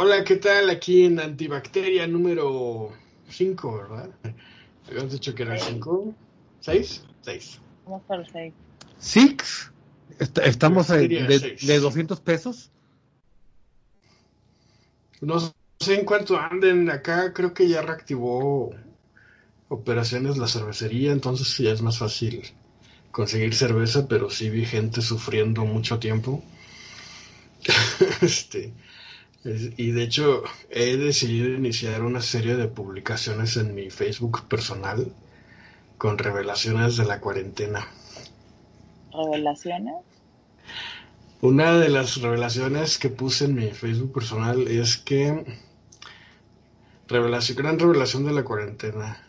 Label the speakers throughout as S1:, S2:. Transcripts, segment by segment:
S1: Hola, ¿qué tal? Aquí en Antibacteria número 5, ¿verdad? Habíamos dicho que era 5. ¿6? 6.
S2: Vamos para el 6.
S3: ¿Six? Est- ¿Estamos de,
S1: seis.
S3: de 200 pesos?
S1: No sé en cuánto anden acá, creo que ya reactivó operaciones la cervecería, entonces ya es más fácil conseguir cerveza, pero sí vi gente sufriendo mucho tiempo. este, es- y de hecho he decidido iniciar una serie de publicaciones en mi Facebook personal con revelaciones de la cuarentena.
S2: Revelaciones.
S1: Una de las revelaciones que puse en mi Facebook personal es que revelación, gran revelación de la cuarentena.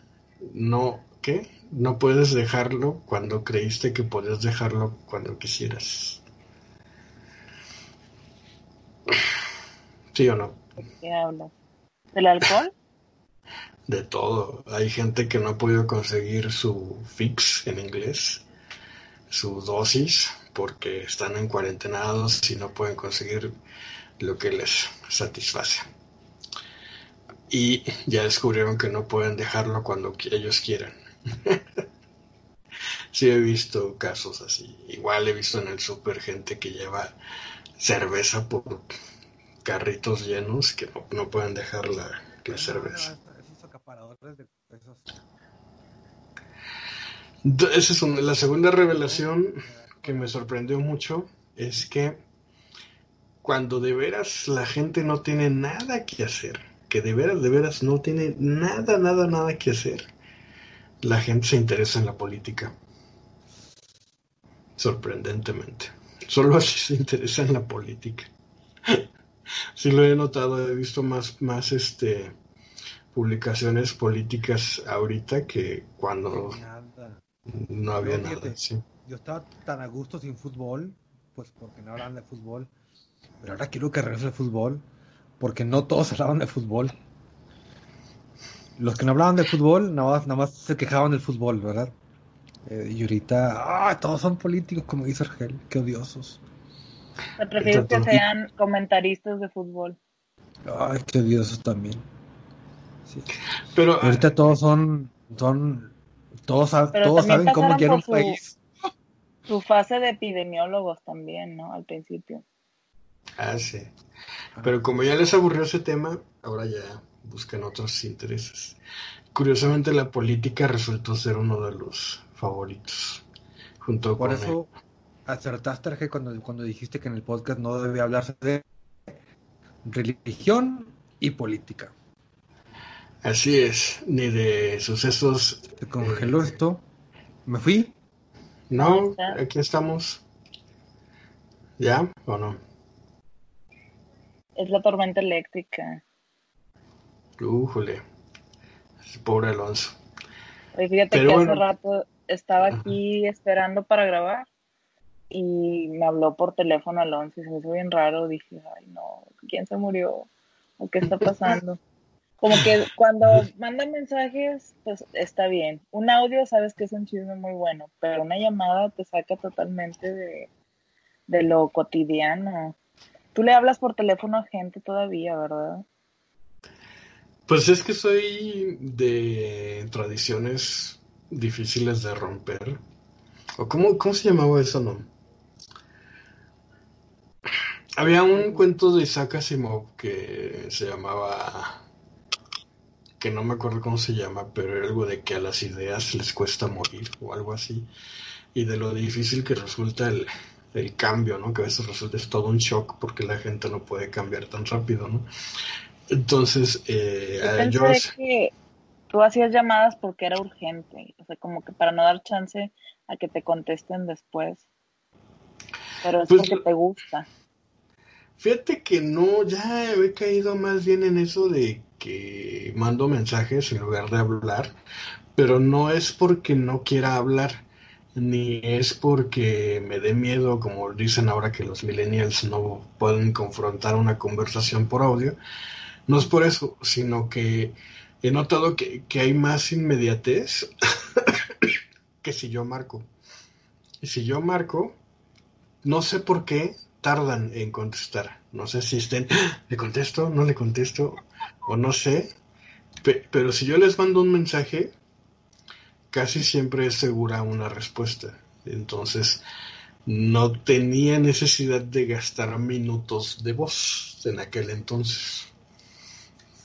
S1: No, ¿qué? No puedes dejarlo cuando creíste que podías dejarlo cuando quisieras. ¿Sí o no?
S2: ¿De qué hablas? ¿Del alcohol?
S1: De todo. Hay gente que no ha podido conseguir su fix en inglés, su dosis, porque están en cuarentenados y no pueden conseguir lo que les satisface. Y ya descubrieron que no pueden dejarlo cuando ellos quieran. sí he visto casos así. Igual he visto en el súper gente que lleva cerveza por carritos llenos que no, no pueden dejar la, la cerveza.
S3: Esos acaparadores de pesos.
S1: D- Esa es una- la segunda revelación que me sorprendió mucho, es que cuando de veras la gente no tiene nada que hacer, que de veras, de veras no tiene nada, nada, nada que hacer, la gente se interesa en la política. Sorprendentemente. Solo así se interesa en la política. Sí lo he notado, he visto más, más este publicaciones políticas ahorita que cuando
S3: Nada.
S1: no había nada,
S3: fíjate.
S1: sí.
S3: Yo estaba tan a gusto sin fútbol, pues porque no hablaban de fútbol. Pero ahora quiero que regrese el fútbol, porque no todos hablaban de fútbol. Los que no hablaban de fútbol, nada más, nada más se quejaban del fútbol, ¿verdad? Eh, y ahorita, ah, todos son políticos, como dice Argel, qué odiosos.
S2: Me prefiero que sean comentaristas de fútbol.
S3: Ay, qué odiosos también. Sí.
S1: Pero ah,
S3: Ahorita todos son, son, todos, todos saben cómo quiere un
S2: su-
S3: país.
S2: Su fase de epidemiólogos también, ¿no? Al principio.
S1: ah, sí. Pero como ya les aburrió ese tema, ahora ya buscan otros intereses. Curiosamente la política resultó ser uno de los favoritos. Junto
S3: Por
S1: con
S3: eso acertaste, cuando, cuando dijiste que en el podcast no debe hablarse de religión y política.
S1: Así es, ni de sucesos.
S3: Se congeló esto. Me fui.
S1: No, aquí estamos. ¿Ya o no?
S2: Es la tormenta eléctrica.
S1: Újole. Pobre Alonso.
S2: Oye, fíjate
S1: Pero
S2: que
S1: bueno.
S2: hace rato estaba aquí esperando para grabar y me habló por teléfono Alonso y se me hizo bien raro. Dije, ay, no, ¿quién se murió? ¿O qué está pasando? Como que cuando manda mensajes, pues está bien. Un audio, sabes que es un chisme muy bueno, pero una llamada te saca totalmente de, de lo cotidiano. Tú le hablas por teléfono a gente todavía, ¿verdad?
S1: Pues es que soy de tradiciones difíciles de romper. ¿O cómo, cómo se llamaba eso, no? Había un cuento de Isaac Asimov que se llamaba... que no me acuerdo cómo se llama, pero era algo de que a las ideas les cuesta morir o algo así. Y de lo difícil que resulta el, el cambio, ¿no? Que a veces resulta es todo un shock porque la gente no puede cambiar tan rápido, ¿no? Entonces, eh,
S2: Yo pensé que tú hacías llamadas porque era urgente, o sea, como que para no dar chance a que te contesten después. Pero es
S1: Pues,
S2: porque te gusta.
S1: Fíjate que no, ya he caído más bien en eso de que mando mensajes en lugar de hablar, pero no es porque no quiera hablar, ni es porque me dé miedo, como dicen ahora que los millennials no pueden confrontar una conversación por audio. No es por eso, sino que he notado que, que hay más inmediatez que si yo marco. Y si yo marco, no sé por qué, tardan en contestar. No sé si estén, le contesto, no le contesto, o no sé. pero si yo les mando un mensaje, casi siempre es segura una respuesta. Entonces, no tenía necesidad de gastar minutos de voz en aquel entonces.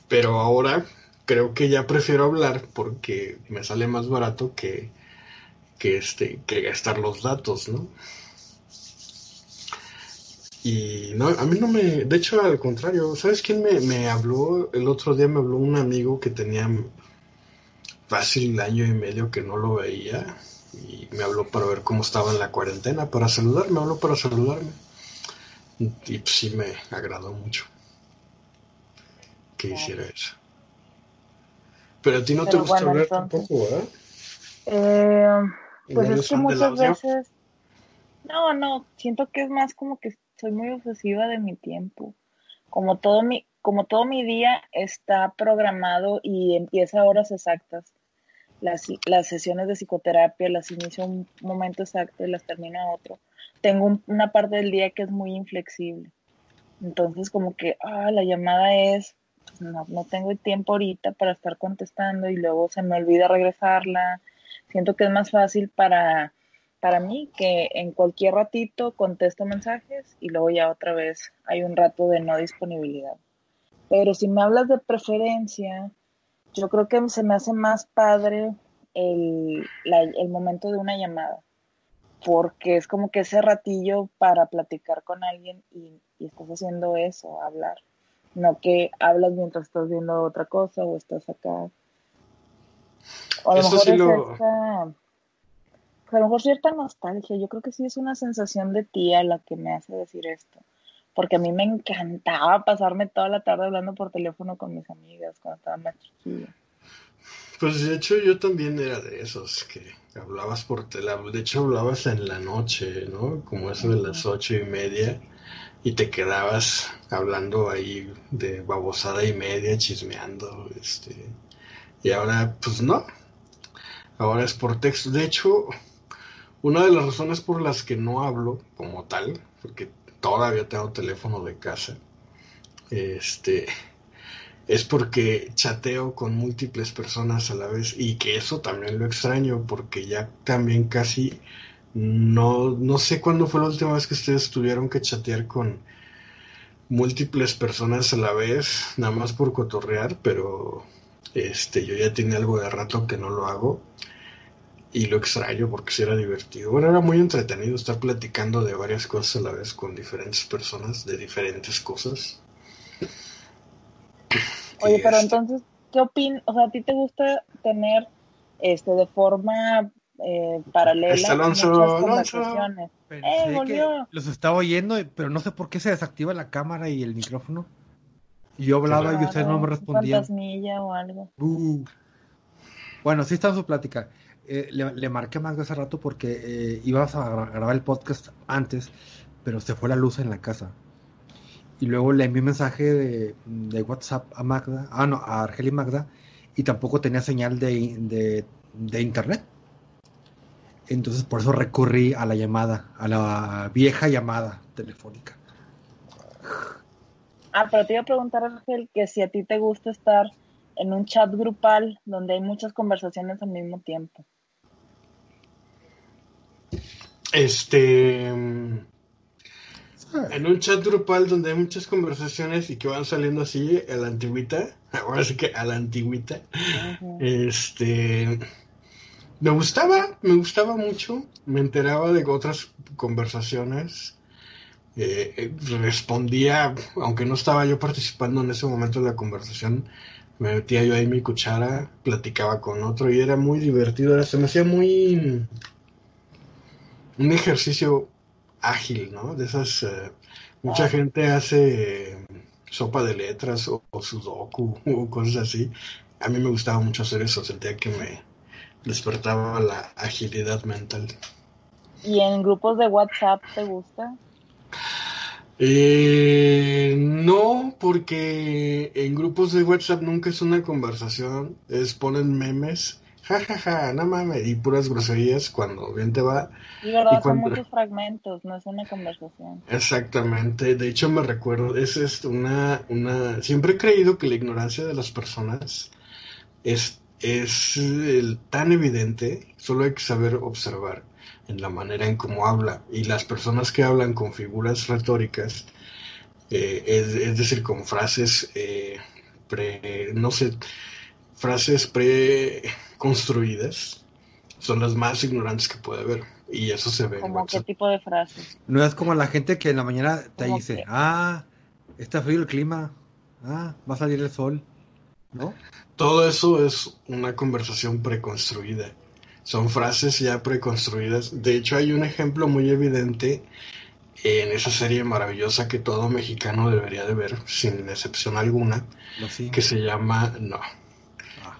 S1: Pero ahora creo que ya prefiero hablar porque me sale más barato que, que, este, que gastar los datos, ¿no? Y no, a mí no me, de hecho al contrario, ¿sabes quién me, me habló? El otro día me habló un amigo que tenía fácil año y medio que no lo veía y me habló para ver cómo estaba en la cuarentena, para saludarme, habló para saludarme. Y pues, sí me agradó mucho que hiciera eso. Pero a ti no te gusta hablar tampoco, ¿verdad?
S2: Eh, pues es que muchas veces... No, no, siento que es más como que soy muy obsesiva de mi tiempo. Como todo mi, como todo mi día está programado y empieza a horas exactas. Las, las sesiones de psicoterapia las inicio un momento exacto y las termino a otro. Tengo una parte del día que es muy inflexible. Entonces como que, ah, la llamada es, no, no tengo tiempo ahorita para estar contestando y luego se me olvida regresarla. Siento que es más fácil para para mí que en cualquier ratito contesto mensajes y luego ya otra vez hay un rato de no disponibilidad. Pero si me hablas de preferencia, yo creo que se me hace más padre el, el momento de una llamada, porque es como que ese ratillo para platicar con alguien y, estás haciendo eso, hablar, no que hablas mientras estás viendo otra cosa o estás acá. O a lo mejor es a lo mejor cierta nostalgia, yo creo que sí es una sensación de tía la que me hace decir esto, porque a mí me encantaba pasarme toda la tarde hablando por teléfono con mis amigas cuando estaba más chiquilla.
S1: Pues de hecho yo también era de esos que hablabas por teléfono, de hecho hablabas en la noche, ¿no? Como eso de las ocho y media y te quedabas hablando ahí de babosada y media, chismeando, este, y ahora pues no, ahora es por texto, de hecho una de las razones por las que no hablo como tal, porque todavía tengo teléfono de casa, este, es porque chateo con múltiples personas a la vez y que eso también lo extraño porque ya también casi no, no sé cuándo fue la última vez que ustedes tuvieron que chatear con múltiples personas a la vez, nada más por cotorrear, pero este, yo ya tiene algo de rato que no lo hago y lo extraño porque sí era divertido. Bueno, era muy entretenido estar platicando de varias cosas a la vez con diferentes personas de diferentes cosas.
S2: Oye, pero este entonces, ¿qué opinas? O sea, ¿a ti te gusta tener este de forma eh, paralela muchas conversaciones?
S3: Eh, volvió. los estaba oyendo, pero no sé por qué se desactiva la cámara y el micrófono. Yo hablaba y usted no me respondía.
S2: o algo.
S3: Uh. Bueno, sí está en su plática. Eh, le, marqué más de hace rato porque eh, ibas a grabar el podcast antes, pero se fue la luz en la casa. Y luego le envié un mensaje de, WhatsApp a Magda, ah, no, a Argel y Magda, y tampoco tenía señal de, de, internet. Entonces por eso recurrí a la llamada, a la vieja llamada telefónica.
S2: Ah, pero te iba a preguntar, Argel, que si a ti te gusta estar en un chat grupal donde hay muchas conversaciones al mismo tiempo.
S1: Este. En un chat grupal donde hay muchas conversaciones y que van saliendo así a la antigüita, ahora sí que a la antigüita, este. Me gustaba, me gustaba mucho, me enteraba de otras conversaciones, eh, respondía, aunque no estaba yo participando en ese momento de la conversación, me metía yo ahí mi cuchara, platicaba con otro y era muy divertido, se me hacía muy un ejercicio ágil, ¿no? De esas, eh, mucha gente hace eh, sopa de letras o, sudoku o cosas así. A mí me gustaba mucho hacer eso, sentía que me despertaba la agilidad mental.
S2: ¿Y en grupos de WhatsApp te gusta?
S1: Eh, no, porque en grupos de WhatsApp nunca es una conversación, es ponen memes jajaja, ja, ja, no mames, y puras groserías cuando bien te va.
S2: Y verdad,
S1: Y
S2: son
S1: cuando-
S2: muchos fragmentos, no es una conversación.
S1: Exactamente, de hecho me recuerdo, es, es una, una, siempre he creído que la ignorancia de las personas es, es el- tan evidente, solo hay que saber observar en la manera en cómo habla, y las personas que hablan con figuras retóricas, eh, es, es decir, con frases, eh, pre, no sé, frases preconstruidas, son las más ignorantes que puede haber, y eso se ve en
S2: ¿Como qué tipo de frases?
S3: No es como la gente que en la mañana te
S2: ¿Cómo
S3: dice,
S2: qué?
S3: ah, está frío el clima, ah, va a salir el sol, ¿no?
S1: Todo eso es una conversación preconstruida. Son frases ya preconstruidas. De hecho, hay un ejemplo muy evidente en esa serie maravillosa que todo mexicano debería de ver, sin excepción alguna,
S3: sí.
S1: que se llama, no,
S3: Ah,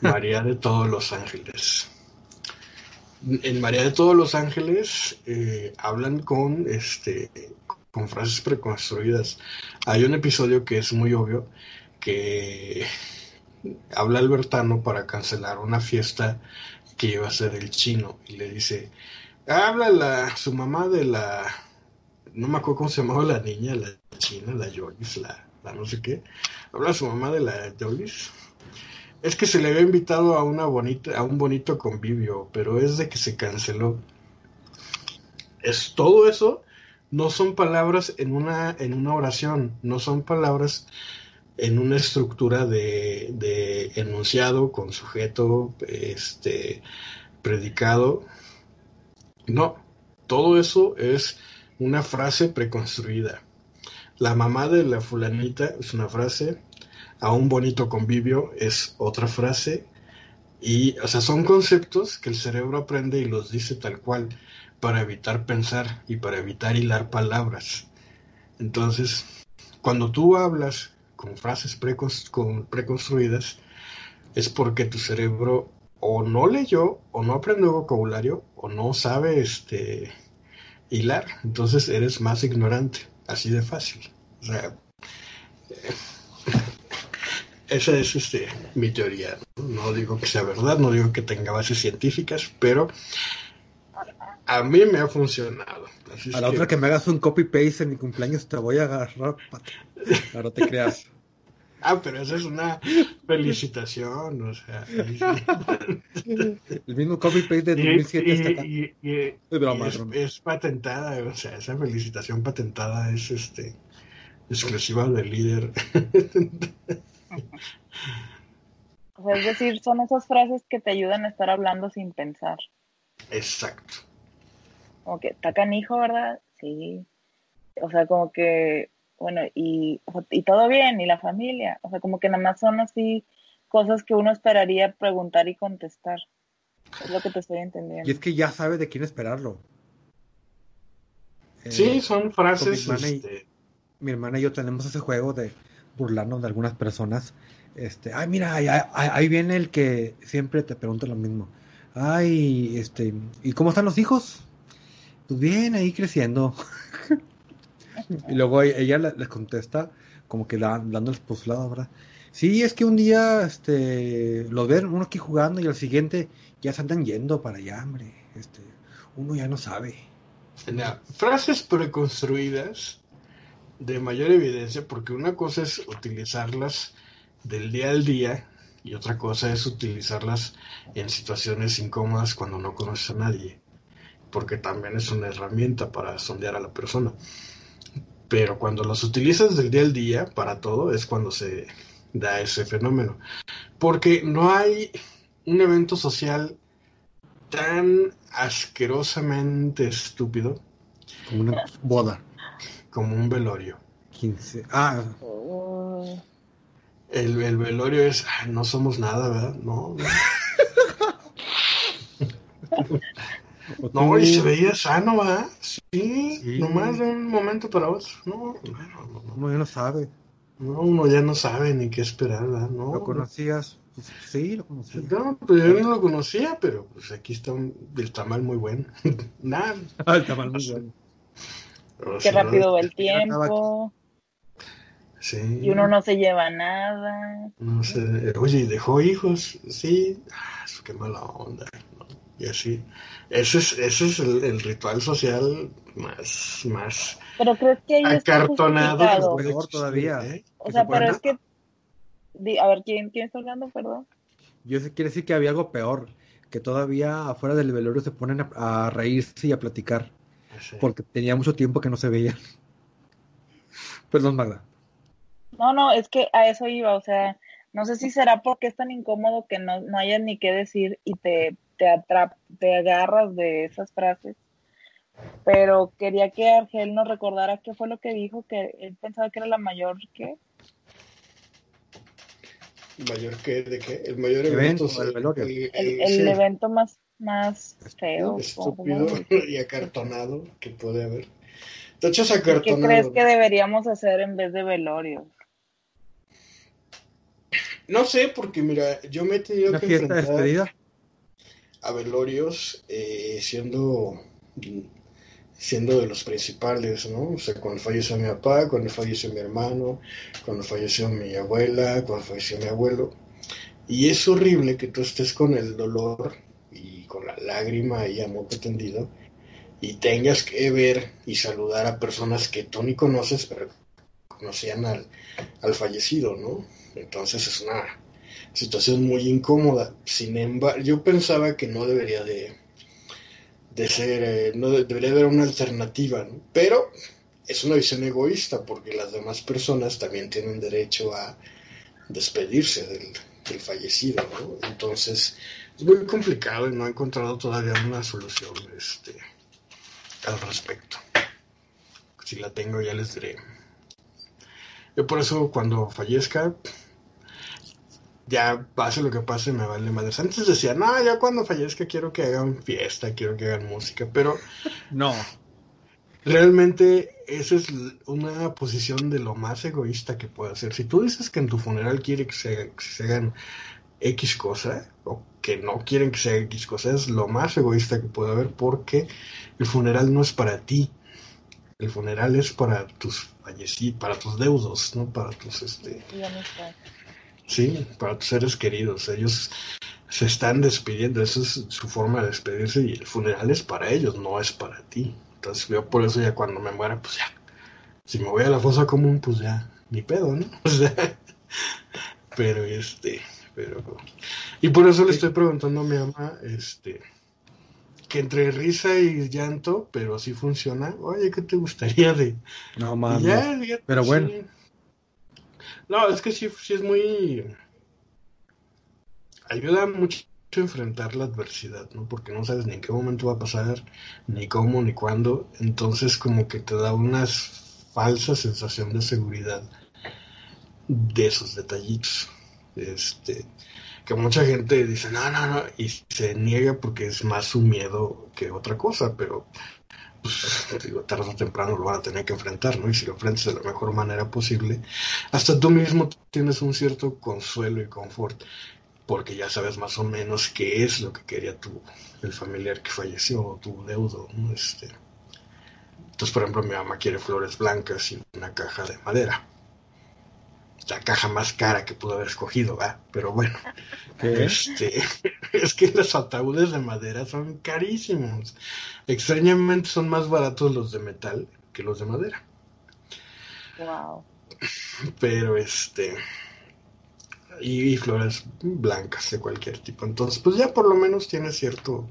S1: María de todos los ángeles. En María de todos los ángeles eh, hablan con, este, con frases preconstruidas. Hay un episodio que es muy obvio que habla Albertano para cancelar una fiesta que iba a ser el chino y le dice, habla la, su mamá de la, no me acuerdo cómo se llamaba la niña, la china, la Jolis, la, la no sé qué, habla su mamá de la Jolis. Es que se le había invitado a una bonita, a un bonito convivio, pero es de que se canceló. Es todo eso, no son palabras en una, en una oración, no son palabras en una estructura de, de enunciado con sujeto, este, predicado. No, todo eso es una frase preconstruida. La mamá de la fulanita es una frase, a un bonito convivio es otra frase, y, o sea, son conceptos que el cerebro aprende y los dice tal cual para evitar pensar y para evitar hilar palabras. Entonces, cuando tú hablas con frases precon- con- preconstruidas, es porque tu cerebro o no leyó, o no aprendió vocabulario, o no sabe este hilar. Entonces eres más ignorante, así de fácil. O sea, esa es este, mi teoría. No digo que sea verdad, no digo que tenga bases científicas, pero a mí me ha funcionado. Así
S3: A la
S1: que-
S3: otra que me hagas un copy-paste en mi cumpleaños te voy a agarrar. pata. Claro, te creas.
S1: Ah, pero esa es una felicitación, o sea.
S3: El mismo copy-paste de
S1: Y-
S3: 2007 hasta acá.
S1: y- y- y-
S3: Es broma,
S1: y
S3: es
S1: es,
S3: broma.
S1: es patentada, o sea, esa felicitación patentada es este exclusiva del líder.
S2: O sea, es decir, son esas frases que te ayudan a estar hablando sin pensar.
S1: Exacto.
S2: Como que, está canijo, ¿verdad? Sí. O sea, como que, bueno, y, y todo bien, y la familia. O sea, como que nada más son así cosas que uno esperaría preguntar y contestar. Es lo que te estoy entendiendo.
S3: Y es que ya sabe de quién esperarlo. Eh,
S1: Sí, son frases.
S3: con mi hermana y-
S1: este,
S3: mi hermana y yo tenemos ese juego de burlarnos de algunas personas. Este, ay, mira, ahí, ahí- ahí viene el que siempre te pregunta lo mismo. Ay, este, ¿y cómo están los hijos? Pues bien, ahí creciendo. y luego e- ella le- les contesta, como que dándoles por su lado, ¿verdad? Sí, es que un día, este, los ven uno aquí jugando y al siguiente ya se andan yendo para allá, hombre. Este, uno ya no sabe.
S1: frases preconstruidas de mayor evidencia, porque una cosa es utilizarlas del día al día y otra cosa es utilizarlas en situaciones incómodas cuando no conoces a nadie, porque también es una herramienta para sondear a la persona. Pero cuando las utilizas del día al día para todo es cuando se da ese fenómeno. Porque no hay un evento social tan asquerosamente estúpido
S3: Como una boda.
S1: como un velorio.
S3: 15. Ah,
S2: Uy,
S1: El, el velorio es, "Ay, no somos nada, ¿verdad? No, no. No, y se veía sano, ¿verdad? Sí,
S3: Sí.
S1: nomás de un momento para otro. No, bueno, no, no,
S3: Uno ya no sabe.
S1: no, uno ya no sabe ni qué esperar, ¿verdad? No,
S3: ¿Lo conocías? Pues, sí, lo conocía.
S1: no, pues yo no lo conocía, pero pues aquí está un, el tamal muy bueno. Nada.
S3: Ah, el tamal muy bueno.
S2: Qué rápido va el tiempo.
S1: Sí.
S2: Y uno no se lleva nada.
S1: No sé, oye, ¿dejó hijos? Sí, ah, qué mala onda. Y así. Ese es, ese es el, el ritual social más, más
S2: Pero crees que ahí
S1: acartonado. que
S3: Peor
S1: existir,
S3: todavía.
S1: ¿eh?
S2: O sea,
S3: se
S2: pero es que... di- A ver, ¿quién, ¿quién está hablando? Perdón.
S3: Yo sé, quiere decir que había algo peor, que todavía afuera del velorio se ponen a, a reírse y a platicar,
S1: Sí.
S3: porque tenía mucho tiempo que no se veían. Perdón, Magda.
S2: No, no, es que a eso iba, o sea, no sé si será porque es tan incómodo que no, no hayas ni qué decir y te, te, atrap- te agarras de esas frases. Pero quería que Argel nos recordara qué fue lo que dijo, que él pensaba que era la mayor, ¿qué?
S1: ¿Mayor que de qué? El mayor
S3: Evento,
S1: evento.
S3: el.
S2: El,
S1: el-
S2: el
S1: sí,
S2: evento más, más feo. ¿cómo- cómo
S1: estúpido y acartonado que puede haber. De hecho, es
S2: ¿Qué crees que deberíamos hacer en vez de velorio?
S1: No sé, porque mira, yo me he tenido
S3: Una
S1: que
S3: fiesta
S1: enfrentar
S3: despedida.
S1: A velorios eh, siendo siendo de los principales, ¿no? O sea, cuando falleció mi papá, cuando falleció mi hermano, cuando falleció mi abuela, cuando falleció mi abuelo. Y es horrible que tú estés con el dolor y con la lágrima ahí a moco tendido y tengas que ver y saludar a personas que tú ni conoces, pero conocían al, al fallecido, ¿no? Entonces es una situación muy incómoda. Sin embargo, yo pensaba que no debería de, de ser, eh, no de- debería haber una alternativa, ¿no? Pero es una visión egoísta porque las demás personas también tienen derecho a despedirse del, del fallecido, ¿no? Entonces es muy complicado y no he encontrado todavía una solución este, al respecto. Si la tengo ya les diré. Yo por eso cuando fallezca, ya pase lo que pase, me vale madres. Antes decía, no, ya cuando fallezca quiero que hagan fiesta, quiero que hagan música, pero
S3: No,
S1: realmente esa es una posición de lo más egoísta que puede hacer. Si tú dices que en tu funeral quiere que se, hagan- que se hagan X cosa, o que no quieren que se haga X cosa, es lo más egoísta que puede haber porque el funeral no es para ti. El funeral es para tus fallecidos, para tus deudos, no para tus este,
S2: Y amistad.
S1: Sí, para tus seres queridos. Ellos se están despidiendo. Esa es su forma de despedirse y el funeral es para ellos, no es para ti. Entonces yo por eso ya cuando me muera, pues ya. Si me voy a la fosa común, pues ya, ni pedo, ¿no? O sea, pero este, pero... Y por eso le estoy preguntando a mi mamá, este, que entre risa y llanto, pero sí funciona. Oye, ¿qué te gustaría de,
S3: no mames. Pero bueno.
S1: sí. No, es que sí, sí es muy... Ayuda mucho a enfrentar la adversidad, ¿no? Porque no sabes ni en qué momento va a pasar, ni cómo, ni cuándo. Entonces como que te da una falsa sensación de seguridad de esos detallitos. Este, que mucha gente dice, no, no, no, y se niega porque es más su miedo que otra cosa, pero pues, digo, tarde o temprano lo van a tener que enfrentar, ¿no? Y si lo enfrentas de la mejor manera posible, hasta tú mismo tienes un cierto consuelo y confort, porque ya sabes más o menos qué es lo que quería tu, el familiar que falleció, o tu deudo, ¿no? Este, entonces, por ejemplo, mi mamá quiere flores blancas y una caja de madera. La caja más cara que pudo haber escogido, ¿va? Pero bueno. Este, es que los ataúdes de madera son carísimos. Extrañamente son más baratos los de metal que los de madera.
S2: Wow.
S1: Pero este. Y, y flores blancas de cualquier tipo. Entonces, pues ya por lo menos tiene cierto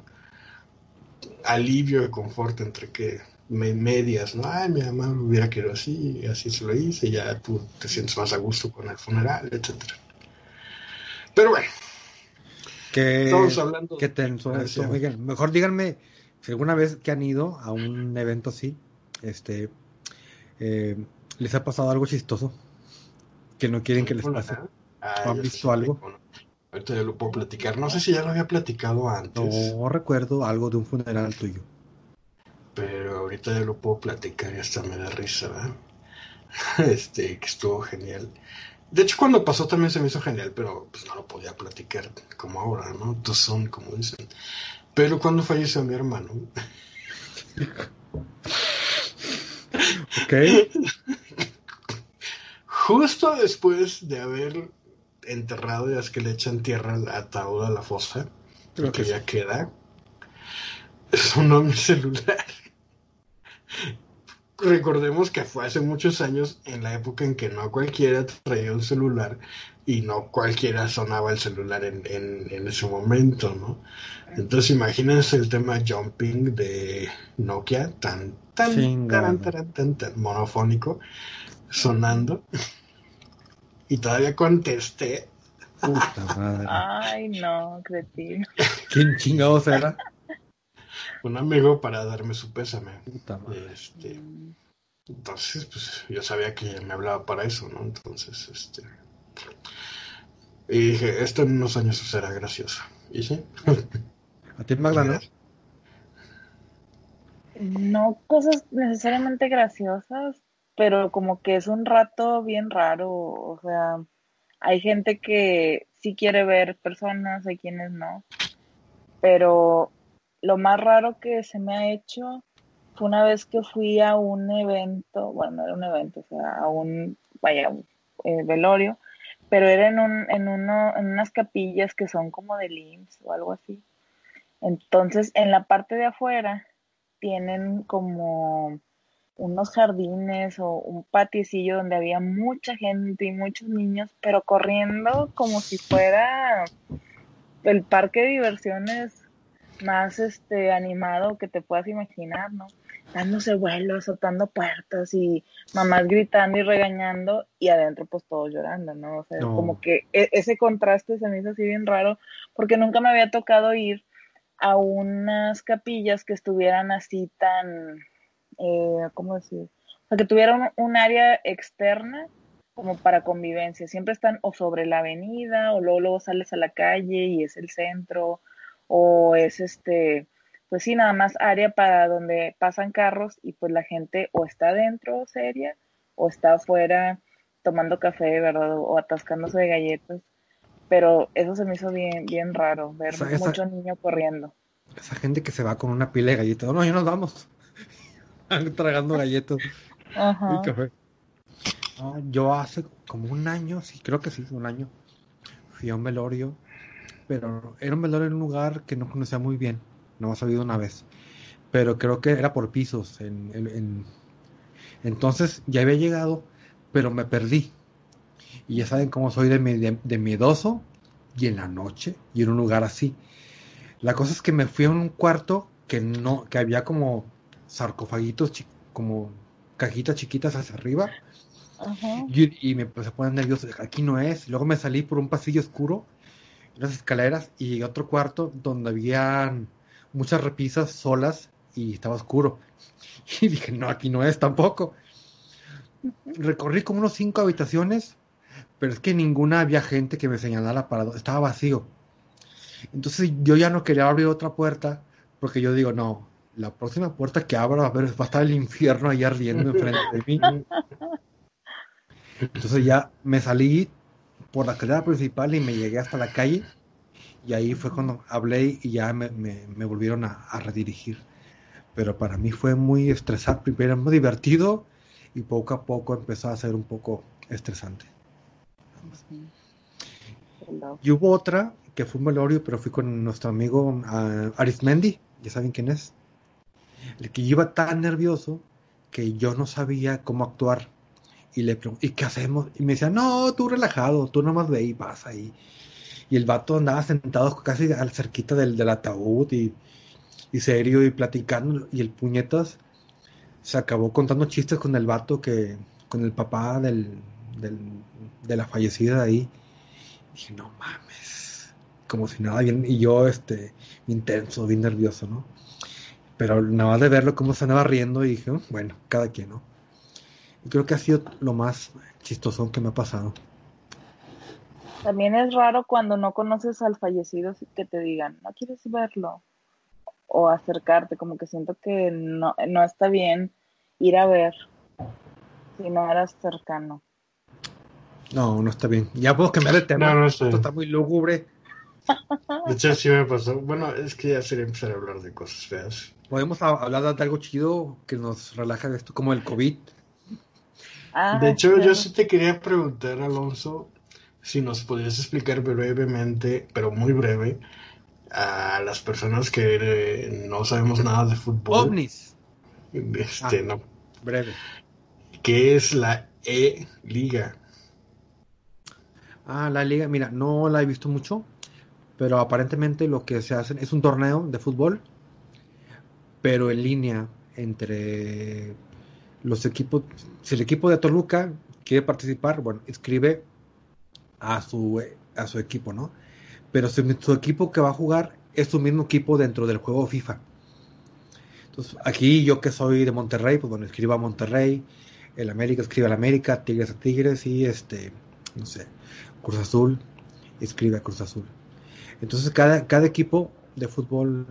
S1: alivio de confort entre que medias, ¿no? Ay, mi mamá me hubiera querido así, y así se lo hice, y ya tú te sientes más a gusto con el funeral, etcétera. Pero bueno,
S3: Qué,
S1: estamos hablando
S3: qué tenso
S1: Ah,
S3: esto. Oigan, mejor díganme si alguna vez que han ido a un evento así, este, eh, les ha pasado algo chistoso que no quieren que les pase.
S1: Ah,
S3: ¿O han visto algo?
S1: bueno, Ahorita ya lo puedo platicar. No sé si ya lo había platicado antes,
S3: No recuerdo algo de un funeral tuyo.
S1: Pero ahorita ya lo puedo platicar y hasta me da risa, ¿verdad? Este, que estuvo genial. De hecho, cuando pasó también se me hizo genial, pero pues no lo podía platicar como ahora, ¿no? Son, como dicen. Pero cuando falleció mi hermano,
S3: ¿Ok?
S1: justo después de haber enterrado, ya es que le echan tierra al ataúd a la fosa,
S3: Creo
S1: que
S3: que
S1: ya queda, sonó mi celular. Recordemos que fue hace muchos años, en la época en que no cualquiera traía un celular y no cualquiera sonaba el celular en, en, en ese momento, ¿no? Entonces imagínense el tema jumping de Nokia, tan, tan,
S3: Chingado.
S1: tan, tan, tan, tan, monofónico, sonando. Y todavía contesté.
S3: Puta madre.
S2: Ay, no, cretino.
S3: ¿Quién chingados era?
S1: Un amigo para darme su pésame. Este, entonces, pues yo sabía que me hablaba para eso, ¿no? Entonces, este. Y dije, esto en unos años será gracioso. ¿Y sí?
S3: ¿A ti, Magda, no?
S2: No cosas necesariamente graciosas, pero como que es un rato bien raro. O sea, hay gente que sí quiere ver personas, hay quienes no. Pero lo más raro que se me ha hecho fue una vez que fui a un evento, bueno, no era un evento, o sea, a un, vaya, eh, velorio, pero era en, un, en, uno, en unas capillas que son como de IMSS o algo así. Entonces, en la parte de afuera tienen como unos jardines o un patiecillo donde había mucha gente y muchos niños, pero corriendo como si fuera el parque de diversiones más este animado que te puedas imaginar, ¿no? Dándose vuelos, azotando puertas y mamás gritando y regañando y adentro pues todos llorando, ¿no? O sea,
S3: No.
S2: como que e- ese contraste se me hizo así bien raro porque nunca me había tocado ir a unas capillas que estuvieran así tan, eh, ¿cómo decir? O sea, que tuvieran un, un área externa como para convivencia. Siempre están o sobre la avenida o luego, luego sales a la calle y es el centro o es este, pues sí, nada más área para donde pasan carros y pues la gente o está adentro seria o está afuera tomando café, ¿verdad? O atascándose de galletas. Pero eso se me hizo bien, bien raro, ver
S3: esa-
S2: mucho niño corriendo.
S3: Esa gente que se va con una pila de galletas. No, ya nos vamos. Tragando galletas
S2: Ajá.
S3: y café. No, yo hace como un año, sí, creo que sí, un año, fui a un velorio, pero era un velorio en un lugar que no conocía muy bien, no ha sabido una vez, pero creo que era por pisos. En, en- en- Entonces ya había llegado, pero me perdí. Y ya saben cómo soy de, mi- de- de miedoso y en la noche y en un lugar así. La cosa es que me fui a un cuarto que no, que había como sarcofaguitos, como cajitas chiquitas hacia arriba.
S2: Ajá.
S3: Y, y me empecé a poner nervioso. Aquí no es. Luego me salí por un pasillo oscuro, unas escaleras y otro cuarto donde habían muchas repisas solas y estaba oscuro. Y dije, no, aquí no es tampoco. Recorrí como unos cinco habitaciones, pero es que ninguna había gente que me señalara para dónde. Estaba vacío. Entonces yo ya no quería abrir otra puerta porque yo digo, no, la próxima puerta que abra va a, ver, va a estar el infierno ahí ardiendo enfrente de mí. Entonces ya me salí por la escalera principal y me llegué hasta la calle. Y ahí fue cuando hablé y ya me, me- me volvieron a, a redirigir. Pero para mí fue muy estresante. Primero muy divertido y poco a poco empezó a ser un poco estresante. Y hubo otra que fue un velorio, pero fui con nuestro amigo ah, Arismendi, ya saben quién es. El que iba tan nervioso que yo no sabía cómo actuar. Y le pregunté, ¿y qué hacemos? Y me decía, no, tú relajado, tú nomás ve y pasa. Y, y el vato andaba sentado casi al cerquita del, del ataúd y, y serio y platicando. Y el puñetas se acabó contando chistes con el vato que, con el papá del, del- de la fallecida ahí. Dije, no mames. Como si nada, bien, y yo, este, intenso, bien nervioso, ¿no? Pero nada más de verlo cómo se andaba riendo y dije, "Oh, bueno, cada quien, ¿no? Y creo que ha sido lo más chistoso que me ha pasado.
S2: También es raro cuando no conoces al fallecido que te digan, no quieres verlo o acercarte, como que siento que no, no está bien ir a ver si no eras cercano.
S3: No, no está bien. Ya puedo cambiar de tema.
S1: No, no sé.
S3: Esto está muy lúgubre.
S1: De hecho, sí me pasó. Bueno, es que ya sería empezar a hablar de cosas feas.
S3: Podemos hablar de algo chido que nos relaja de esto, como el COVID.
S2: Ah,
S1: De hecho, yo sí te quería preguntar, Alonso, si nos podías explicar brevemente, pero muy breve, a las personas que eh, no sabemos nada de fútbol,
S3: ovnis.
S1: este,
S3: Ah.
S1: no,
S3: Breve.
S1: ¿qué es la E-Liga?
S3: Ah, la liga, mira, no la he visto mucho, pero aparentemente lo que se hacen es un torneo de fútbol, pero en línea entre los equipos. Si el equipo de Toluca quiere participar, bueno, escribe a su, a su equipo, ¿no? Pero si su equipo que va a jugar es su mismo equipo dentro del juego FIFA. Entonces, aquí yo que soy de Monterrey, pues bueno, escribo a Monterrey, el América escribe al América, Tigres a Tigres y este, no sé, Cruz Azul escribe a Cruz Azul. Entonces cada, cada equipo de fútbol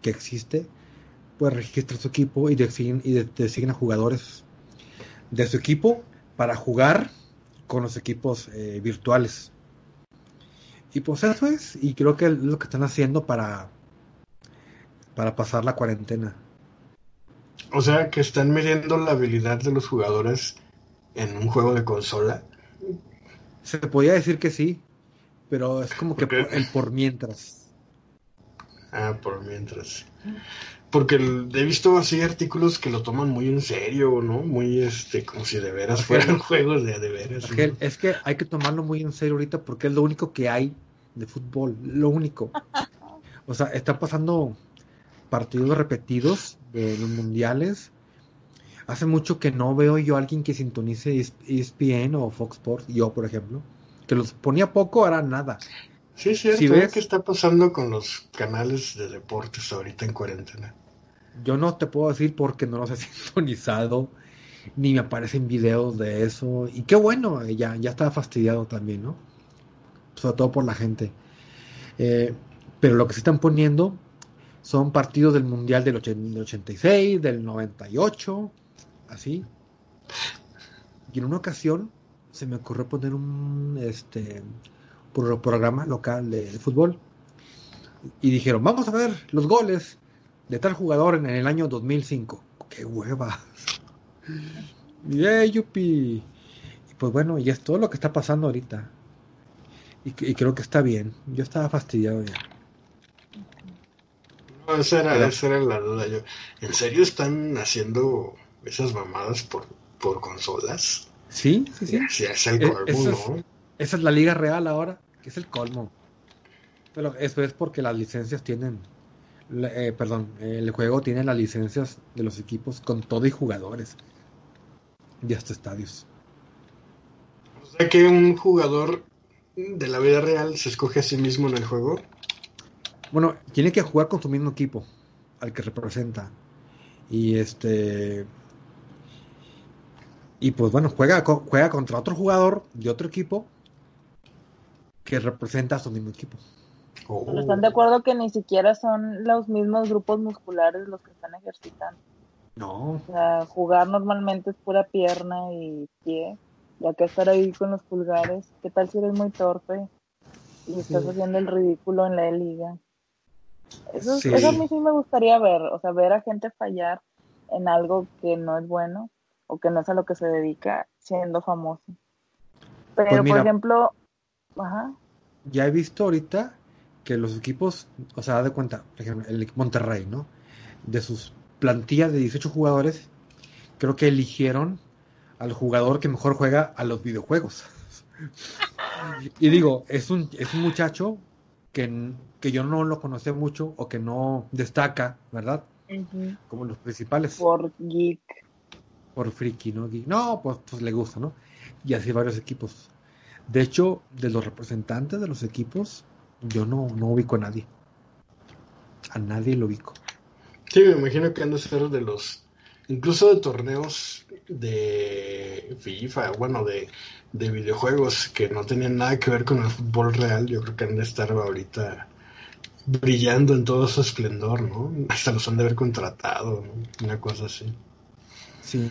S3: que existe, pues registra su equipo y designa, y de- designa jugadores de su equipo para jugar con los equipos eh, virtuales. Y pues eso es, y creo que es lo que están haciendo para, para pasar la cuarentena.
S1: O sea, que están midiendo la habilidad de los jugadores en un juego de consola.
S3: Se podría decir que sí, pero es como que por- el por mientras.
S1: Ah, por mientras. Porque he visto así artículos que lo toman muy en serio, ¿no? Muy, este, como si de veras
S3: Argel.
S1: fueran juegos de, de veras.
S3: Argel,
S1: ¿no?
S3: es que hay que tomarlo muy en serio ahorita porque es lo único que hay de fútbol, lo único. O sea, están pasando partidos repetidos de los mundiales. Hace mucho que no veo yo a alguien que sintonice ES- ESPN o Fox Sports, yo por ejemplo, que los ponía poco, ahora nada.
S1: Sí, es cierto.
S3: si
S1: ¿eh?
S3: ves-
S1: ¿Qué está pasando con los canales de deportes ahorita en cuarentena?
S3: Yo no te puedo decir porque no los he sintonizado, ni me aparecen videos de eso. Y qué bueno, eh, ya, ya estaba fastidiado también, ¿no? Sobre todo por la gente. Eh, pero lo que se están poniendo son partidos del Mundial del, ochen- del 86, del 98, así. Y en una ocasión se me ocurrió poner un este pro- programa local de fútbol. Y dijeron, vamos a ver los goles de tal jugador en el año 2005. ¡Qué hueva! Y, ¡eh, yupi! Y pues bueno, y es todo lo que está pasando ahorita. Y, y creo que está bien. Yo estaba fastidiado ya.
S1: No, esa era,
S3: Pero-
S1: esa era la duda. Yo, ¿En serio están haciendo esas mamadas por, por consolas?
S3: Sí, sí, sí.
S1: Sí, es el colmo,
S3: es-
S1: ¿no?
S3: Esa es la liga real ahora, que es el colmo. Pero eso es porque las licencias tienen, eh, perdón, el juego tiene las licencias de los equipos con todo y jugadores. Y hasta estadios.
S1: O sea que un jugador de la vida real se escoge a sí mismo en el juego.
S3: Bueno, tiene que jugar con su mismo equipo, al que representa. Y este. Y pues bueno, juega, juega contra otro jugador de otro equipo que representa a su mismo equipo.
S1: Oh.
S2: Pero están de acuerdo que ni siquiera son los mismos grupos musculares los que están ejercitando.
S3: No,
S2: O sea, jugar normalmente es pura pierna y pie. Ya que estar ahí con los pulgares, ¿qué tal si eres muy torpe y estás
S3: Sí.
S2: haciendo el ridículo en la liga? Eso,
S3: Sí.
S2: eso a mí sí me gustaría ver, o sea, ver a gente fallar en algo que no es bueno o que no es a lo que se dedica siendo famoso. Pero,
S3: Pues mira.
S2: por ejemplo, ajá,
S3: ya he visto ahorita que los equipos, o sea, de cuenta, por ejemplo, el Monterrey, ¿no? De sus plantillas de 18 jugadores, creo que eligieron al jugador que mejor juega a los videojuegos. y digo, es un, es un muchacho que, que yo no lo conocía mucho o que no destaca, ¿verdad? Como los principales.
S2: por geek.
S3: por friki, ¿no? Y- No, pues, pues le gusta, ¿no? Y así varios equipos. De hecho, de los representantes de los equipos, yo no, no ubico a nadie. A nadie lo ubico.
S1: Sí, me imagino que han de ser de los, incluso de torneos de FIFA, bueno, de, de videojuegos que no tenían nada que ver con el fútbol real. Yo creo que han de estar ahorita brillando en todo su esplendor, ¿no? Hasta los han de haber contratado, ¿no? Una cosa así.
S3: Sí,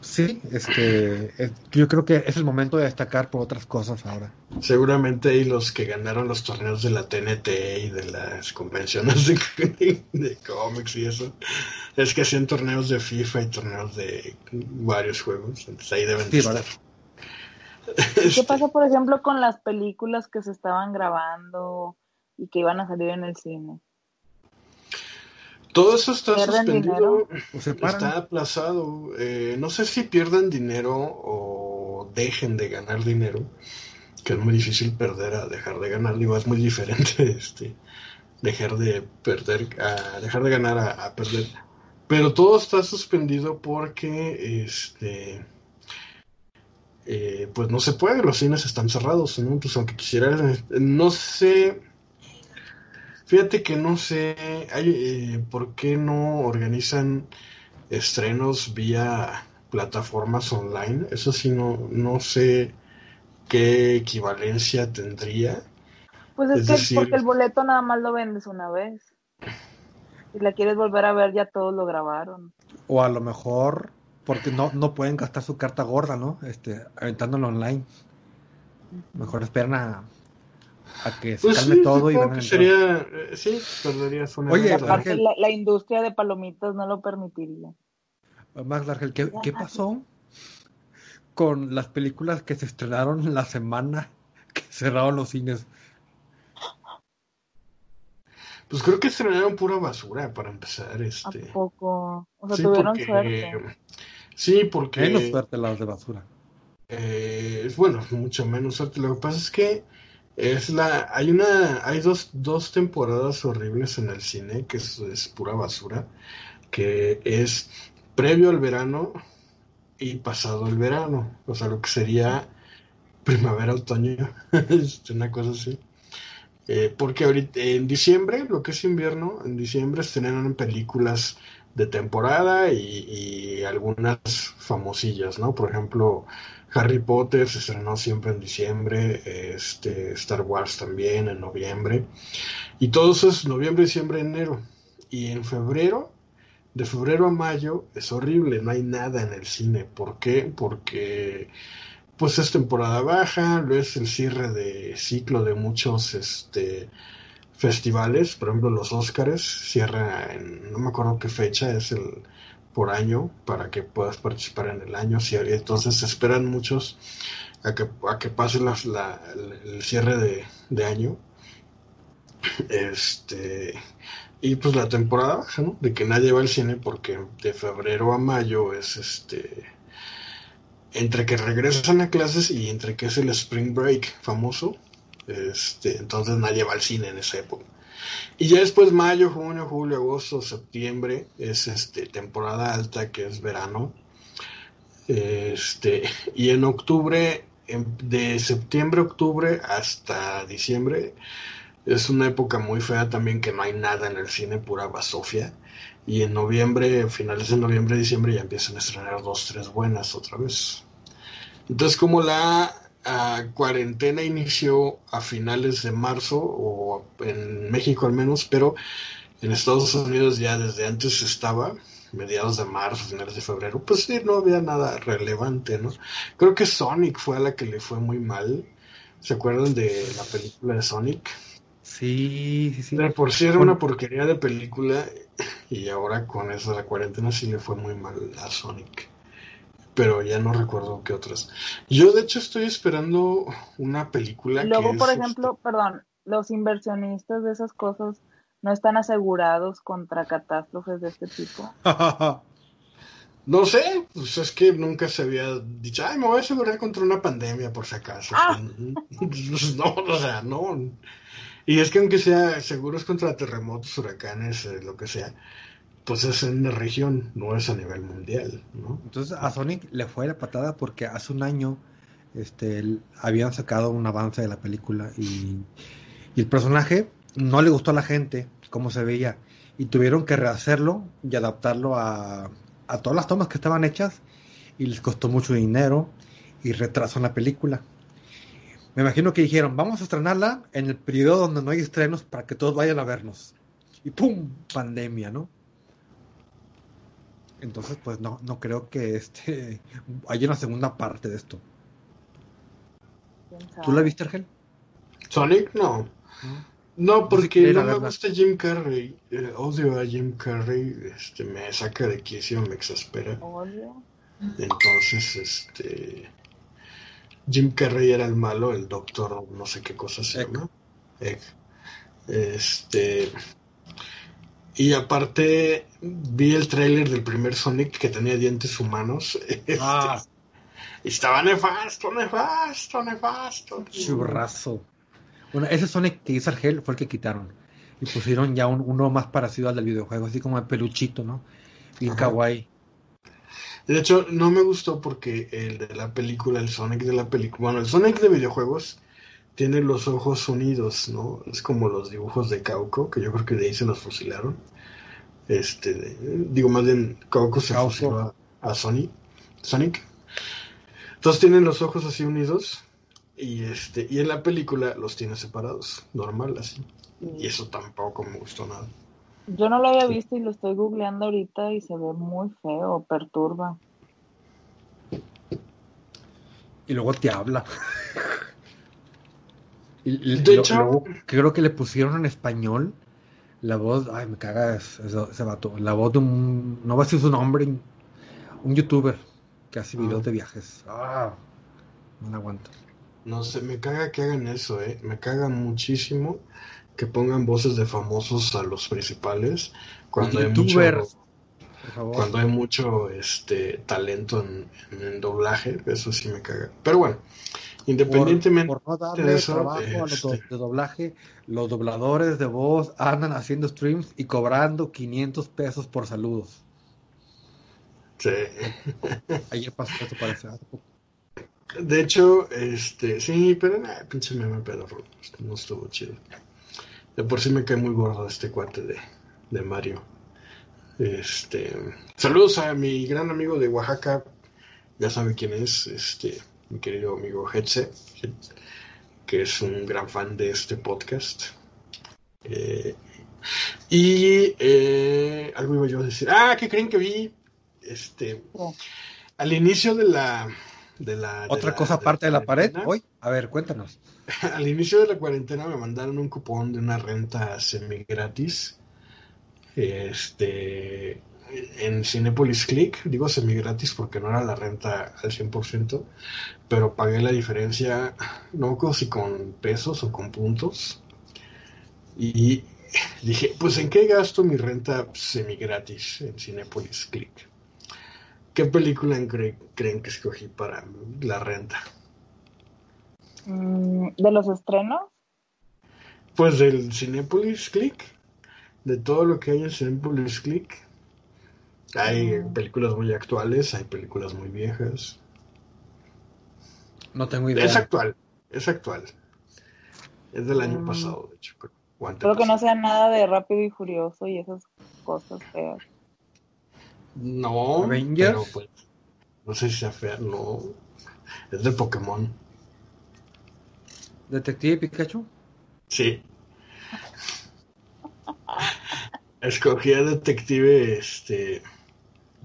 S3: sí, este, yo creo que es el momento de destacar por otras cosas ahora.
S1: Seguramente hay los que ganaron los torneos de la TNT y de las convenciones de, cómics y eso, es que hacían torneos de FIFA y torneos de varios juegos, entonces ahí deben estar.
S2: ¿Qué pasa, por ejemplo, con las películas que se estaban grabando y que iban a salir en el cine?
S1: Todo eso está suspendido, está aplazado. Eh, no sé si pierdan dinero o dejen de ganar dinero, que es muy difícil perder a dejar de ganar. Digo, es muy diferente este, dejar de perder, a dejar de ganar a, perder. Pero todo está suspendido porque, este, eh, pues no se puede. Los cines están cerrados, ¿no? Pues aunque quisiera, no sé Fíjate que no sé eh, por qué no organizan estrenos vía plataformas online. Eso sí, no, no sé qué equivalencia tendría.
S2: Pues es, que porque el boleto nada más lo vendes una vez. Si la quieres volver a ver, ya todos lo grabaron.
S3: O a lo mejor porque no, no pueden gastar su carta gorda, ¿no? Este, aventándolo online. Mejor esperan a, a que se pues calme todo y van a
S1: sería, eh, sí, perderías una
S2: Oye, la, la, industria de palomitas no lo permitiría.
S3: Max Largel, ¿qué, ¿qué, pasó con las películas que se estrenaron la semana que cerraron los cines?
S1: Pues creo que estrenaron pura basura para empezar. Este.
S2: ¿A poco? O sea, tuvieron suerte.
S1: Sí, porque.
S3: Menos suerte las de basura.
S1: Eh, bueno, mucho menos suerte. Lo que pasa es que es la, hay una, hay dos, dos temporadas horribles en el cine que es, pura basura, que es previo al verano y pasado el verano, o sea, lo que sería primavera, otoño, una cosa así. Eh, porque ahorita en diciembre, lo que es invierno, en diciembre estrenan películas de temporada y, y algunas famosillas, ¿no? Por ejemplo, Harry Potter se estrenó siempre en diciembre, este, Star Wars también en noviembre, y todo eso es noviembre, diciembre, enero. Y en febrero, de febrero a mayo, es horrible, no hay nada en el cine. ¿Por qué? Porque pues es temporada baja, lo es el cierre de ciclo de muchos este, festivales, por ejemplo los Óscares, cierra en, no me acuerdo qué fecha, es el por año para que puedas participar en el año. Entonces se esperan muchos a que, a que pase la, el cierre de, año. Este, y pues la temporada baja. De que nadie va al cine porque de febrero a mayo es este entre que regresan a clases y entre que es el spring break famoso, este, entonces nadie va al cine en esa época. Y ya después mayo, junio, julio, agosto, septiembre es este temporada alta que es verano. Este, y en octubre, de septiembre, octubre hasta diciembre, es una época muy fea también que no hay nada en el cine, pura basofia. Y en noviembre, finales de noviembre, diciembre ya empiezan a estrenar dos, tres buenas otra vez. Entonces, como la cuarentena inició a finales de marzo, o en México al menos, pero en Estados Unidos ya desde antes estaba, mediados de marzo, finales de febrero, pues sí, no había nada relevante, ¿no? Creo que Sonic fue a la que le fue muy mal. ¿Se acuerdan de la película de Sonic?
S3: Sí, sí, sí.
S1: por si era una porquería de película y ahora con eso de la cuarentena sí le fue muy mal a Sonic pero ya no recuerdo qué otras. Yo de hecho estoy esperando una película.
S2: Luego, por ejemplo, este perdón, los inversionistas de esas cosas no están asegurados contra catástrofes de este tipo.
S1: no sé, pues es que nunca se había dicho, ay, me voy a asegurar contra una pandemia por si acaso. Ah. Pues, no, o sea, no. Y es que aunque sea seguros contra terremotos, huracanes, eh, lo que sea, pues es en la región, no es a nivel mundial, ¿no?
S3: Entonces a Sonic le fue la patada porque hace un año este, habían sacado un avance de la película y, el personaje no le gustó a la gente cómo se veía y tuvieron que rehacerlo y adaptarlo a, a todas las tomas que estaban hechas y les costó mucho dinero y retrasó la película. Me imagino que dijeron, vamos a estrenarla en el periodo donde no hay estrenos para que todos vayan a vernos. Y ¡pum! Pandemia, ¿no? Entonces, pues no, no creo que este haya una segunda parte de esto. ¿Tú la viste, Argel?
S1: Sonic, no. No, porque no me gusta Jim Carrey. Eh, odio a Jim Carrey. Este, me saca de quicio, me exaspera.
S2: ¿Odio?
S1: Entonces, este. Jim Carrey era el malo, el doctor, no sé qué cosa se llama. Egg. Este. Y aparte, vi el tráiler del primer Sonic que tenía dientes humanos. Este,
S3: Ah,
S1: y estaba nefasto, nefasto, nefasto.
S3: churrazo. Bueno, ese Sonic que hizo Argel fue el que quitaron. Y pusieron ya un- uno más parecido al del videojuego, así como de peluchito, ¿no? Bien
S1: Ajá.
S3: kawaii.
S1: De hecho, no me gustó porque el de la película, el Sonic de la película, bueno, el Sonic de videojuegos tiene los ojos unidos, ¿no? Es como los dibujos de Cauco, que yo creo que de ahí se los fusilaron. Este, de- digo, más bien, Cauco se
S3: Cauco.
S1: fusiló a, a Sonic. Sonic. Entonces tienen los ojos así unidos y este y en la película los tiene separados, normal así. Y eso tampoco me gustó nada.
S2: Yo no lo había visto y lo estoy googleando ahorita y se ve muy feo, perturba.
S3: Y luego te habla.
S1: De
S3: lo-
S1: hecho-
S3: luego creo que le pusieron en español la voz, ay, me caga ese, ese vato, la voz de un, no va a decir su nombre, un youtuber que hace videos
S1: Ah.
S3: de viajes. Ah, no aguanto.
S1: No sé, me caga que hagan eso, ¿eh? Me caga muchísimo que pongan voces de famosos a los principales cuando hay mucho, cuando hay mucho este talento en, en doblaje, eso sí me caga. Pero bueno, independientemente
S3: por, por no darle
S1: de eso,
S3: trabajo a los do-
S1: este-
S3: de doblaje, los dobladores de voz andan haciendo streams y cobrando 500 pesos por saludos.
S1: sí.
S3: Ayer pasó eso parece. hace poco.
S1: De hecho, este, sí, pero nada, pinche meme pedorro, no estuvo chido. De por sí me cae muy gordo este cuate de, de Mario. Este, saludos a mi gran amigo de Oaxaca, ya sabe quién es, este, mi querido amigo Hetze, que es un gran fan de este podcast. Eh, y eh, algo iba yo a decir, ah, ¿qué creen que vi? Este,
S2: Oh.
S1: al inicio de la, de la de
S3: Otra
S1: la-
S3: cosa aparte de la pared
S1: cuarentena,
S3: hoy. A ver, cuéntanos.
S1: Al inicio de la cuarentena me mandaron un cupón de una renta semi gratis. Este en Cinepolis Click, digo semi gratis porque no era la renta al 100%, pero pagué la diferencia, no acuerdo si con pesos o con puntos. Y dije, pues ¿en qué gasto mi renta semi gratis en Cinepolis Click? ¿Qué película cre- creen que escogí para la renta?
S2: Mm, ¿De los estrenos?
S1: Pues del Cinepolis Click, de todo lo que hay en Cinepolis Click. Hay películas muy actuales, hay películas muy viejas.
S3: No tengo idea.
S1: Es actual, es actual. Es del año
S2: Mm.
S1: pasado, de hecho. creo,
S2: que no
S1: antepasado.
S2: sea nada de Rápido y Furioso y esas cosas feas.
S1: No,
S3: Avengers.
S1: pero pues, no sé si sea fea, no. Es de Pokémon.
S3: Detective Pikachu.
S1: Sí. Escogí a Detective, este,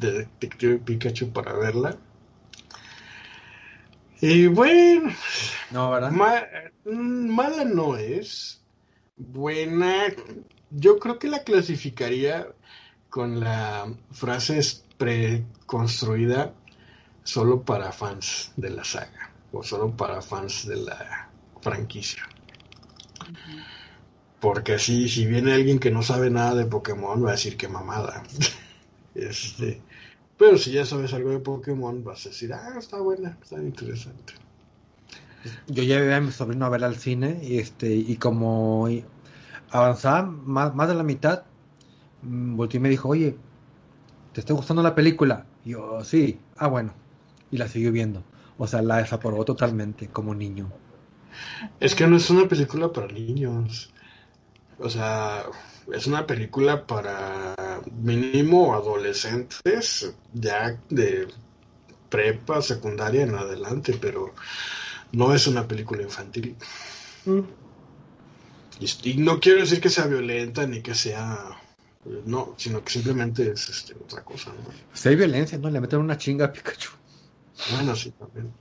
S1: de Detective Pikachu para verla. Y bueno,
S3: No, ¿verdad?
S1: ma- mm, mala no es. Buena, yo creo que la clasificaría con la frase es preconstruida solo para fans de la saga o solo para fans de la franquicia. Porque así, si viene alguien que no sabe nada de Pokémon, va a decir que mamada. este, pero si ya sabes algo de Pokémon, vas a decir, ah, está buena, está interesante.
S3: Yo llevé a mi sobrino a ver al cine y este y como avanzaba más, más de la mitad, mm, volteó y me dijo, oye, ¿te está gustando la película? Y yo, sí, ah, bueno. Y la siguió viendo. O sea, la desaprobó totalmente como niño.
S1: Es que no es una película para niños. O sea, es una película para mínimo adolescentes, ya de prepa, secundaria en adelante, pero no es una película infantil. Y, y no quiero decir que sea violenta ni que sea No, sino que simplemente es este, otra cosa, ¿no?
S3: Si hay violencia, ¿no? Le meten una chinga a Pikachu.
S1: Bueno, sí, también.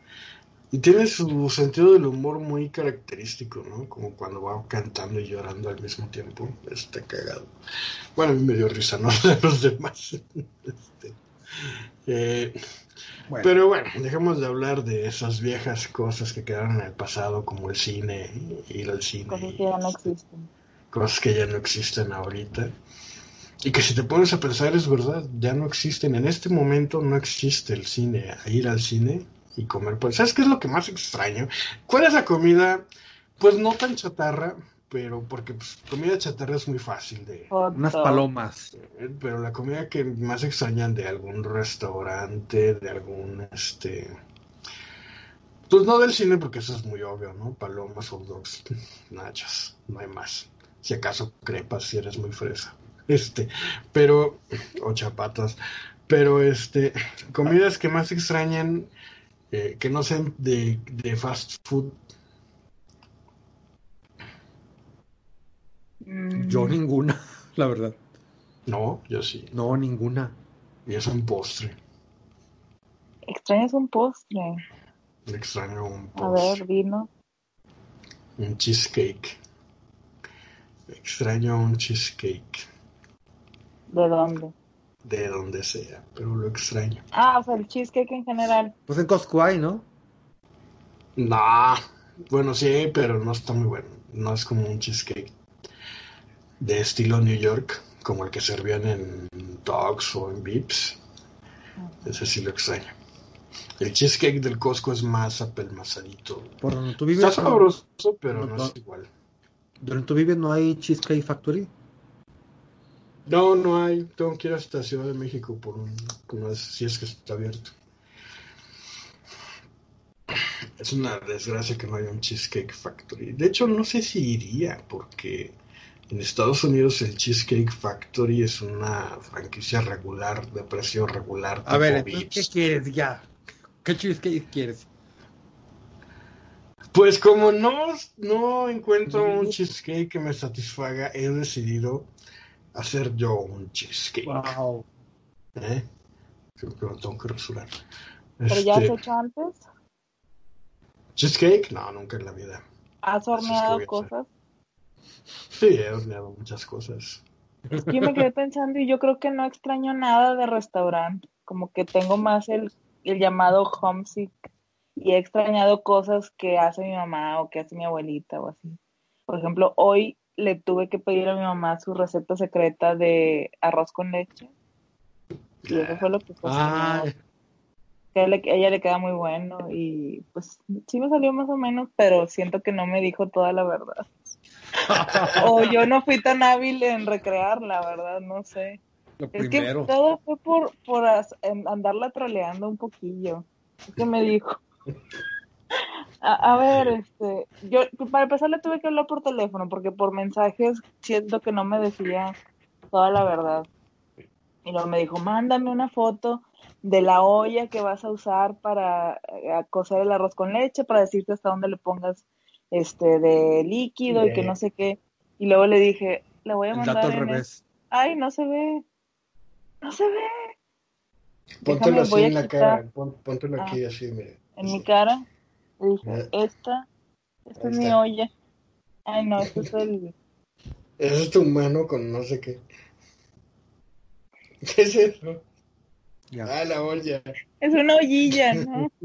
S1: Y tiene su sentido del humor muy característico, ¿no? Como cuando va cantando y llorando al mismo tiempo. Está cagado. Bueno, a mí me dio risa, ¿no? De los demás. Este, eh,
S3: Bueno,
S1: Pero bueno, dejemos de hablar de esas viejas cosas que quedaron en el pasado, como el cine, ir al cine,
S2: Cosas que ya no existen.
S1: cosas que ya no existen ahorita. Y que si te pones a pensar, es verdad, ya no existen. En este momento no existe el cine, a ir al cine y comer. Pues, ¿sabes qué es lo que más extraño? ¿Cuál es la comida? Pues no tan chatarra, pero porque pues, comida chatarra es muy fácil de,
S3: unas palomas.
S1: pero la comida que más extrañan de algún restaurante, de algún este pues no del cine porque eso es muy obvio, ¿no? Palomas, hot dogs, nachos, no hay más. Si acaso crepas si eres muy fresa. Este, pero o chapatas, pero este comidas que más extrañan eh, que no sean de, de fast food.
S2: Mm,
S3: Yo ninguna, la verdad.
S1: No, yo sí.
S3: No, ninguna.
S1: Y es un postre.
S2: Extrañas un postre.
S1: Extraño un
S2: A
S1: postre.
S2: ver, vino.
S1: Un cheesecake. Extraño un cheesecake.
S2: ¿De dónde?
S1: De donde sea, pero lo extraño.
S2: Ah, o sea, el cheesecake en general.
S3: Pues en Costco hay, ¿no?
S1: Nah, bueno, sí, pero no está muy bueno. No es como un cheesecake de estilo New York, como el que servían en Dogs o en Vips. Ese sí lo extraño. El cheesecake del Costco es más apelmazadito.
S3: Por donde tú vives.
S1: Está
S3: no-
S1: sabroso, pero
S3: no-
S1: no es igual.
S3: Donde tú vives no hay Cheesecake Factory.
S1: No, no hay. Tengo que ir hasta Ciudad de México por un, por si es que está abierto. Es una desgracia que no haya un Cheesecake Factory. De hecho, no sé si iría, porque en Estados Unidos el Cheesecake Factory es una franquicia regular, de precio regular.
S3: A ver, entonces, ¿qué quieres ya? ¿Qué cheesecake quieres?
S1: Pues como no, no encuentro un cheesecake que me satisfaga, he decidido hacer yo un cheesecake.
S3: Wow.
S1: ¿eh? Creo que lo tengo que rasurar.
S2: ¿Pero ya has
S1: Este,
S2: hecho antes?
S1: ¿Cheesecake? No, nunca en la vida.
S2: ¿Has
S1: Eso es que
S2: horneado cosas?
S1: Sí, he horneado muchas cosas.
S2: Es que yo me quedé pensando y yo creo que no extraño nada de restaurante. Como que tengo más el, el llamado homesick y he extrañado cosas que hace mi mamá o que hace mi abuelita o así. Por ejemplo, hoy le tuve que pedir a mi mamá su receta secreta de arroz con leche y eso fue lo que.
S3: Ah,
S2: que a ella, le queda muy bueno y pues sí me salió más o menos, pero siento que no me dijo toda la verdad. O yo no fui tan hábil en recrear, la verdad, no sé.
S3: lo
S2: Es
S3: primero.
S2: que todo fue por, por andarla troleando un poquillo. Es que me dijo. A, a ver, este, yo para empezar le tuve que hablar por teléfono porque por mensajes siento que no me decía toda la verdad. Y luego me dijo, mándame una foto de la olla que vas a usar para eh, cocer el arroz con leche, para decirte hasta dónde le pongas este de líquido y que no sé qué. Y luego le dije, le voy a
S3: El
S2: mandar
S3: dato al
S2: en el-. Ay, no se ve. No se ve.
S1: Póntelo
S2: Déjame,
S1: así en la cara. Póntelo
S2: Ah.
S1: aquí así, mire.
S2: En mi cara. Le dije,
S1: Eh.
S2: esta, esta
S1: Ahí
S2: es mi olla. Ay, no, este es el...
S1: Ese es tu mano con no sé qué. ¿Qué es eso?
S3: Ya.
S1: Ah, la olla.
S2: Es una ollilla, ¿no?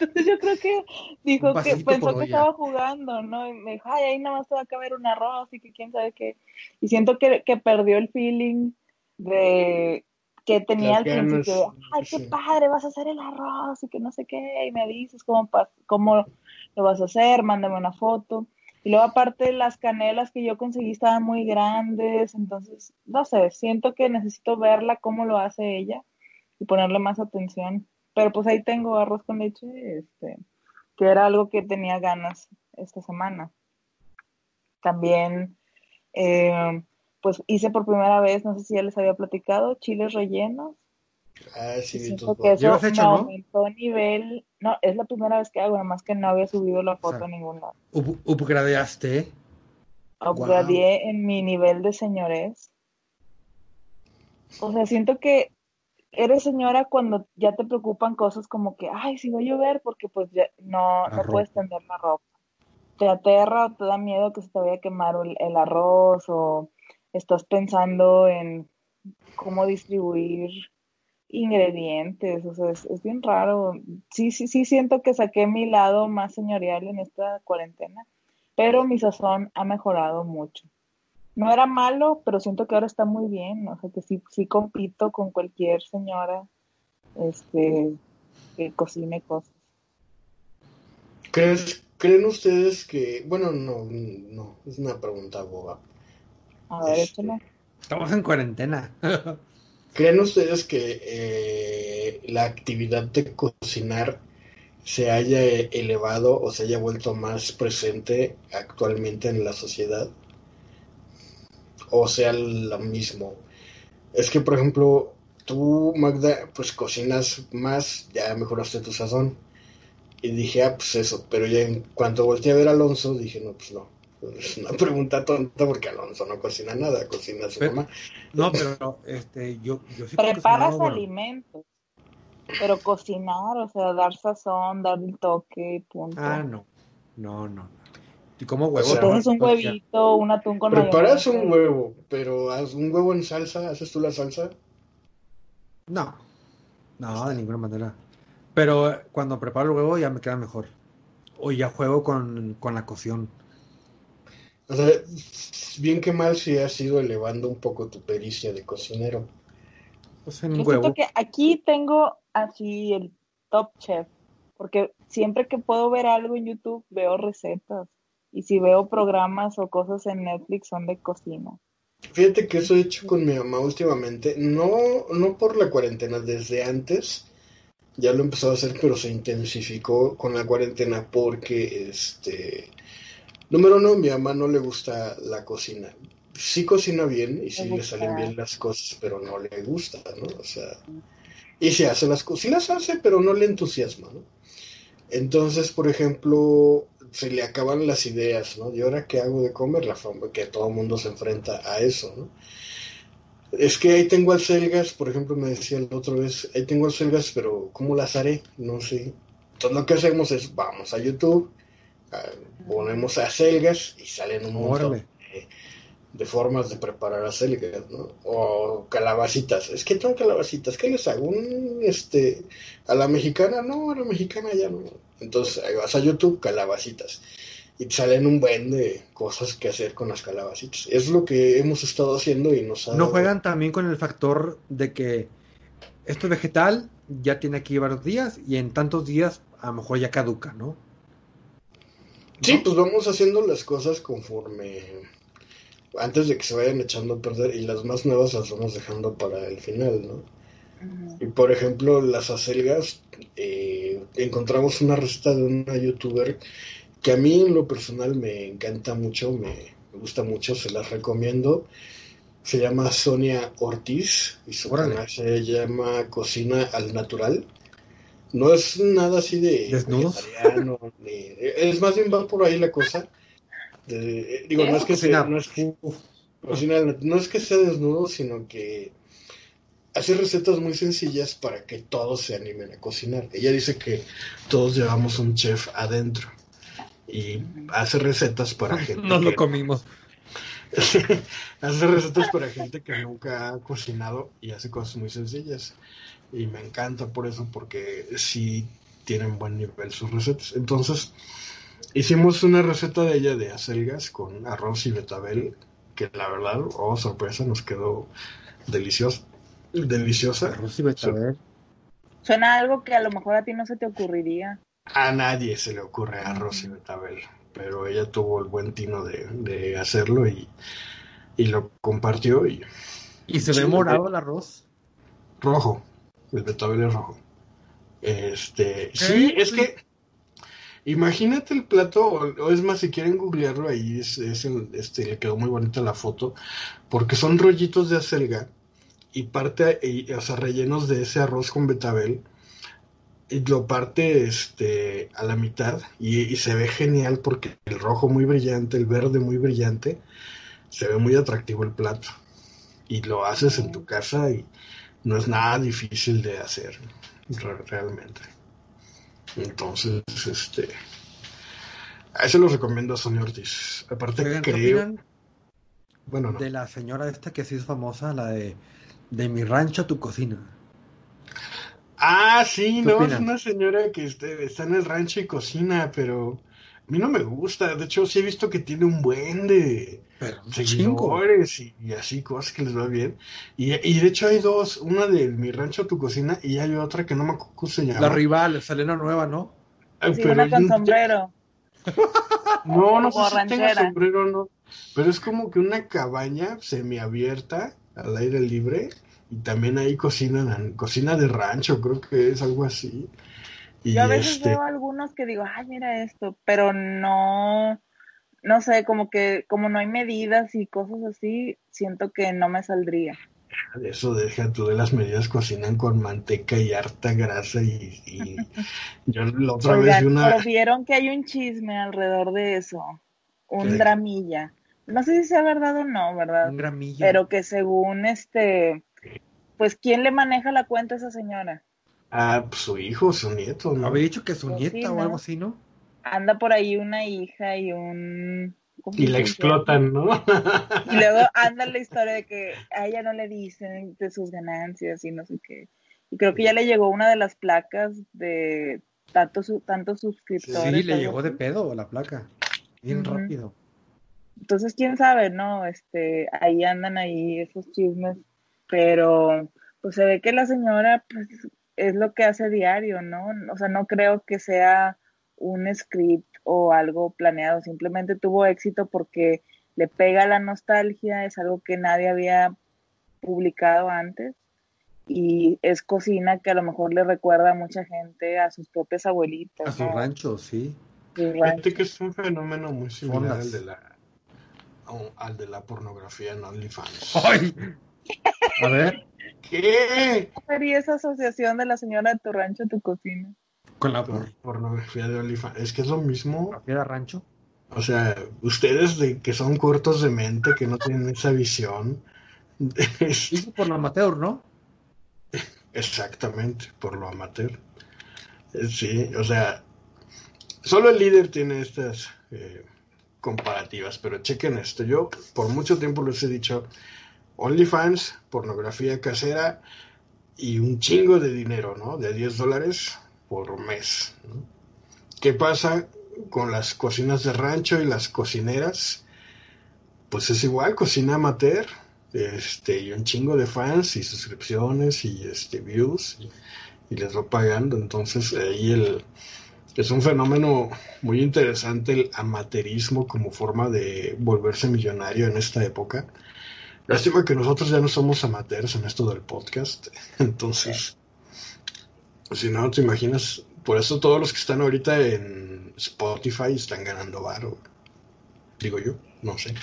S2: Entonces yo creo que dijo que pensó que
S3: olla.
S2: estaba jugando, ¿no? Y me dijo, ay, ahí nada más te va a caber un arroz y que quién sabe qué. Y siento que, que perdió el feeling de que tenía al principio, ay, qué
S1: sí.
S2: padre, vas a hacer el arroz y que no sé qué, y me dices cómo, cómo lo vas a hacer, mándame una foto. Y luego aparte las canelas que yo conseguí estaban muy grandes, entonces, no sé, siento que necesito verla cómo lo hace ella y ponerle más atención. Pero pues ahí tengo arroz con leche, este, que era algo que tenía ganas esta semana. También, eh, pues hice por primera vez, no sé si ya les había platicado, chiles rellenos.
S1: Ah, sí,
S2: que eso
S3: ¿Llevas hecho,
S2: me
S3: no?
S2: aumentó a nivel. No, es la primera vez que hago, nada más que no había subido la foto
S3: sea,
S2: a ningún lado.
S3: Up- upgradeaste.
S2: upgradeé en mi nivel de señores. O sea, siento que eres señora cuando ya te preocupan cosas como que, ay, si va a llover, porque pues ya no, no puedes tender la ropa. Te aterra o te da miedo que se te vaya a quemar el, el arroz o estás pensando en cómo distribuir ingredientes, o sea, es, es, bien raro. Sí, sí, sí siento que saqué mi lado más señorial en esta cuarentena, pero mi sazón ha mejorado mucho. No era malo, pero siento que ahora está muy bien, o sea, que sí, sí compito con cualquier señora este, que cocine cosas.
S1: ¿Crees, ¿Creen ustedes que, bueno, no, no, es una pregunta boba.
S2: A ver,
S1: Este.
S3: Estamos en cuarentena.
S1: ¿Creen ustedes que eh, la actividad de cocinar se haya elevado o se haya vuelto más presente actualmente en la sociedad? ¿O sea lo mismo? Es que, por ejemplo, tú, Magda, pues cocinas más, ya mejoraste tu sazón. Y dije, ah, pues eso. Pero ya en cuanto volteé a ver a Alonso, dije, no, pues no. Es una pregunta tonta porque Alonso no cocina nada, cocina su
S3: Pero-
S1: mamá.
S3: No, pero este, yo, yo sí
S2: Preparas
S3: bueno,
S2: alimentos, pero cocinar, o sea, dar sazón, dar el toque punto.
S3: Ah, no. No, no. Y como huevo.
S1: O sea,
S2: Entonces un huevito, un atún con
S1: Preparas
S2: mayonesa.
S1: un huevo, pero haz un huevo en salsa, ¿haces tú la salsa?
S3: No. No, de ninguna manera. Pero cuando preparo el huevo ya me queda mejor. O ya juego con, con la cocción.
S1: O sea, bien que mal si has ido elevando un poco tu pericia de cocinero.
S3: Pues en
S2: Yo
S3: huevo.
S2: que aquí tengo así el top chef, porque siempre que puedo ver algo en YouTube veo recetas. Y si veo programas o cosas en Netflix son de cocina.
S1: Fíjate que eso he hecho con mi mamá últimamente, no, no por la cuarentena, desde antes ya lo he empezado a hacer, pero se intensificó con la cuarentena porque, este, número uno, mi mamá no le gusta la cocina. Sí cocina bien y sí
S2: Le
S1: salen bien las cosas, pero no le gusta, ¿no? O sea, y se hace las cosas, sí las hace, pero no le entusiasma, ¿no? Entonces, por ejemplo, se le acaban las ideas, ¿no? ¿Y ahora qué hago de comer? La forma que todo el mundo se enfrenta a eso, ¿no? Es que ahí tengo alcelgas, por ejemplo, me decía la otra vez, ahí tengo alcelgas, pero ¿cómo las haré? No sé. Entonces lo que hacemos es, vamos a YouTube, ponemos acelgas y salen un montón de, de formas de preparar acelgas, ¿no? O calabacitas. Es que tengo calabacitas, ¿qué les hago? Un, este, a la mexicana, no, a la mexicana ya no. Entonces ahí vas a YouTube, calabacitas. Y salen un buen de cosas que hacer con las calabacitas. Es lo que hemos estado haciendo y nos ha
S3: No juegan también con el factor de que esto es vegetal, ya tiene aquí varios días y en tantos días a lo mejor ya caduca, ¿no?
S1: Sí, pues vamos haciendo las cosas conforme antes de que se vayan echando a perder y las más nuevas las vamos dejando para el final, ¿no? Y por ejemplo, las acelgas, eh, encontramos una receta de una youtuber que a mí en lo personal me encanta mucho, me, me gusta mucho, se las recomiendo. Se llama Sonia Ortiz y su canal se llama Cocina al Natural. No es nada así de
S3: ¿Desnudos?
S1: ni- es más bien va por ahí la cosa. De- digo, no es que sea, no es que no es que sea desnudo, sino que hace recetas muy sencillas para que todos se animen a cocinar. Ella dice que todos llevamos un chef adentro y hace recetas para gente
S3: Nos lo comimos.
S1: hace recetas para gente que nunca ha cocinado y hace cosas muy sencillas. Y me encanta por eso, porque sí tienen buen nivel sus recetas. Entonces, hicimos una receta de ella de acelgas con arroz y betabel, que la verdad, oh sorpresa, nos quedó deliciosa. Deliciosa.
S3: Arroz y betabel.
S2: Suena algo que a lo mejor a ti no se te ocurriría.
S1: A nadie se le ocurre arroz y betabel, pero ella tuvo el buen tino de, de hacerlo y, y lo compartió y
S3: Y se ve morado el arroz.
S1: rojo, el betabel es rojo. Este, sí, es que imagínate el plato, o, o es más, si quieren googlearlo ahí, es, es el- este, le quedó muy bonita la foto, porque son rollitos de acelga y parte, y, o sea, rellenos de ese arroz con betabel, y lo parte este, a la mitad y, y se ve genial porque el rojo muy brillante, el verde muy brillante, se ve muy atractivo el plato. Y lo haces en tu casa y no es nada difícil de hacer re- realmente. Entonces, este, a eso lo recomiendo a Sonia Ortiz. Aparte
S3: Oigan, ¿qué
S1: creo, bueno, no.
S3: de la señora esta que sí es famosa, la de de mi rancho a tu cocina?
S1: Ah, sí,
S3: ¿Qué
S1: no, es una señora que este, está en el rancho y cocina, pero a mí no me gusta. De hecho, sí he visto que tiene un buen de
S3: Pero
S1: seguidores y, y así, cosas que les va bien. Y, y de hecho hay dos, una de Mi Rancho Tu Cocina y hay otra que no me acuerdo cómo se llama.
S3: La rival, Selena Nueva, ¿no?
S1: Ay,
S2: Sí,
S1: pero
S2: una con sombrero.
S1: No, no sé si tenga sombrero o no, pero es como que una cabaña semiabierta al aire libre y también ahí cocinan, cocina de rancho, creo que es algo así. Y
S2: Yo a veces
S1: este,
S2: veo algunos que digo, ay, mira esto, pero no, no sé, como que como no hay medidas y cosas así, siento que no me saldría.
S1: eso deja tú de las medidas, cocinan con manteca y harta grasa y, y yo la otra vez
S2: Oigan,
S1: vi una...
S2: pero vieron que hay un chisme alrededor de eso, un
S3: ¿Qué?
S2: dramilla. No sé si sea verdad o no, ¿verdad?
S3: Un gramillo.
S2: Pero que según este, pues, ¿quién le maneja la cuenta a esa señora?
S1: Ah, pues, su hijo, su nieto, ¿no?
S3: Había dicho que su
S2: Pues
S3: nieta
S2: sí,
S3: o
S2: ¿no?
S3: algo así, ¿no?
S2: Anda por ahí una hija y un... ¿cómo
S1: Y la explotan, ¿no?
S2: Y luego anda la historia de que a ella no le dicen de sus ganancias y no sé qué. Y creo que ya le llegó una de las placas de tantos su- tantos suscriptores.
S3: Sí, le llegó de pedo la placa. Bien rápido.
S2: Entonces, quién sabe, ¿no? Este, ahí andan ahí esos chismes, pero pues se ve que la señora pues es lo que hace diario, ¿no? O sea, no creo que sea un script o algo planeado, simplemente tuvo éxito porque le pega la nostalgia, es algo que nadie había publicado antes y es cocina que a lo mejor le recuerda a mucha gente a sus propias abuelitas,
S3: A su
S2: ¿no?
S3: rancho, sí.
S1: Fíjate que es un fenómeno muy similar
S3: Fondas.
S1: al de la al de la pornografía en OnlyFans.
S3: ¡Ay! A ver,
S1: ¿Qué?
S2: ¿Cómo sería esa asociación de la señora de tu rancho a tu cocina?
S3: con la
S1: Por- pornografía de OnlyFans. Es que es lo mismo.
S3: pornografía de rancho.
S1: O sea, ustedes de que son cortos de mente, que no tienen esa visión. es-
S3: Hizo por la amateur, ¿no?
S1: exactamente, por lo amateur. Eh, Sí, o sea, solo el líder tiene estas eh, comparativas, pero chequen esto. Yo por mucho tiempo les he dicho, OnlyFans, pornografía casera y un chingo de dinero, ¿no? De 10 dólares por mes. ¿Qué pasa con las cocinas de rancho y las cocineras? Pues es igual, cocina amateur, este, y un chingo de fans y suscripciones y este views y, y les va pagando. Entonces ahí el es un fenómeno muy interesante el amateurismo como forma de volverse millonario en esta época. Lástima que nosotros ya no somos amateurs en esto del podcast. Entonces, si no te imaginas, por eso todos los que están ahorita en Spotify están ganando varo. Digo yo, no sé.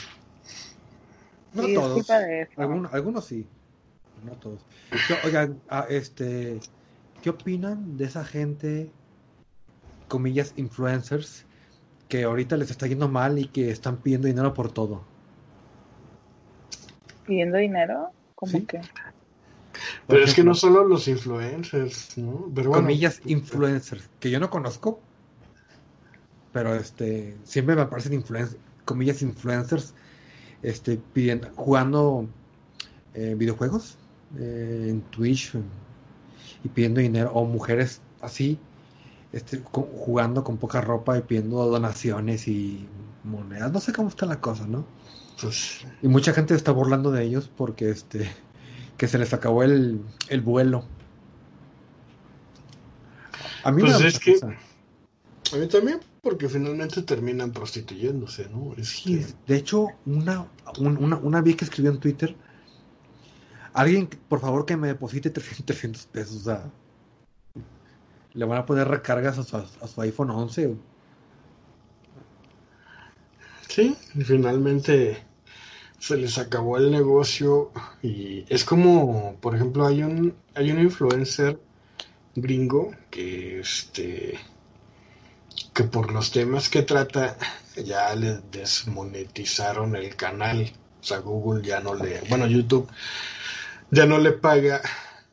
S3: No
S2: Sí, es
S3: todos.
S2: culpa de eso.
S3: Algunos, algunos sí. No todos. Yo- Oigan, ah, este, ¿qué opinan de esa gente, comillas, influencers, que ahorita les está yendo mal y que están pidiendo dinero por todo?
S2: ¿Pidiendo dinero? ¿Cómo
S3: Sí.
S2: que?
S1: Pero es que no solo los influencers, ¿no? Pero bueno,
S3: comillas, influencers, que yo no conozco, pero este, siempre me aparecen influen- comillas, influencers, este, pidiendo, jugando eh, videojuegos eh, en Twitch y pidiendo dinero, o mujeres así, este, jugando con poca ropa y pidiendo donaciones y monedas, no sé cómo está la cosa, ¿no?
S1: Pues
S3: Y mucha gente está burlando de ellos porque este que se les acabó el, el vuelo. A mí
S1: Pues es que- a mí también, porque finalmente terminan prostituyéndose, ¿no? Es
S3: Sí,
S1: que-
S3: de hecho, una, un- una, una vez que escribió en Twitter, alguien, por favor, que me deposite 300, 300 pesos, o sea, le van a poner recargas a su, a su iPhone 11.
S1: Sí, finalmente se les acabó el negocio y es como, por ejemplo, hay un hay un influencer gringo que este que por los temas que trata ya le desmonetizaron el canal. O sea, Google ya no le, bueno, YouTube ya no le paga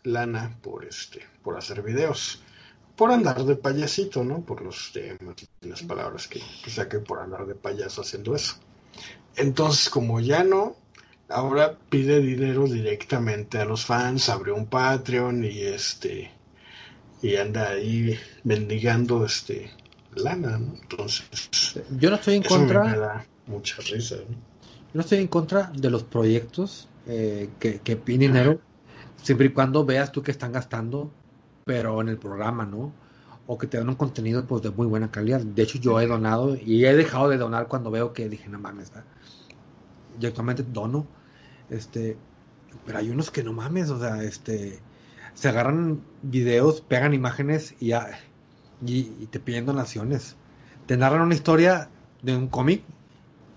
S1: lana por este, por hacer videos. Por andar de payasito, ¿no? Por los temas y las palabras que, que saque por andar de payaso haciendo eso. Entonces, como ya no, ahora pide dinero directamente a los fans, abrió un Patreon y este y anda ahí mendigando este lana, ¿no? Entonces,
S3: yo no estoy en contra.
S1: Me da mucha risa. ¿no?
S3: Yo no estoy en contra de los proyectos eh, que, que piden dinero, siempre y cuando veas tú que están gastando, pero en el programa, ¿no? O que te dan un contenido pues de muy buena calidad. De hecho, yo he donado y he dejado de donar cuando veo que dije, no mames, ¿verdad? yo actualmente dono, este, pero hay unos que no mames, o sea, este, se agarran videos, pegan imágenes y ya, y, te piden donaciones. Te narran una historia de un cómic,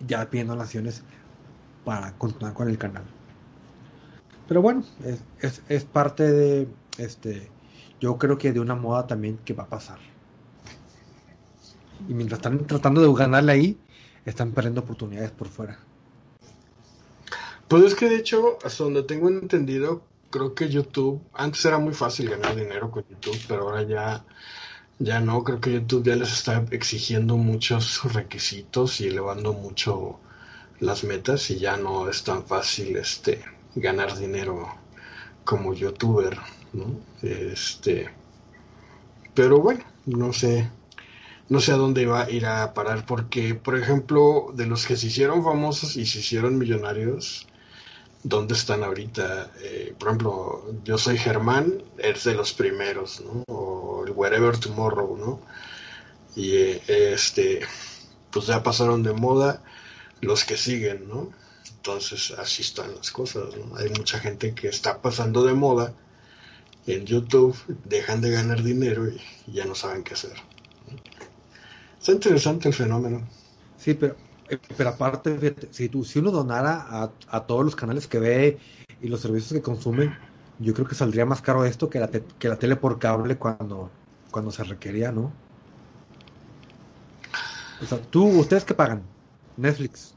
S3: ya piden donaciones para continuar con el canal. Pero bueno, es, es, parte de este. Yo creo que de una moda también que va a pasar. Y mientras están tratando de ganarle ahí, están perdiendo oportunidades por fuera.
S1: Pues es que de hecho, hasta donde tengo entendido, creo que YouTube, antes era muy fácil ganar dinero con YouTube, pero ahora ya ya no, creo que YouTube ya les está exigiendo muchos requisitos y elevando mucho las metas y ya no es tan fácil este ganar dinero como youtuber, ¿no? Este pero bueno, no sé no sé a dónde iba a ir a parar porque por ejemplo, de los que se hicieron famosos y se hicieron millonarios, ¿dónde están ahorita? Eh, por ejemplo, yo soy Germán, es de los primeros, ¿no? O el Wherever Tomorrow, ¿no? Y eh, este, pues ya pasaron de moda los que siguen, ¿no? Entonces así están las cosas, ¿no? Hay mucha gente que está pasando de moda en YouTube, dejan de ganar dinero y, ya no saben qué hacer. Está interesante el fenómeno.
S3: Sí, pero eh, pero aparte, si, tú, si uno donara a, a, todos los canales que ve y los servicios que consume, yo creo que saldría más caro esto que la, te, que la tele por cable cuando, cuando se requería, ¿no? O sea, tú, ¿ustedes qué pagan? Netflix.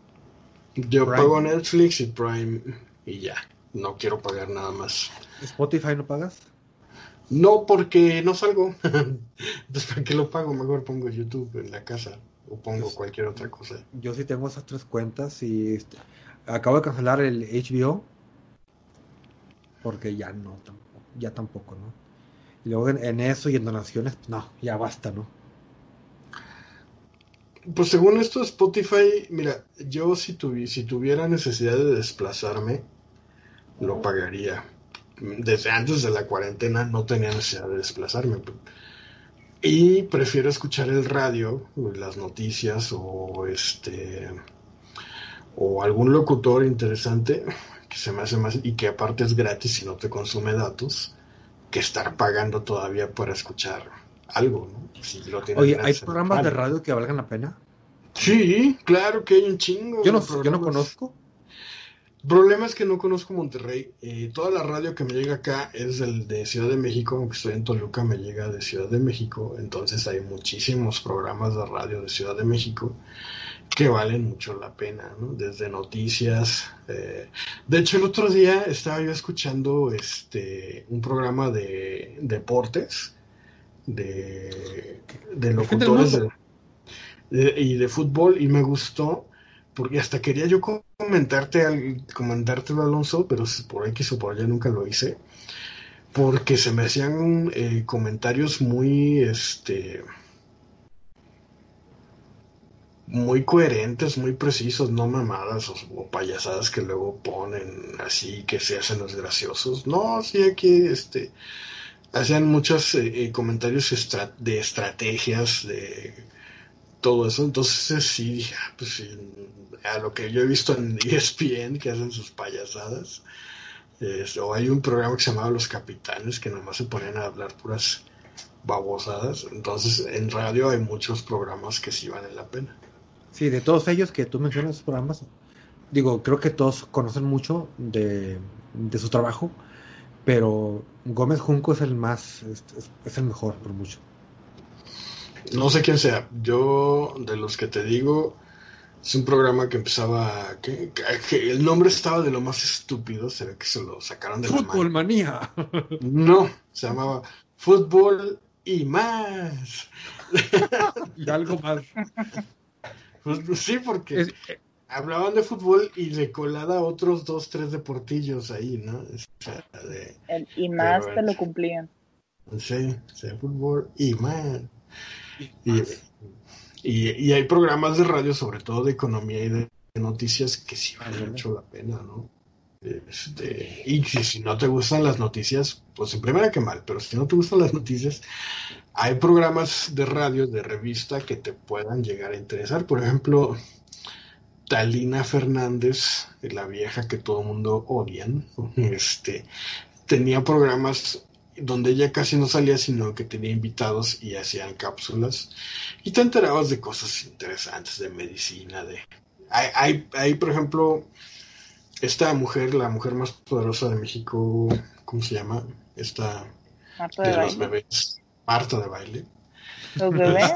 S1: Yo Prime. pago Netflix y Prime y ya. No quiero pagar nada más.
S3: ¿Spotify no pagas?
S1: No, porque no salgo. Entonces, ¿para qué lo pago? Mejor pongo YouTube en la casa o pongo cualquier otra cosa.
S3: Yo sí tengo esas tres cuentas y este, acabo de cancelar el HBO porque ya no, tampoco, ya tampoco, ¿no? Y luego en, en, eso y en donaciones, no, ya basta, ¿no?
S1: Pues según esto Spotify, mira, yo si, tuvi si tuviera necesidad de desplazarme, lo pagaría. Desde antes de la cuarentena no tenía necesidad de desplazarme. Y prefiero escuchar el radio, las noticias o este o algún locutor interesante que se me hace más y que aparte es gratis y no te consume datos que estar pagando todavía para escuchar algo, ¿no? Si lo
S3: Oye, ¿hay programas de radio que valgan la pena?
S1: Sí, claro que hay un chingo.
S3: Yo no, yo no conozco.
S1: El problema es que no conozco Monterrey. Eh, toda la radio que me llega acá es del de Ciudad de México, aunque estoy en Toluca, me llega de Ciudad de México. Entonces hay muchísimos programas de radio de Ciudad de México que valen mucho la pena, ¿no? Desde noticias. Eh... De hecho, el otro día estaba yo escuchando este un programa de deportes, de, de locutores de, de, y de fútbol, y me gustó porque hasta quería yo comentarte al comentártelo Alonso, pero por X o por allá nunca lo hice, porque se me hacían eh, comentarios muy, este, muy coherentes, muy precisos, no mamadas o, payasadas que luego ponen así que se hacen los graciosos. No, sí, aquí, este, hacían muchos eh, eh, comentarios de estrategias, de todo eso. Entonces sí ah, pues sí, a lo que yo he visto en ESPN que hacen sus payasadas. Es, o hay un programa que se llamaba Los Capitanes que nomás se ponían a hablar puras babosadas. Entonces en radio hay muchos programas que sí valen la pena.
S3: Sí, de todos ellos que tú mencionas, esos programas, digo, creo que todos conocen mucho de, de su trabajo, pero Gómez Junco es el más, es, es el mejor por mucho.
S1: No sé quién sea. Yo, de los que te digo, es un programa que empezaba. Que, el nombre estaba de lo más estúpido. Se ve que se lo sacaron de
S3: Fútbol la manía.
S1: No, se llamaba Fútbol y más.
S3: y algo más.
S1: Pues, sí, porque eh, hablaban de fútbol y de colada otros dos, tres deportillos ahí, ¿no?
S2: y más te lo cumplían.
S1: Sí, sí, fútbol y más. Y, y, hay programas de radio, sobre todo de economía y de noticias, que sí valen mucho la pena, ¿no? Este, y si, no te gustan las noticias, pues en primera que mal, pero si no te gustan las noticias, hay programas de radio, de revista que te puedan llegar a interesar. Por ejemplo, Talina Fernández, la vieja que todo el mundo odian, este, tenía programas donde ella casi no salía, sino que tenía invitados y hacían cápsulas. Y te enterabas de cosas interesantes, de medicina, de... Hay, hay, por ejemplo, esta mujer, la mujer más poderosa de México, ¿cómo se llama? Esta... de, los bebés. Marta de baile.
S2: ¿Los bebés?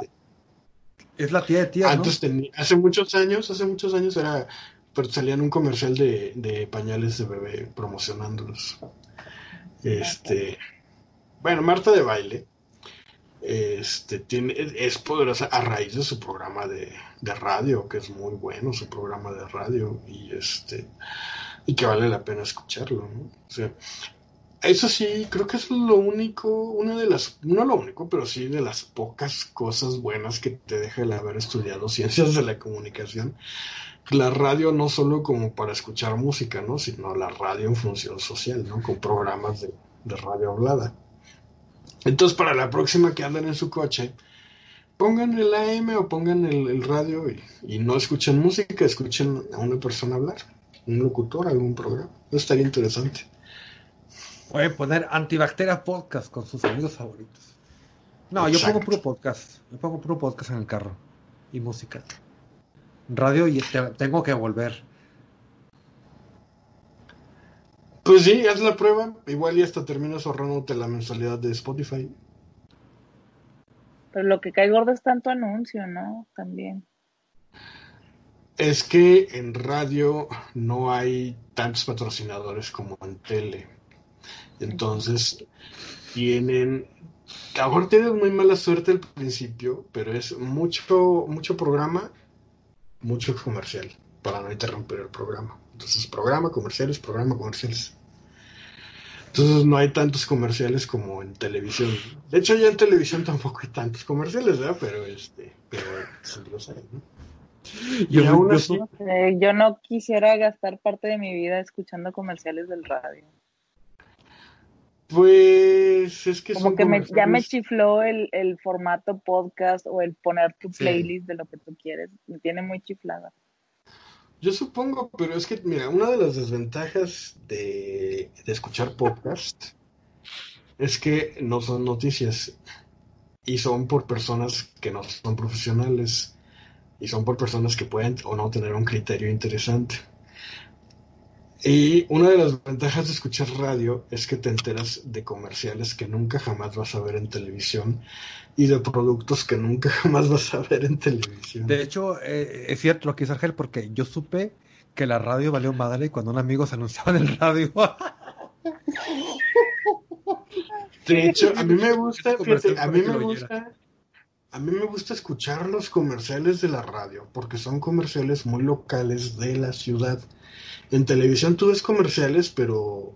S3: es la tía de tía.
S1: Antes tenía, hace muchos años, hace muchos años era, pero salía en un comercial de, de pañales de bebé promocionándolos. Este, bueno, Marta de Baile este, tiene, es poderosa a raíz de su programa de, radio, que es muy bueno su programa de radio y este y que vale la pena escucharlo. eso sí, creo que es lo único, una de las, no lo único, pero sí de las pocas cosas buenas que te deja el haber estudiado ciencias de la comunicación. La radio no solo como para escuchar música, ¿no? sino la radio en función social, ¿no? con programas de, de radio hablada. Entonces, para la próxima que anden en su coche, pongan el AM o pongan el, radio y, no escuchen música, escuchen a una persona hablar, un locutor, algún programa. Eso estaría interesante.
S3: Puede poner Antibacteria Podcast con sus amigos favoritos. No, yo pongo puro podcast. Yo pongo puro podcast en el carro. Y música. Radio y tengo que volver.
S1: Pues sí, haz la prueba. Igual y hasta terminas ahorrándote la mensualidad de Spotify.
S2: Pero lo que cae gordo es tanto anuncio, ¿no? También.
S1: Es que en radio no hay tantos patrocinadores como en tele. Entonces, tienen. A lo mejor tienen muy mala suerte al principio, pero es mucho, mucho programa, mucho comercial, para no interrumpir el programa. Entonces, programa, comerciales, programa, comerciales. Entonces no hay tantos comerciales como en televisión. De hecho, ya en televisión tampoco hay tantos comerciales, ¿verdad? Pero este, pero sí los hay, ¿no?
S2: Yo, yo no quisiera gastar parte de mi vida escuchando comerciales del radio.
S1: Pues es que
S2: como que ya me chifló el, el formato podcast o el poner tu playlist de lo que tú quieres. Me tiene muy chiflada.
S1: Yo supongo, pero es que, mira, una de las desventajas de, escuchar podcast es que no son noticias y son por personas que no son profesionales y son por personas que pueden o no tener un criterio interesante. Y una de las ventajas de escuchar radio es que te enteras de comerciales que nunca jamás vas a ver en televisión y de productos que nunca jamás vas a ver en televisión.
S3: De hecho, eh, es cierto lo que dice Argel, porque yo supe que la radio valió madre cuando un amigo se anunciaba en el radio.
S1: De hecho, a mí me gusta, a mí me gusta, a mí me gusta escuchar los comerciales de la radio, porque son comerciales muy locales de la ciudad. En televisión tú ves comerciales, pero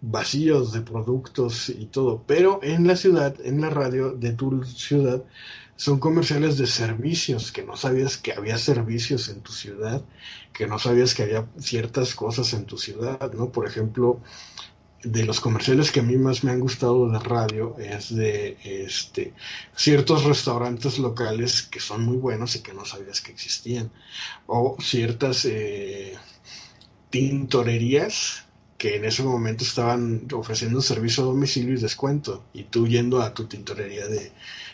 S1: vacíos de productos y todo, pero en la ciudad, en la radio de tu ciudad, son comerciales de servicios, que no sabías que había servicios en tu ciudad, que no sabías que había ciertas cosas en tu ciudad, ¿no? Por ejemplo, de los comerciales que a mí más me han gustado de radio es de este ciertos restaurantes locales que son muy buenos y que no sabías que existían o ciertas eh, tintorerías que en ese momento estaban ofreciendo servicio a domicilio y descuento, y tú yendo a tu tintorería de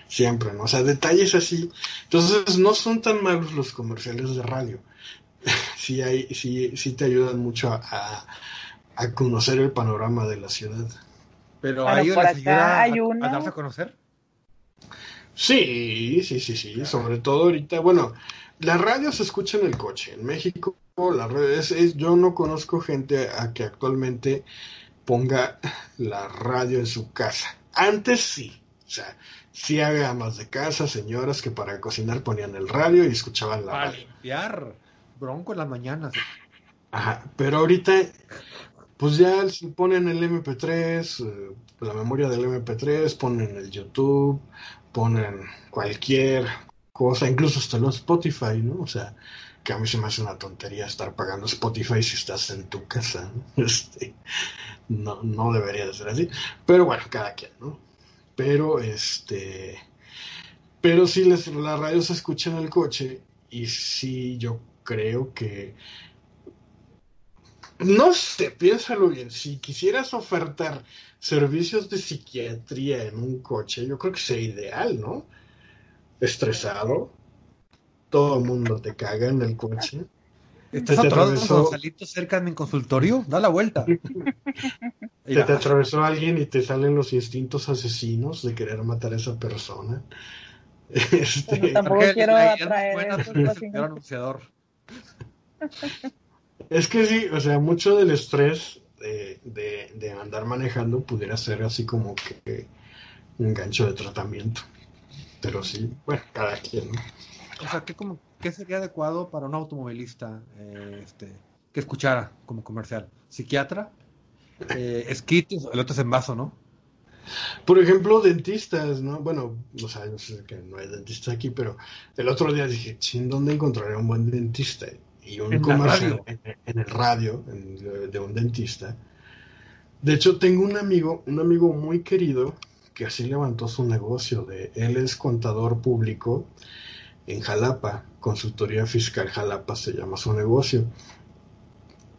S1: siempre, ¿no? O sea, detalles así. Entonces, no son tan malos los comerciales de radio. sí, hay, sí, sí te ayudan mucho a, a conocer el panorama de la ciudad.
S3: Pero les
S2: acá
S3: ayuda a-
S2: hay
S3: a,
S2: uno.
S3: darse a conocer.
S1: Sí, sí, sí, sí, sobre todo ahorita, bueno, la radio se escucha en el coche. En México, la radio es, es- yo no conozco gente a que actualmente ponga la radio en su casa. Antes sí, o sea, sí había amas de casa, señoras que para cocinar ponían el radio y escuchaban la
S3: Para
S1: radio.
S3: limpiar. Bronco en las mañanas.
S1: Ajá, pero ahorita, pues ya si ponen el MP3, eh, la memoria del MP3, ponen el YouTube, ponen cualquier cosa, incluso hasta los Spotify, ¿no? O sea, que a mí se me hace una tontería estar pagando Spotify si estás en tu casa, ¿no? Este, no, no debería de ser así, pero bueno, cada quien, ¿no? Pero, este, pero sí, les, la radio se escucha en el coche y sí, yo creo que no sé, piénsalo bien. Si quisieras ofertar servicios de psiquiatría en un coche, yo creo que sería ideal, ¿no? Estresado, todo el mundo te caga en el coche.
S3: ¿Estás
S1: Se te
S3: atorado
S1: atravesó-
S3: Gonzalito cerca de mi consultorio? Da la vuelta. Mira,
S1: te atravesó alguien y te salen los instintos asesinos de querer matar a esa persona. Este,
S2: tampoco quiero
S3: es
S2: atraer
S3: el peor anunciador.
S1: Es que sí, o sea, mucho del estrés de, de, de andar manejando pudiera ser así como que un gancho de tratamiento. Pero sí, bueno, cada quien. ¿no?
S3: O sea, ¿qué, como, qué sería adecuado para un automovilista eh, este, que escuchara como comercial? ¿Psiquiatra? Eh, esquites, el otro es en vaso, ¿no?
S1: Por ejemplo, dentistas, ¿no? Bueno, o sea, yo sé que no hay dentista aquí, pero el otro día dije, chin, ¿dónde encontraré un buen dentista? Y un
S3: En
S1: comercial en, en el radio en- de un dentista. De hecho, tengo un amigo, un amigo muy querido, que así levantó su negocio. De, él es contador público en Jalapa, Consultoría Fiscal Jalapa se llama su negocio.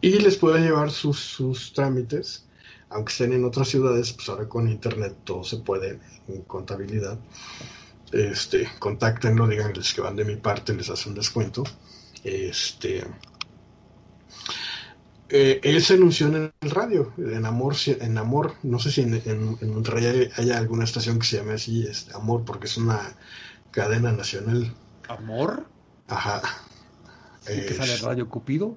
S1: Y les puede llevar sus, sus trámites aunque estén en otras ciudades, pues ahora con internet todo se puede en contabilidad. Este, contáctenlo, díganles que van de mi parte, les hacen descuento. Este, él se anunció en el radio, en Amor, en Amor, no sé si en, en, Monterrey hay, alguna estación que se llame así, este, Amor, porque es una cadena nacional.
S3: ¿Amor?
S1: Ajá.
S3: ¿Y que sale Radio Cupido?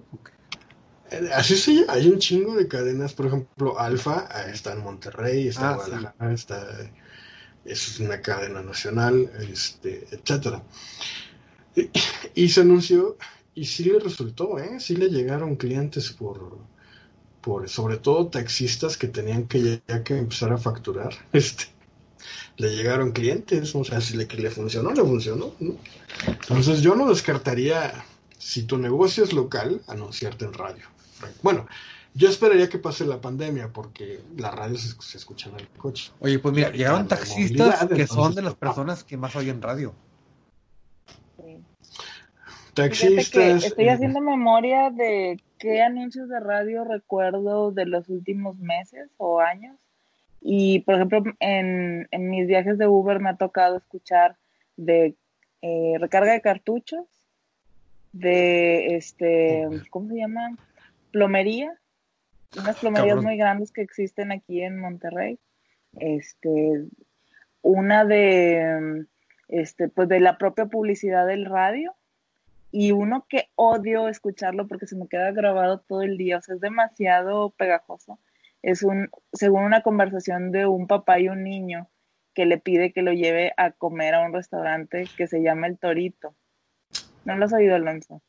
S1: Eh, Así sí, hay un chingo de cadenas, por ejemplo, Alfa eh, está en Monterrey, está en
S3: Ah,
S1: Guadalajara, está, es una cadena nacional, este, etcétera. Y, y se anunció y sí le resultó, ¿eh? Sí le llegaron clientes por, por sobre todo taxistas que tenían que ya, ya que empezar a facturar, este, le llegaron clientes, o sea, si le, que le funcionó, le funcionó, ¿no? Entonces yo no descartaría, si tu negocio es local, anunciarte en radio. Bueno, yo esperaría que pase la pandemia porque la radio se, se escucha en el coche.
S3: Oye, pues mira, llegaron taxistas que son de las
S1: no.
S3: personas que más oyen radio.
S2: Sí.
S1: Taxistas.
S2: estoy
S1: eh,
S2: haciendo memoria de qué anuncios de radio recuerdo de los últimos meses o años. Y, por ejemplo, en, en mis viajes de Uber me ha tocado escuchar de eh, recarga de cartuchos, de, este, ¿cómo se llama? Plomería. Unas plomerías
S3: Cabrón.
S2: muy grandes que existen aquí en Monterrey. Este, una de, este, pues de la propia publicidad del radio y uno que odio escucharlo porque se me queda grabado todo el día, o sea, es demasiado pegajoso. Es un, según una conversación de un papá y un niño que le pide que lo lleve a comer a un restaurante que se llama El Torito. ¿No lo has oído, Alonso?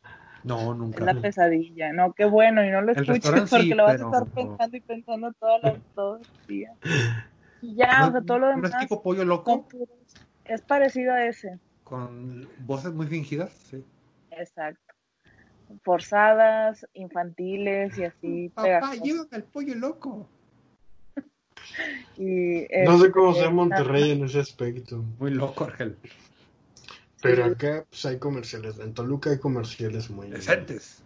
S3: No,
S2: Es
S3: nunca.
S2: la pesadilla. No, qué bueno, y no lo escuches porque
S3: sí,
S2: lo vas
S3: pero-
S2: a estar pensando y pensando toda la, todo el día. Y ya, o sea, todo lo
S3: ¿No es
S2: demás
S3: tipo pollo loco?
S2: es parecido a ese.
S3: Con voces muy fingidas. Sí.
S2: Exacto. Forzadas, infantiles y así
S3: Papá,
S2: pegajosas.
S3: llévame al pollo loco.
S2: Y,
S1: no sé
S2: este,
S1: cómo sea Monterrey en ese aspecto.
S3: Muy loco, Argel.
S1: Pero acá pues, hay comerciales. En Toluca hay comerciales muy,
S3: Decentes.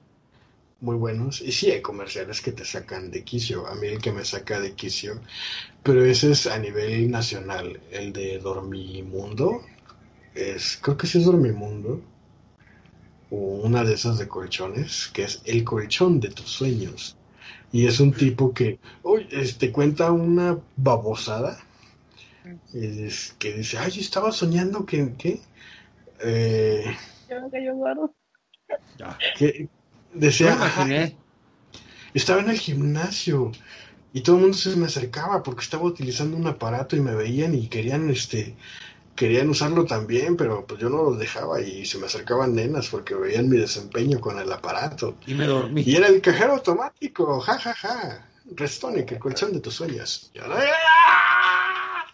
S1: muy buenos. Y sí hay comerciales que te sacan de quicio. A mí el que me saca de quicio. Pero ese es a nivel nacional. El de Dormimundo. Es, creo que sí es Dormimundo. O una de esas de colchones. Que es el colchón de tus sueños. Y es un tipo que, uy, este, cuenta una babosada. Es, que dice, ay, estaba soñando que, ¿qué? Eh,
S2: Yo que yo guardo.
S3: Ya.
S1: que decía,
S3: Yo me imaginé.
S1: "Ajá, estaba en el gimnasio y todo el mundo se me acercaba porque estaba utilizando un aparato y me veían y querían, este, querían usarlo también, pero pues yo no los dejaba y se me acercaban nenas porque veían mi desempeño con el aparato.
S3: Y me dormí.
S1: Y era el cajero automático, ja, ja, ja. Restonic, el colchón de tus sueños. Y, ahora- ¡ah!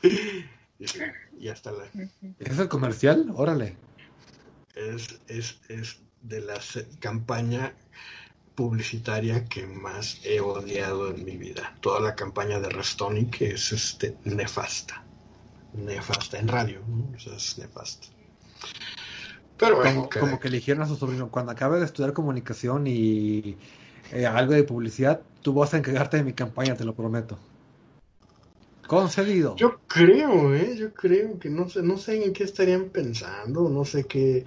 S1: y, hasta la...
S3: ¿Es el comercial? Órale.
S1: Es, es, es de la campaña publicitaria que más he odiado en mi vida. Toda la campaña de Restonic es este, nefasta. Nefasta, en radio, ¿no? O sea, es nefasta. Pero bueno,
S3: Como,
S1: cada-
S3: como que le dijeron a su sobrino, cuando acabe de estudiar comunicación y eh, algo de publicidad, tú vas a encargarte de mi campaña, te lo prometo. Concedido.
S1: Yo creo, ¿eh? Yo creo que no sé, no sé en qué estarían pensando, no sé qué,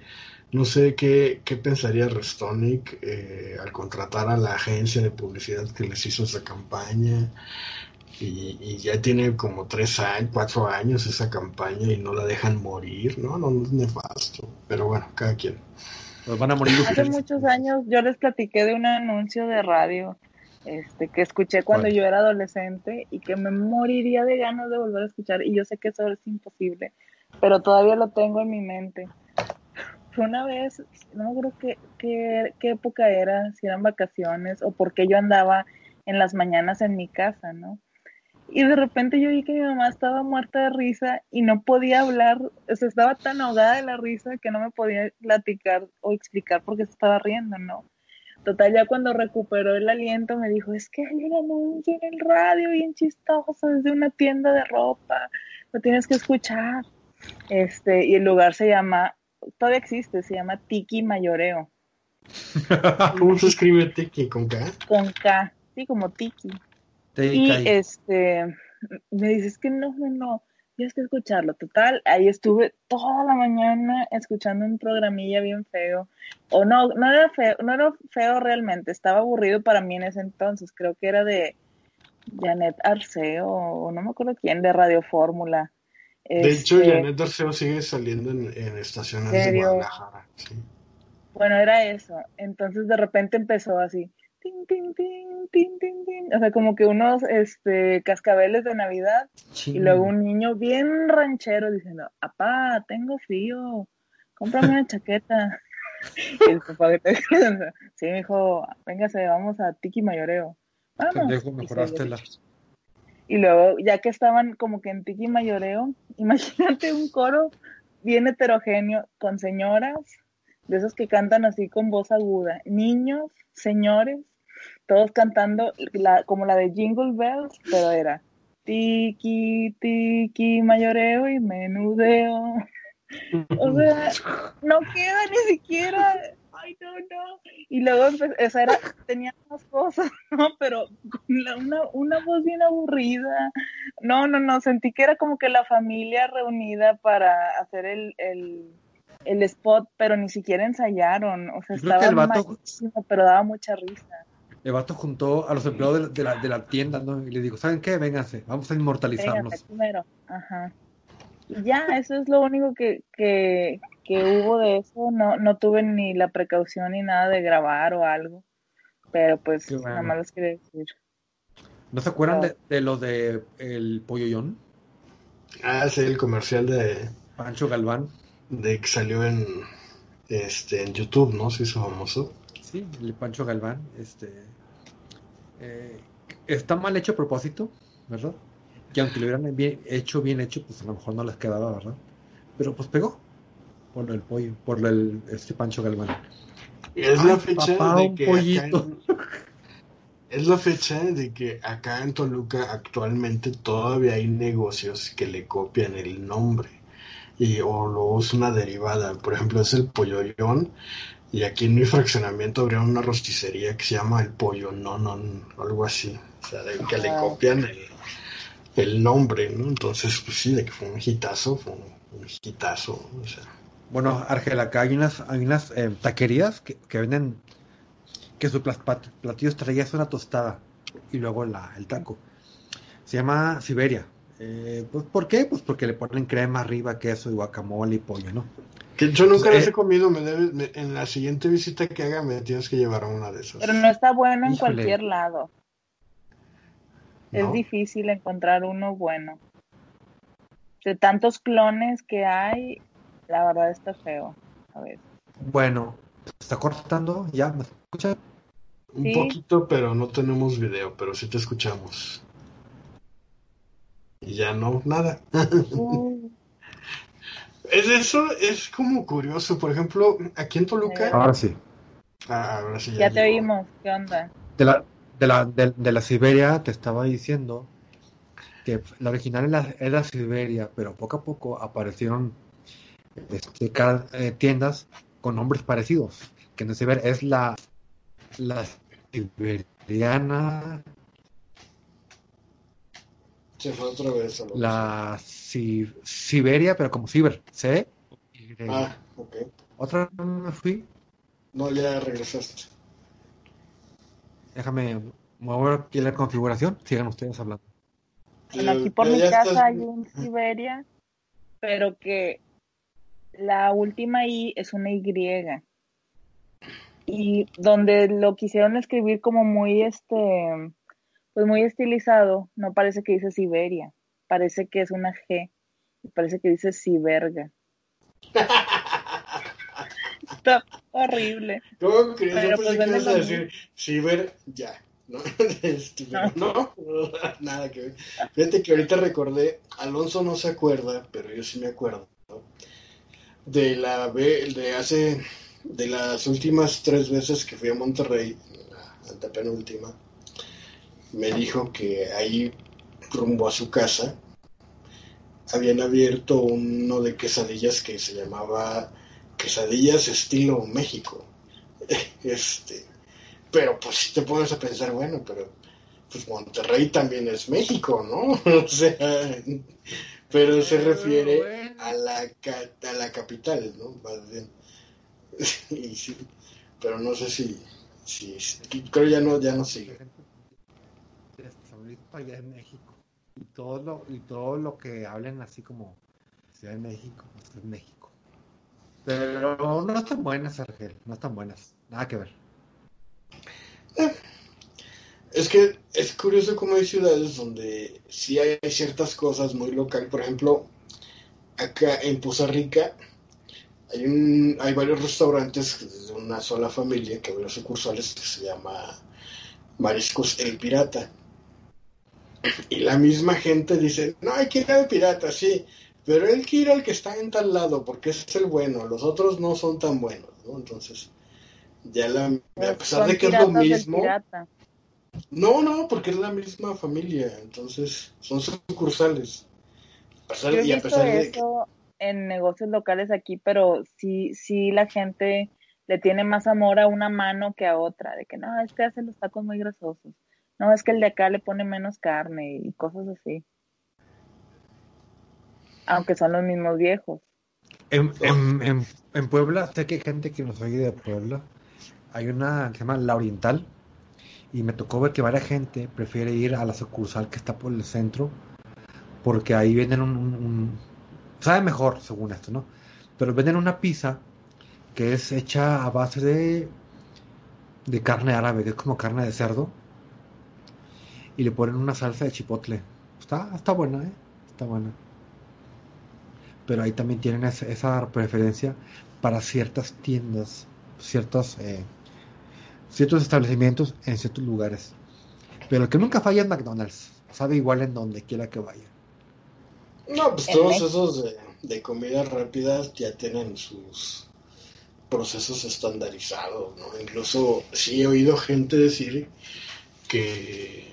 S1: no sé qué, qué pensaría Restonic eh, al contratar a la agencia de publicidad que les hizo esa campaña y, y ya tiene como tres años, cuatro años esa campaña y no la dejan morir, ¿no? No, no es nefasto, pero bueno, cada quien.
S3: Pues van a morir
S2: Hace
S3: ustedes.
S2: muchos años yo les platiqué de un anuncio de radio este, que escuché cuando yo era adolescente y que me moriría de ganas de volver a escuchar. Y yo sé que eso es imposible, pero todavía lo tengo en mi mente. Fue una vez, no me acuerdo qué, qué, qué época era, si eran vacaciones o porque yo andaba en las mañanas en mi casa, ¿no? Y de repente yo vi que mi mamá estaba muerta de risa y no podía hablar, o sea, estaba tan ahogada de la risa que no me podía platicar o explicar por qué se estaba riendo, ¿no? Total, ya cuando recuperó el aliento me dijo, es que hay un anuncio en el radio bien chistoso, es de una tienda de ropa, lo tienes que escuchar. Este, y el lugar se llama, todavía existe, se llama Tiki Mayoreo,
S1: ¿Cómo se escribe Tiki con K?
S2: con K, sí, como Tiki.
S3: Te
S2: Y
S3: caí.
S2: este, me dices que no, no, no, tienes que escucharlo. Total, ahí estuve toda la mañana escuchando un programilla bien feo. O no, no era feo, no era feo realmente, estaba aburrido para mí en ese entonces. Creo que era de Janet Arceo, o no me acuerdo quién, de Radio Fórmula.
S1: De hecho,
S2: Este,
S1: Janet Arceo sigue saliendo en, en estaciones de. Guadalajara. sí.
S2: Bueno, era eso. Entonces de repente empezó así. Tin, tin, tin, tin, tin, tin. O sea, como que unos este, cascabeles de Navidad. Y luego un niño bien ranchero diciendo, apá, tengo frío, cómprame una chaqueta. Y el papá te sí, me dijo, véngase, vamos a Tiki Mayoreo. Vamos.
S3: Pendejo, mejorártela.
S2: Y luego, ya que estaban como que en Tiki Mayoreo, imagínate un coro bien heterogéneo con señoras, de esos que cantan así con voz aguda, niños, señores, todos cantando la, como la de Jingle Bells, pero era Tiki, Tiki Mayoreo y Menudeo. O sea, no queda ni siquiera. Ay, no, no. Y luego esa era, tenía más cosas, ¿no? Pero con la- una, una voz bien aburrida. No, no, no. Sentí que era como que la familia reunida para hacer el, el, el spot, pero ni siquiera ensayaron. O sea, estaba malísimo, pero daba mucha risa.
S3: El vato juntó a los empleados de la, de la, de la tienda, ¿no? Y le digo, ¿saben qué? Vénganse, vamos a inmortalizarnos.
S2: Véngase, primero. Ajá. Y ya, eso es lo único que, que, que hubo de eso. No, no tuve ni la precaución ni nada de grabar o algo. Pero pues
S3: bueno.
S2: nada más les quería decir.
S3: ¿No se acuerdan
S2: No.
S3: de, de lo de el polloyón?
S1: Ah, sí, el comercial de,
S3: Pancho Galván.
S1: de que salió en, este, en YouTube, ¿no? Se hizo famoso.
S3: Sí, el Pancho Galván. Este, eh, está mal hecho a propósito, ¿verdad? Que aunque lo hubieran bien hecho, bien hecho, pues a lo mejor no les quedaba, ¿verdad? Pero pues pegó por el pollo, por el este Pancho Galván.
S1: Es
S3: Ay,
S1: la fecha
S3: papá,
S1: de que
S3: pollito.
S1: en- es la fecha de que acá en Toluca actualmente todavía hay negocios que le copian el nombre y o lo es una derivada. Por ejemplo, es el polloyón y aquí en mi fraccionamiento habría una rosticería que se llama el pollo nonon, algo así. O sea, de que le copian el, el nombre, ¿no? Entonces, pues sí, de que fue un hitazo, fue un, un hitazo. O sea,
S3: Bueno, Argel, acá hay unas, hay unas eh, taquerías que, que venden que su platillo estrella es una tostada. y luego la, el taco. Se llama Siberia. Eh, pues, ¿Por qué? Pues porque le ponen crema arriba, queso y guacamole y pollo, ¿no?
S1: Que yo nunca
S3: Pues,
S1: las
S3: eh,
S1: he comido, me debes- me- en la siguiente visita que haga me tienes que llevar a una de esas.
S2: Pero no está bueno en cualquier lado. Es difícil encontrar uno bueno. De tantos clones que hay, la verdad está feo. A ver.
S3: Bueno, ¿se está cortando? ¿Ya? ¿Me escucha?
S1: Un
S2: Sí.
S1: poquito, pero no tenemos video, pero sí te escuchamos. Y ya no, nada.
S2: Uh,
S1: Es eso, es como curioso. Por ejemplo, aquí en Toluca.
S3: Ahora sí.
S1: Ah, ahora sí
S2: ya te
S1: llegó.
S2: oímos. ¿Qué onda?
S3: De la, de la, de, de la Siberia te estaba diciendo que la original era, era Siberia, pero poco a poco aparecieron este, cada- eh, tiendas con nombres parecidos. Que no se ve, es la, la siberiana,
S1: Se fue otra vez. a
S3: la Si- Siberia, pero como Ciber, ¿sí?
S1: Ah, ok.
S3: Otra vez me fui,
S1: No, ya regresaste.
S3: déjame mover aquí la configuración, sigan ustedes hablando.
S2: Bueno, aquí por mi casa
S1: estás-
S2: hay un Siberia, pero que la última I es una Y. Y donde lo quisieron escribir como muy este, pues muy estilizado, no parece que dice Siberia, parece que es una G, y parece que dice Siberga. Está horrible.
S1: ¿Cómo crees?
S2: Pero,
S1: Yo
S2: pues,
S1: que ibas a decir ciber ya. ¿no? Este, no, nada que ver. Fíjate que ahorita recordé, Alonso no se acuerda, pero yo sí me acuerdo, ¿no? de la de hace, de las últimas tres veces que fui a Monterrey, la antepenúltima, me dijo que ahí rumbo a su casa habían abierto uno de quesadillas que se llamaba quesadillas estilo México. Este, pero pues si te pones a pensar, bueno, pero pues Monterrey también es México, ¿no? O sea, pero se refiere a la a la capital, ¿no? Y sí, pero no sé si, si, si- creo ya no ya no sigue.
S3: de San Luis para allá en México. Y todo lo, y todo lo que hablen así como Ciudad de México, pues es México. Pero no están buenas, Argel, no están buenas. Nada que ver.
S1: Es que es curioso cómo hay ciudades donde sí hay ciertas cosas muy local. Por ejemplo, acá en Poza Rica hay, un, hay varios restaurantes de una sola familia que abrió sucursales que se llama Mariscos El Pirata. Y la misma gente dice, no, hay que ir al pirata, sí, pero hay que ir al que está en tal lado porque es el bueno, los otros no son tan buenos, ¿no? Entonces, ya la, a pesar de que es lo mismo, no, no, porque es la misma familia, entonces son sucursales. A pesar-
S2: Yo he
S1: y a
S2: visto
S1: pesar de
S2: eso en negocios locales aquí, pero sí, sí la gente le tiene más amor a una mano que a otra, de que no, este hace los tacos muy grasosos, no, es que el de acá le pone menos carne y cosas así. Aunque son los mismos viejos.
S3: En, en, en, en Puebla, sé que hay gente que nos oye de Puebla. Hay una que se llama La Oriental. Y me tocó ver que varias gente prefiere ir a la sucursal que está por el centro. Porque ahí venden un, un- un- sabe mejor, según esto, ¿no? Pero venden una pizza que es hecha a base de, de carne árabe, que es como carne de cerdo. Y le ponen una salsa de chipotle. Está, está buena, ¿eh? Está buena pero ahí también tienen esa, esa preferencia para ciertas tiendas, ciertos, eh, ciertos establecimientos en ciertos lugares. Pero el que nunca falla es McDonald's, sabe igual en donde quiera que vaya.
S1: no, pues todos esos de, de comidas rápidas ya tienen sus procesos estandarizados, ¿no? Incluso sí he oído gente decir que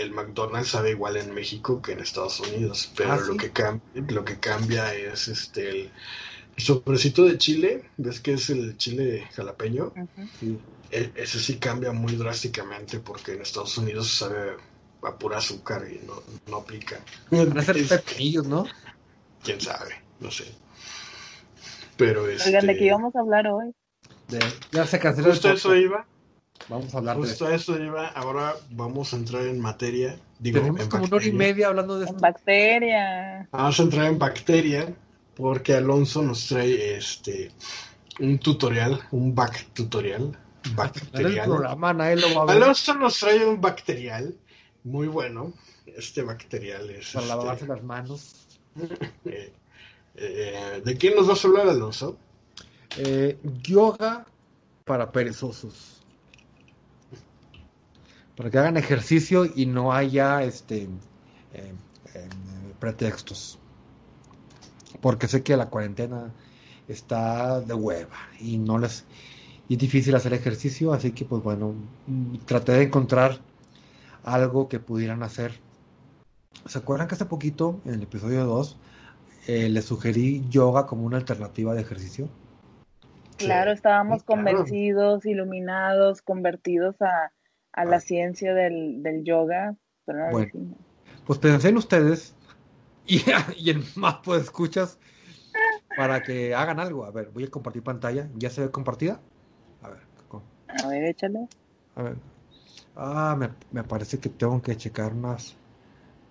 S1: el McDonald's sabe igual en México que en Estados Unidos, pero
S3: Ah,
S1: lo que cambia, lo que cambia es este el, el sobrecito de chile, ¿ves que es el chile jalapeño?
S2: Ujú.
S3: Sí.
S1: E- Ese sí cambia muy drásticamente porque en Estados Unidos sabe a pura azúcar y no, no pica.
S3: Van a ser
S1: Es-
S3: pepinillos, ¿no?
S1: quién sabe, no sé. Pero este,
S2: Oigan, ¿de qué íbamos a hablar hoy?
S3: De- ya se canceló el
S1: justo eso
S3: podcast.
S1: iba.
S3: Vamos a hablar
S1: Justo
S3: de
S1: eso lleva, ahora vamos a entrar en materia. Digo,
S3: Tenemos
S1: en
S3: como una hora y media hablando de
S2: En
S3: esto.
S2: bacteria.
S1: Vamos a entrar en bacteria porque Alonso nos trae este un tutorial, un back tutorial, bacterial.
S3: programa nadie lo va a ver
S1: Alonso nos trae un bacterial muy bueno. Este bacterial es
S3: para
S1: este,
S3: lavarse las manos.
S1: eh, eh, ¿De quién nos vas a hablar, Alonso?
S3: Eh, yoga para perezosos. Para que hagan ejercicio y no haya este eh, eh, pretextos. Porque sé que la cuarentena está de hueva y no les y es difícil hacer ejercicio, así que pues bueno, traté de encontrar algo que pudieran hacer. ¿Se acuerdan que hace poquito, en el episodio 2, eh, les sugerí yoga como una alternativa de ejercicio?
S2: Claro, estábamos
S1: claro.
S2: convencidos, iluminados, convertidos a, a la ciencia del, del yoga. Pero no
S3: Bueno.
S2: hicimos.
S3: Pues pensé en ustedes y, y en más pues escuchas para que hagan algo. A ver, voy a compartir pantalla. ¿Ya se ve compartida? A ver, co-
S2: A ver, échale.
S3: a ver. Ah, me, me parece que tengo que checar unas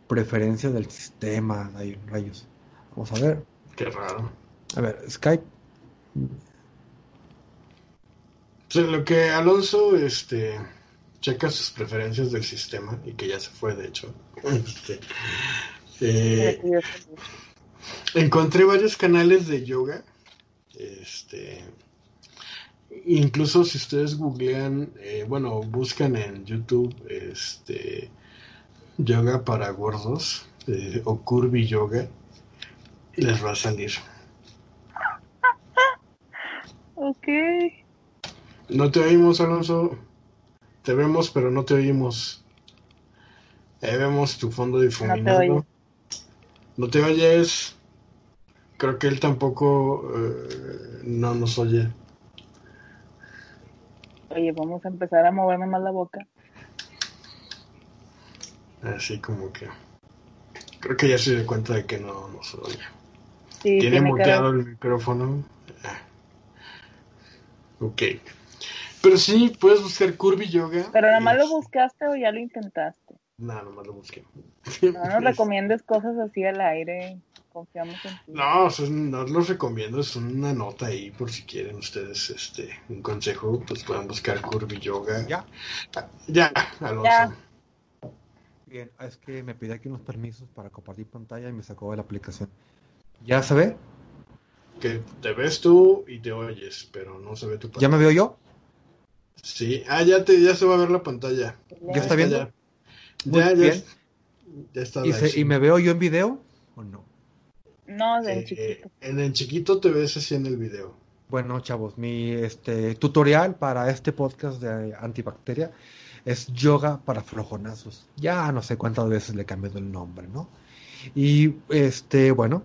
S3: preferencias del sistema. Ay, rayos. Vamos a ver.
S1: Qué raro.
S3: A ver, Skype.
S1: Sí, lo que Alonso este, checa sus preferencias del sistema y que ya se fue, de hecho. Este, eh, encontré varios canales de yoga. Este, incluso si ustedes googlean, eh, bueno, buscan en YouTube este, yoga para gordos eh, o curvy yoga, les va a salir.
S2: Ok.
S1: No te oímos, Alonso. Te vemos, pero no te oímos. Ahí vemos tu fondo difuminado. No te oyes. Creo que él tampoco eh, no nos oye.
S2: Oye, vamos a empezar a moverme más la boca.
S1: Así como que. Creo que ya se dio cuenta de que no nos oye.
S2: Sí,
S1: Tiene muteado
S2: cara.
S1: el micrófono. Ah. Ok. Pero sí, puedes buscar Curvy Yoga.
S2: Pero nada más lo buscaste o ya lo intentaste.
S1: No, nomás lo busqué.
S2: No nos recomiendes cosas así al aire. Confiamos en ti.
S1: No, no los recomiendo, es una nota ahí por si quieren ustedes este un consejo, pues pueden buscar Curvy Yoga.
S3: ¿Ya?
S1: Ya, Alonso.
S2: Ya.
S3: Bien, es que me pide aquí unos permisos para compartir pantalla y me sacó de la aplicación. ¿Ya se ve?
S1: Que te ves tú y te oyes, pero no se ve tu
S3: ¿Ya
S1: pantalla.
S3: me veo yo?
S1: Sí, ah, ya te, ya se va a ver la pantalla.
S3: ¿Ya está viendo?
S1: Ya,
S3: Muy
S1: ya, ya,
S3: bien.
S1: ya está
S3: ¿Y, se- y me veo yo en video o no?
S2: No, en
S1: Eh,
S2: chiquito.
S1: en el chiquito te ves así en el video.
S3: Bueno, chavos, mi este tutorial para este podcast de antibacteria es yoga para flojonazos. Ya no sé cuántas veces le he cambiado el nombre, ¿no? Y este, bueno,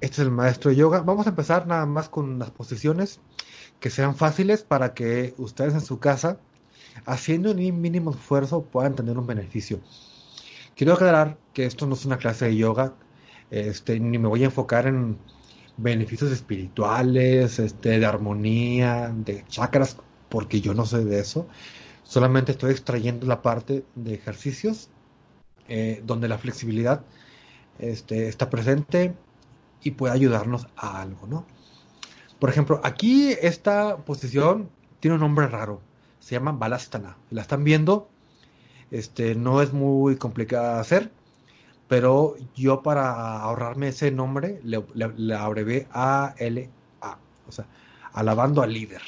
S3: este es el maestro de yoga. Vamos a empezar nada más con las posiciones que sean fáciles para que ustedes en su casa, haciendo un mínimo esfuerzo, puedan tener un beneficio. Quiero aclarar que esto no es una clase de yoga, este, ni me voy a enfocar en beneficios espirituales, este, de armonía, de chakras, porque yo no sé de eso. Solamente estoy extrayendo la parte de ejercicios eh, donde la flexibilidad este, está presente y puede ayudarnos a algo, ¿no? Por ejemplo, aquí esta posición tiene un nombre raro, se llama Balastana. La están viendo, este, no es muy complicada de hacer, pero yo para ahorrarme ese nombre le, le, abrevé A-L-A, o sea, alabando al líder.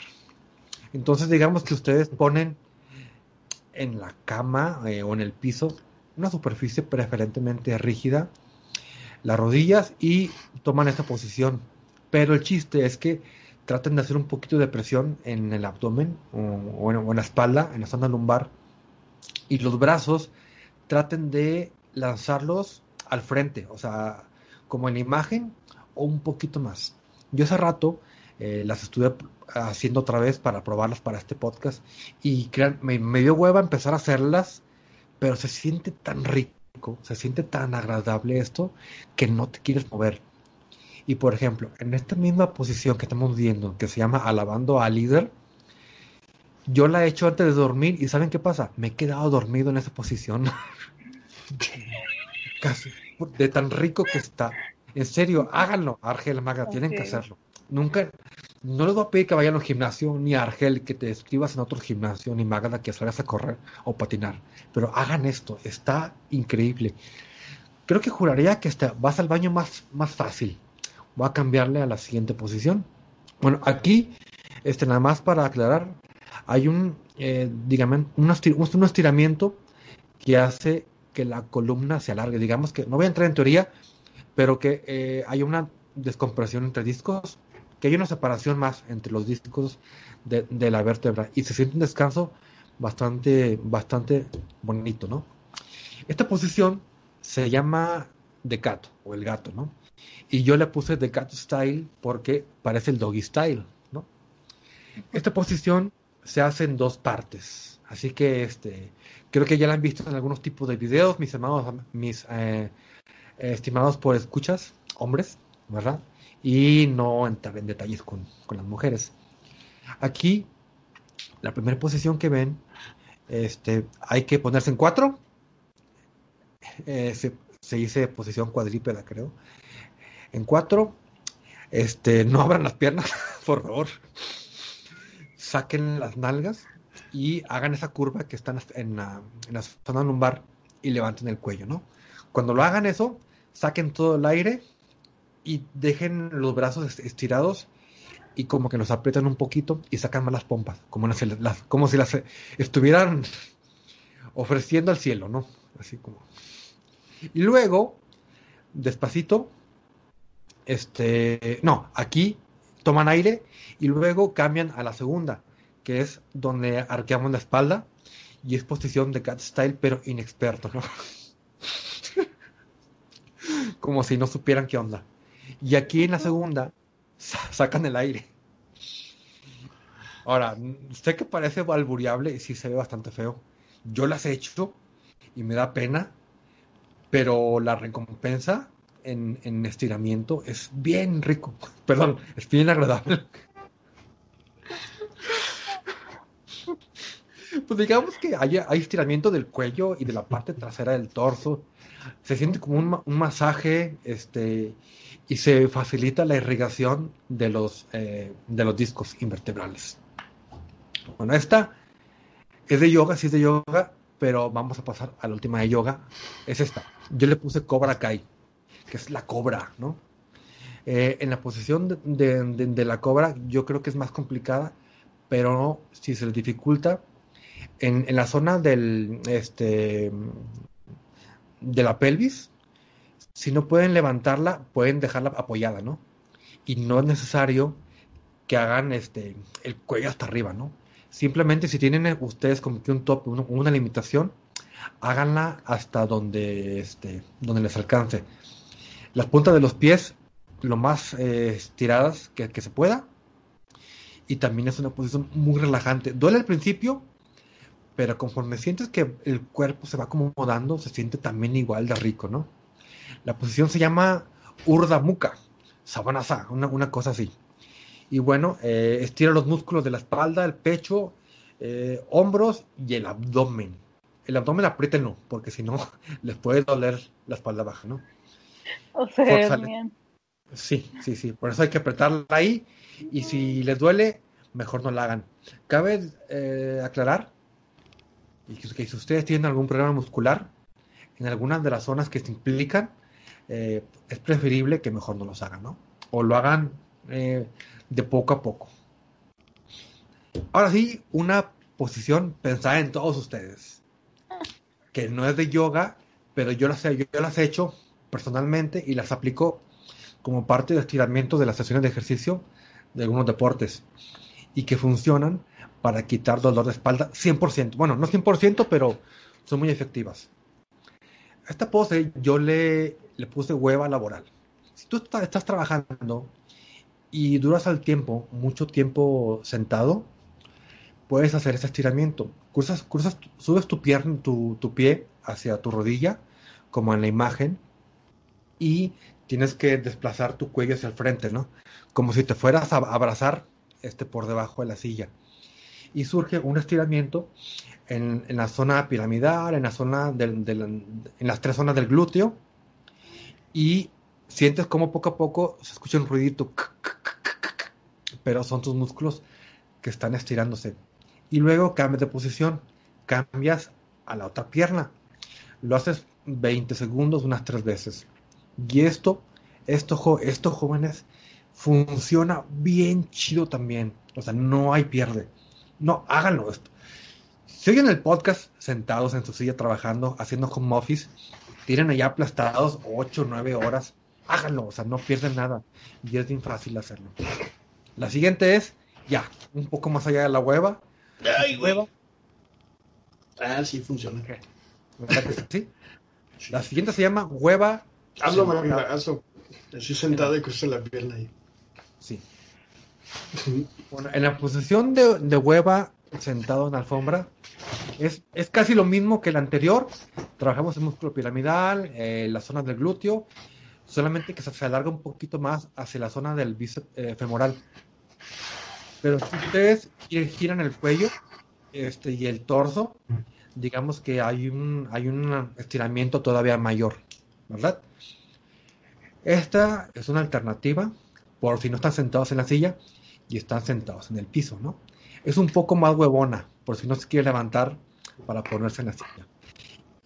S3: Entonces digamos que ustedes ponen en la cama eh, o en el piso una superficie preferentemente rígida, las rodillas y toman esta posición. Pero el chiste es que traten de hacer un poquito de presión en el abdomen o, en, la espalda, en la zona lumbar, y los brazos traten de lanzarlos al frente, o sea, como en la imagen o un poquito más. Yo hace rato eh, las estuve haciendo otra vez para probarlas para este podcast y crean, me dio hueva empezar a hacerlas, pero se siente tan rico, se siente tan agradable esto que no te quieres mover. Y por ejemplo, en esta misma posición que estamos viendo, que se llama alabando al líder, Yo la he hecho antes de dormir y ¿saben qué pasa? Me he quedado dormido en esa posición. Casi. De tan rico que está. En serio, háganlo, Argel Maga, tienen que hacerlo. Nunca, no les voy a pedir que vayan al gimnasio, ni a Argel que te escribas en otro gimnasio, ni Magda que salgas a correr o patinar. Pero hagan esto, está increíble. Creo que juraría que está, vas al baño más, más fácil. Voy a cambiarle a la siguiente posición. Bueno, aquí, este, nada más para aclarar, hay un, eh, un estiramiento que hace que la columna se alargue. Digamos que, no voy a entrar en teoría, pero que eh, hay una descompresión entre discos, que hay una separación más entre los discos de, de, la vértebra y se siente un descanso bastante, bastante bonito, ¿no? Esta posición se llama de gato o el gato, ¿no? Y yo le puse de gato style porque parece el doggy style, ¿no? Esta posición se hace en dos partes, así que este, creo que ya la han visto en algunos tipos de videos, mis hermanos, mis eh, estimados por escuchas, hombres, ¿verdad? Y no entrar en detalles con, con las mujeres. Aquí, la primera posición que ven, este, hay que ponerse en cuatro. Eh, se, se, dice posición cuadrípeda, creo. En cuatro, este, no abran las piernas, por favor. Saquen las nalgas y hagan esa curva que está en la, en la zona lumbar y levanten el cuello, ¿no? Cuando lo hagan eso, saquen todo el aire y dejen los brazos estirados y como que los aprietan un poquito y sacan más las pompas, como, las, como si las estuvieran ofreciendo al cielo, ¿no? Así como. Y luego, despacito, este, no, aquí toman aire y luego cambian a la segunda, que es donde arqueamos la espalda y es posición de cat style, pero inexperto, ¿no? como si no supieran qué onda. Y aquí en la segunda sacan el aire. Ahora, sé que parece valvuriable y sí se ve bastante feo. Yo las he hecho y me da pena, pero la recompensa en, en estiramiento es bien rico. Perdón, es bien agradable. Pues digamos que hay, estiramiento del cuello y de la parte trasera del torso. Se siente como un, un masaje este, y se facilita la irrigación de los, eh, de los discos invertebrales. Bueno, esta es de yoga, sí es de yoga, pero vamos a pasar a la última de yoga. Es esta. Yo le puse Cobra Kai, que es la cobra, ¿no? Eh, en la posición de, la cobra yo creo que es más complicada, pero si se le dificulta, en, la zona del, este, de la pelvis, si no pueden levantarla, pueden dejarla apoyada, ¿no? Y no es necesario que hagan este el cuello hasta arriba, ¿no? Simplemente si tienen ustedes como que un top, una limitación, háganla hasta donde, este, donde les alcance. Las puntas de los pies lo más eh, estiradas que, se pueda. Y también es una posición muy relajante. Duele al principio, pero conforme sientes que el cuerpo se va acomodando, se siente también igual de rico, ¿no? La posición se llama Urda Muka, Sabanasa, una, una cosa así. Y bueno, eh, estira los músculos de la espalda, el pecho, eh, hombros y el abdomen. El abdomen apriétenlo, porque si no, les puede doler la espalda baja, ¿no?
S2: O sea, bien.
S3: Sí, sí, sí. Por eso hay que apretarla ahí. Y si les duele, mejor no la hagan. Cabe eh, aclarar que, si ustedes tienen algún problema muscular, en algunas de las zonas que se implican, eh, es preferible que mejor no los hagan, ¿no? O lo hagan eh, de poco a poco. Ahora sí, una posición pensada en todos ustedes, que no es de yoga, pero yo las, he, yo las he hecho personalmente y las aplico como parte de estiramiento de las sesiones de ejercicio de algunos deportes y que funcionan para quitar dolor de espalda 100%. Bueno, no 100%, pero son muy efectivas. Esta pose yo le, le puse hueva laboral. Si tú estás trabajando y duras al tiempo, mucho tiempo sentado, puedes hacer ese estiramiento. Cruzas, cruzas, subes tu pierna, tu, tu pie hacia tu rodilla, como en la imagen, y tienes que desplazar tu cuello hacia el frente, ¿no? Como si te fueras a abrazar este por debajo de la silla. y surge un estiramiento en, la zona piramidal, en la zona del, en las tres zonas del glúteo y sientes como poco a poco se escucha un ruidito, pero son tus músculos que están estirándose. Y luego cambias de posición, cambias a la otra pierna. Lo haces 20 segundos unas tres veces. Y esto, esto, esto jóvenes, funciona bien chido también. O sea, no hay pierde. No, háganlo esto. Si oyen el podcast sentados en su silla trabajando, haciendo home office, tienen allá aplastados 8 o 9 horas, háganlo, o sea, no pierden nada. Y es bien fácil hacerlo. La siguiente es, ya, un poco más allá de la hueva.
S1: Ay, hueva. Ah, sí, funciona.
S3: ¿Sí? La siguiente se llama hueva.
S1: Hazlo, hazlo. Así sentado y cruza la pierna ahí.
S3: Sí. Bueno, en la posición de, de hueva sentado en la alfombra, es, es, casi lo mismo que el anterior. Trabajamos el músculo piramidal, eh, la zona del glúteo, solamente que se, alarga un poquito más hacia la zona del bíceps eh, femoral. Pero si ustedes giran el cuello este, y el torso, digamos que hay un, hay un estiramiento todavía mayor, ¿verdad? Esta es una alternativa por si no están sentados en la silla y están sentados en el piso, ¿no? Es un poco más huevona, por si no se quiere levantar para ponerse en la silla.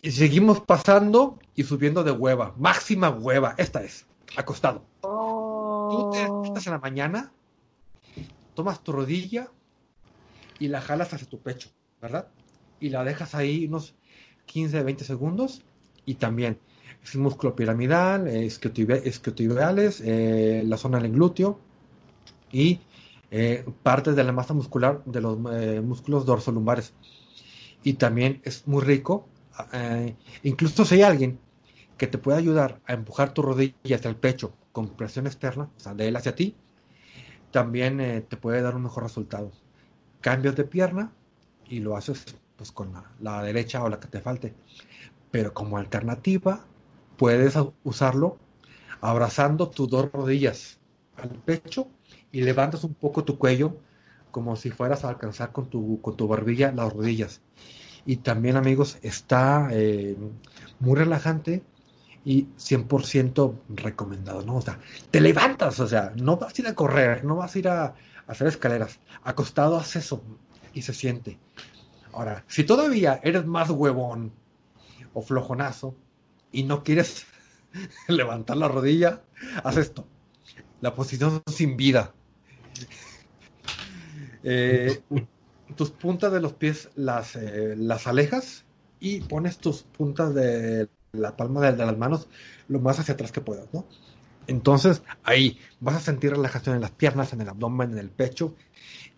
S3: Y seguimos pasando y subiendo de hueva, máxima hueva, esta es, acostado. Tú te estás en la mañana, tomas tu rodilla y la jalas hacia tu pecho, ¿verdad? Y la dejas ahí unos 15, 20 segundos y también es el músculo piramidal, esquiotibiales, eh, la zona del glúteo y eh, partes de la masa muscular de los eh, músculos dorsolumbares. Y también es muy rico, eh, incluso si hay alguien que te puede ayudar a empujar tu rodilla hacia el pecho con presión externa, o sea, de él hacia ti, también te puede dar un mejor resultado. Cambios de pierna y lo haces pues con la derecha o la que te falte. Pero como alternativa, puedes usarlo abrazando tus dos rodillas al pecho y levantas un poco tu cuello como si fueras a alcanzar con tu, con tu barbilla las rodillas. Y también, amigos, está eh, muy relajante y 100% recomendado, ¿no? O sea, te levantas, o sea, no vas a ir a correr, no vas a ir a, hacer escaleras. Acostado haces eso y se siente. Ahora, si todavía eres más huevón o flojonazo y no quieres levantar la rodilla, haz esto. La posición sin vida. Eh, tus puntas de los pies las, eh, las alejas y pones tus puntas de la palma de, las manos lo más hacia atrás que puedas, ¿no? Entonces ahí vas a sentir relajación en las piernas, en el abdomen, en el pecho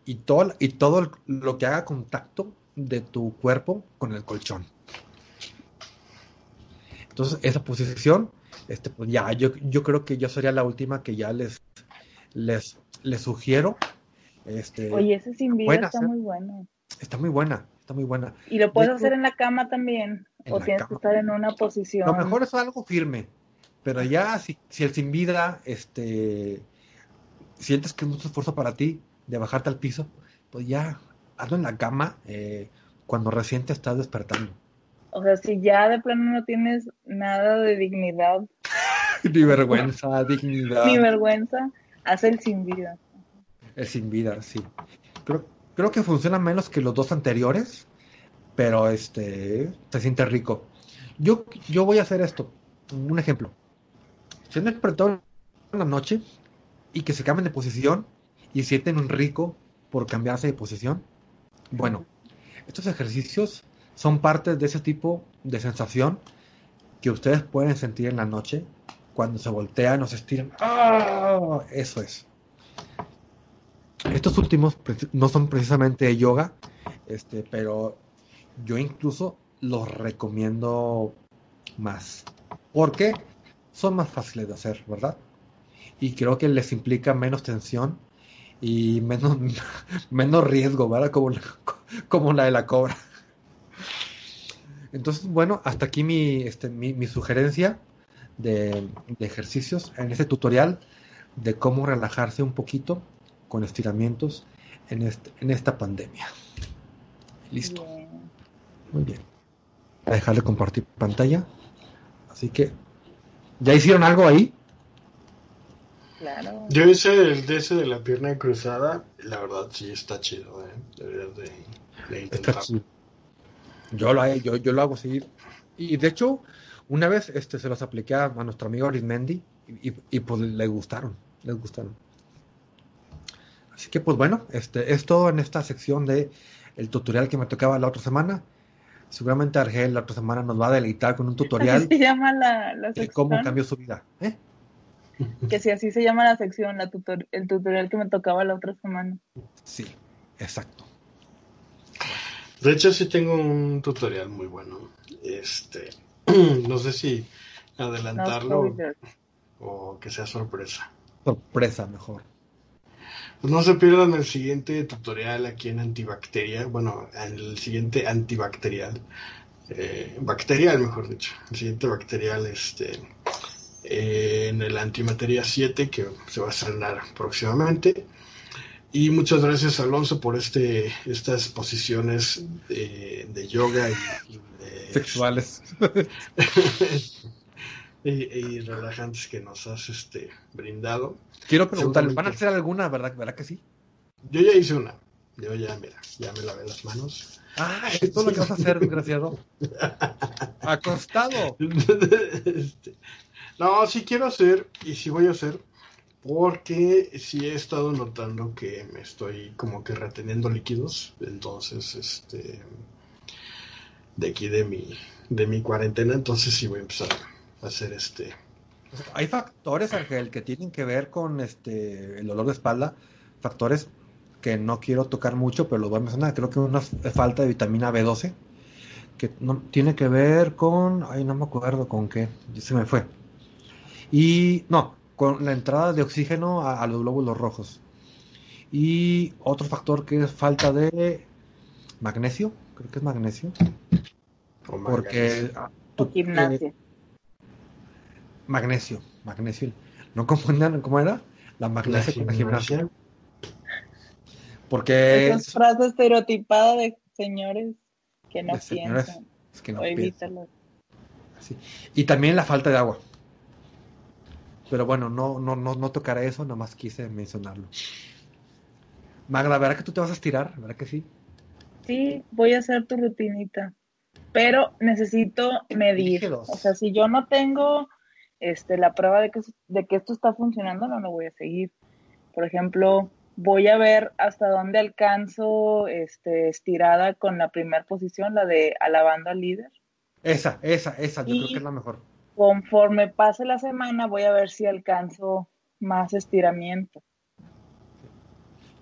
S3: y todo, y todo lo que haga contacto de tu cuerpo con el colchón. Entonces esa posición, este, pues ya, yo, yo creo que yo sería la última que ya les, les, les sugiero este,
S2: Oye, ese sin vida está muy bueno.
S3: Está muy buena, está muy buena.
S2: ¿Y lo puedes hacer en la cama también? ¿O tienes que estar en una posición?
S3: Lo mejor es algo firme, pero ya si, si el sin vida, este, sientes que es mucho esfuerzo para ti de bajarte al piso, pues ya hazlo en la cama eh, cuando recién te estás despertando.
S2: O sea, si ya de plano no tienes nada de dignidad.
S3: Ni vergüenza, dignidad.
S2: Ni vergüenza, haz el sin vida.
S3: El sin vida, sí. Creo, creo que funciona menos que los dos anteriores, pero este se siente rico. Yo, yo voy a hacer esto. Un ejemplo. Si han despertado en la noche y que se cambien de posición y sienten un rico por cambiarse de posición, bueno, estos ejercicios son parte de ese tipo de sensación que ustedes pueden sentir en la noche cuando se voltean o se estiran. ¡Ah! Eso es. Estos últimos no son precisamente yoga, este, pero yo incluso los recomiendo más. Porque son más fáciles de hacer, ¿verdad? Y creo que les implica menos tensión y menos, menos riesgo, ¿verdad? Como como la de la cobra. Entonces, bueno, hasta aquí mi, este, mi, sugerencia de, de, ejercicios en este tutorial de cómo relajarse un poquito con estiramientos en, este, en esta pandemia. Listo.
S2: Bien.
S3: Muy bien. Voy a dejar de compartir pantalla. Así que, ¿ya hicieron algo ahí?
S2: Claro.
S1: Yo hice el de ese de la pierna cruzada. La verdad, sí está chido, ¿eh? Deberías de, de
S3: Está
S1: intentar.
S3: chido. Yo lo, yo, yo lo hago seguir. Y de hecho, una vez este, se los apliqué a, nuestro amigo Arismendi y, y, y, pues le gustaron, les gustaron. Así que pues bueno, este, es todo en esta sección de el tutorial que me tocaba la otra semana. Seguramente Argel la otra semana nos va a deleitar con un tutorial
S2: Así se llama la, la
S3: de cómo cambió su vida. ¿eh?
S2: Que si así se llama la sección, la tutor- el tutorial que me tocaba la otra semana.
S3: Sí, exacto.
S1: De hecho, sí tengo un tutorial muy bueno. Este, no sé si adelantarlo o que sea sorpresa.
S3: Sorpresa mejor.
S1: Pues no se pierdan el siguiente tutorial aquí en antibacteria. Bueno, en el siguiente antibacterial. eh, bacterial, mejor dicho. El siguiente bacterial, este, eh, en el antimateria 7, que se va a estrenar próximamente. Y muchas gracias, Alonso, por este, estas posiciones de, de yoga y, de-
S3: Sexuales.
S1: y, y relajantes que nos has este, brindado.
S3: Quiero preguntarles, ¿van a hacer alguna, verdad, verdad que sí?
S1: Yo ya hice una. Yo ya, mira, ya me lavé las manos.
S3: Ah, esto es lo que vas a hacer, desgraciado. Acostado.
S1: Este, no, sí quiero hacer y sí voy a hacer porque sí he estado notando que me estoy como que reteniendo líquidos. Entonces, este, de aquí de mi, de mi cuarentena, entonces sí voy a empezar a hacer este.
S3: Hay factores, Ángel, que tienen que ver con este el dolor de espalda, factores que no quiero tocar mucho, pero los voy a mencionar. Creo que una falta de vitamina B12, que no, tiene que ver con, ay, no me acuerdo con qué, se me fue. Y no, con la entrada de oxígeno a, a los glóbulos rojos. Y otro factor que es falta de magnesio, creo que es magnesio, porque
S2: gimnasia.
S3: eh, magnesio, magnesio. No confundan, ¿cómo era? La magnesia con la gimnasia. Porque
S2: Esa es frase estereotipada de señores que no piensan.
S3: es que no piensan. Sí. Y también la falta de agua. Pero bueno, no, no, no, no tocaré eso, nada más quise mencionarlo. Magda, ¿verdad que tú te vas a estirar? ¿Verdad que sí?
S2: Sí, voy a hacer tu rutinita. Pero necesito medir. O sea, si yo no tengo este, la prueba de que, de que esto está funcionando, no lo voy a seguir. Por ejemplo, voy a ver hasta dónde alcanzo este, estirada con la primera posición, la de alabando al líder.
S3: Esa, esa, esa, yo
S2: Y-
S3: creo que es la mejor.
S2: Conforme pase la semana, voy a ver si alcanzo más estiramiento.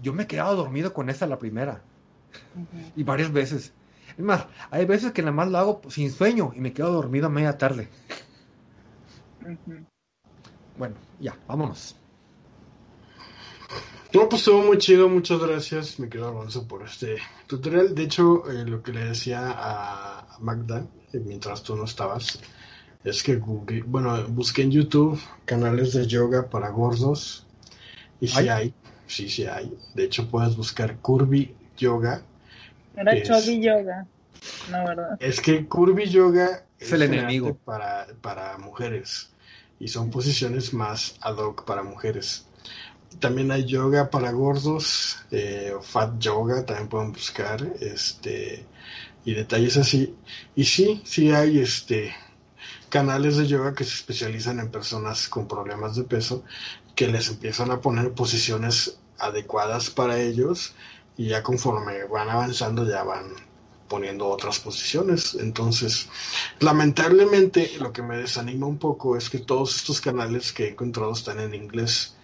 S3: Yo me he quedado dormido con esa la primera. Y varias veces. Es más, hay veces que nada más lo hago sin sueño y me quedo dormido a media tarde. Bueno, ya, vámonos.
S1: No, pues estuvo muy chido, muchas gracias, mi querido Alonso, por este tutorial. De hecho, eh, lo que le decía a Magda, eh, mientras tú no estabas, es que Google, bueno, busqué en YouTube canales de yoga para gordos, y sí
S3: ¿Hay?
S1: sí, sí hay. De hecho, puedes buscar Curvy Yoga.
S2: Era
S1: Es-
S2: Chogi Yoga. No, ¿verdad?
S1: Es que Curvy Yoga
S3: Es el enemigo.
S1: para, para mujeres, y son posiciones más ad hoc para mujeres. También hay yoga para gordos, eh, fat yoga, también pueden buscar, este, y detalles así. Y sí, sí hay este canales de yoga que se especializan en personas con problemas de peso, que les empiezan a poner posiciones adecuadas para ellos, y ya conforme van avanzando ya van poniendo otras posiciones. Entonces, lamentablemente, lo que me desanima un poco es que todos estos canales que he encontrado están en inglés.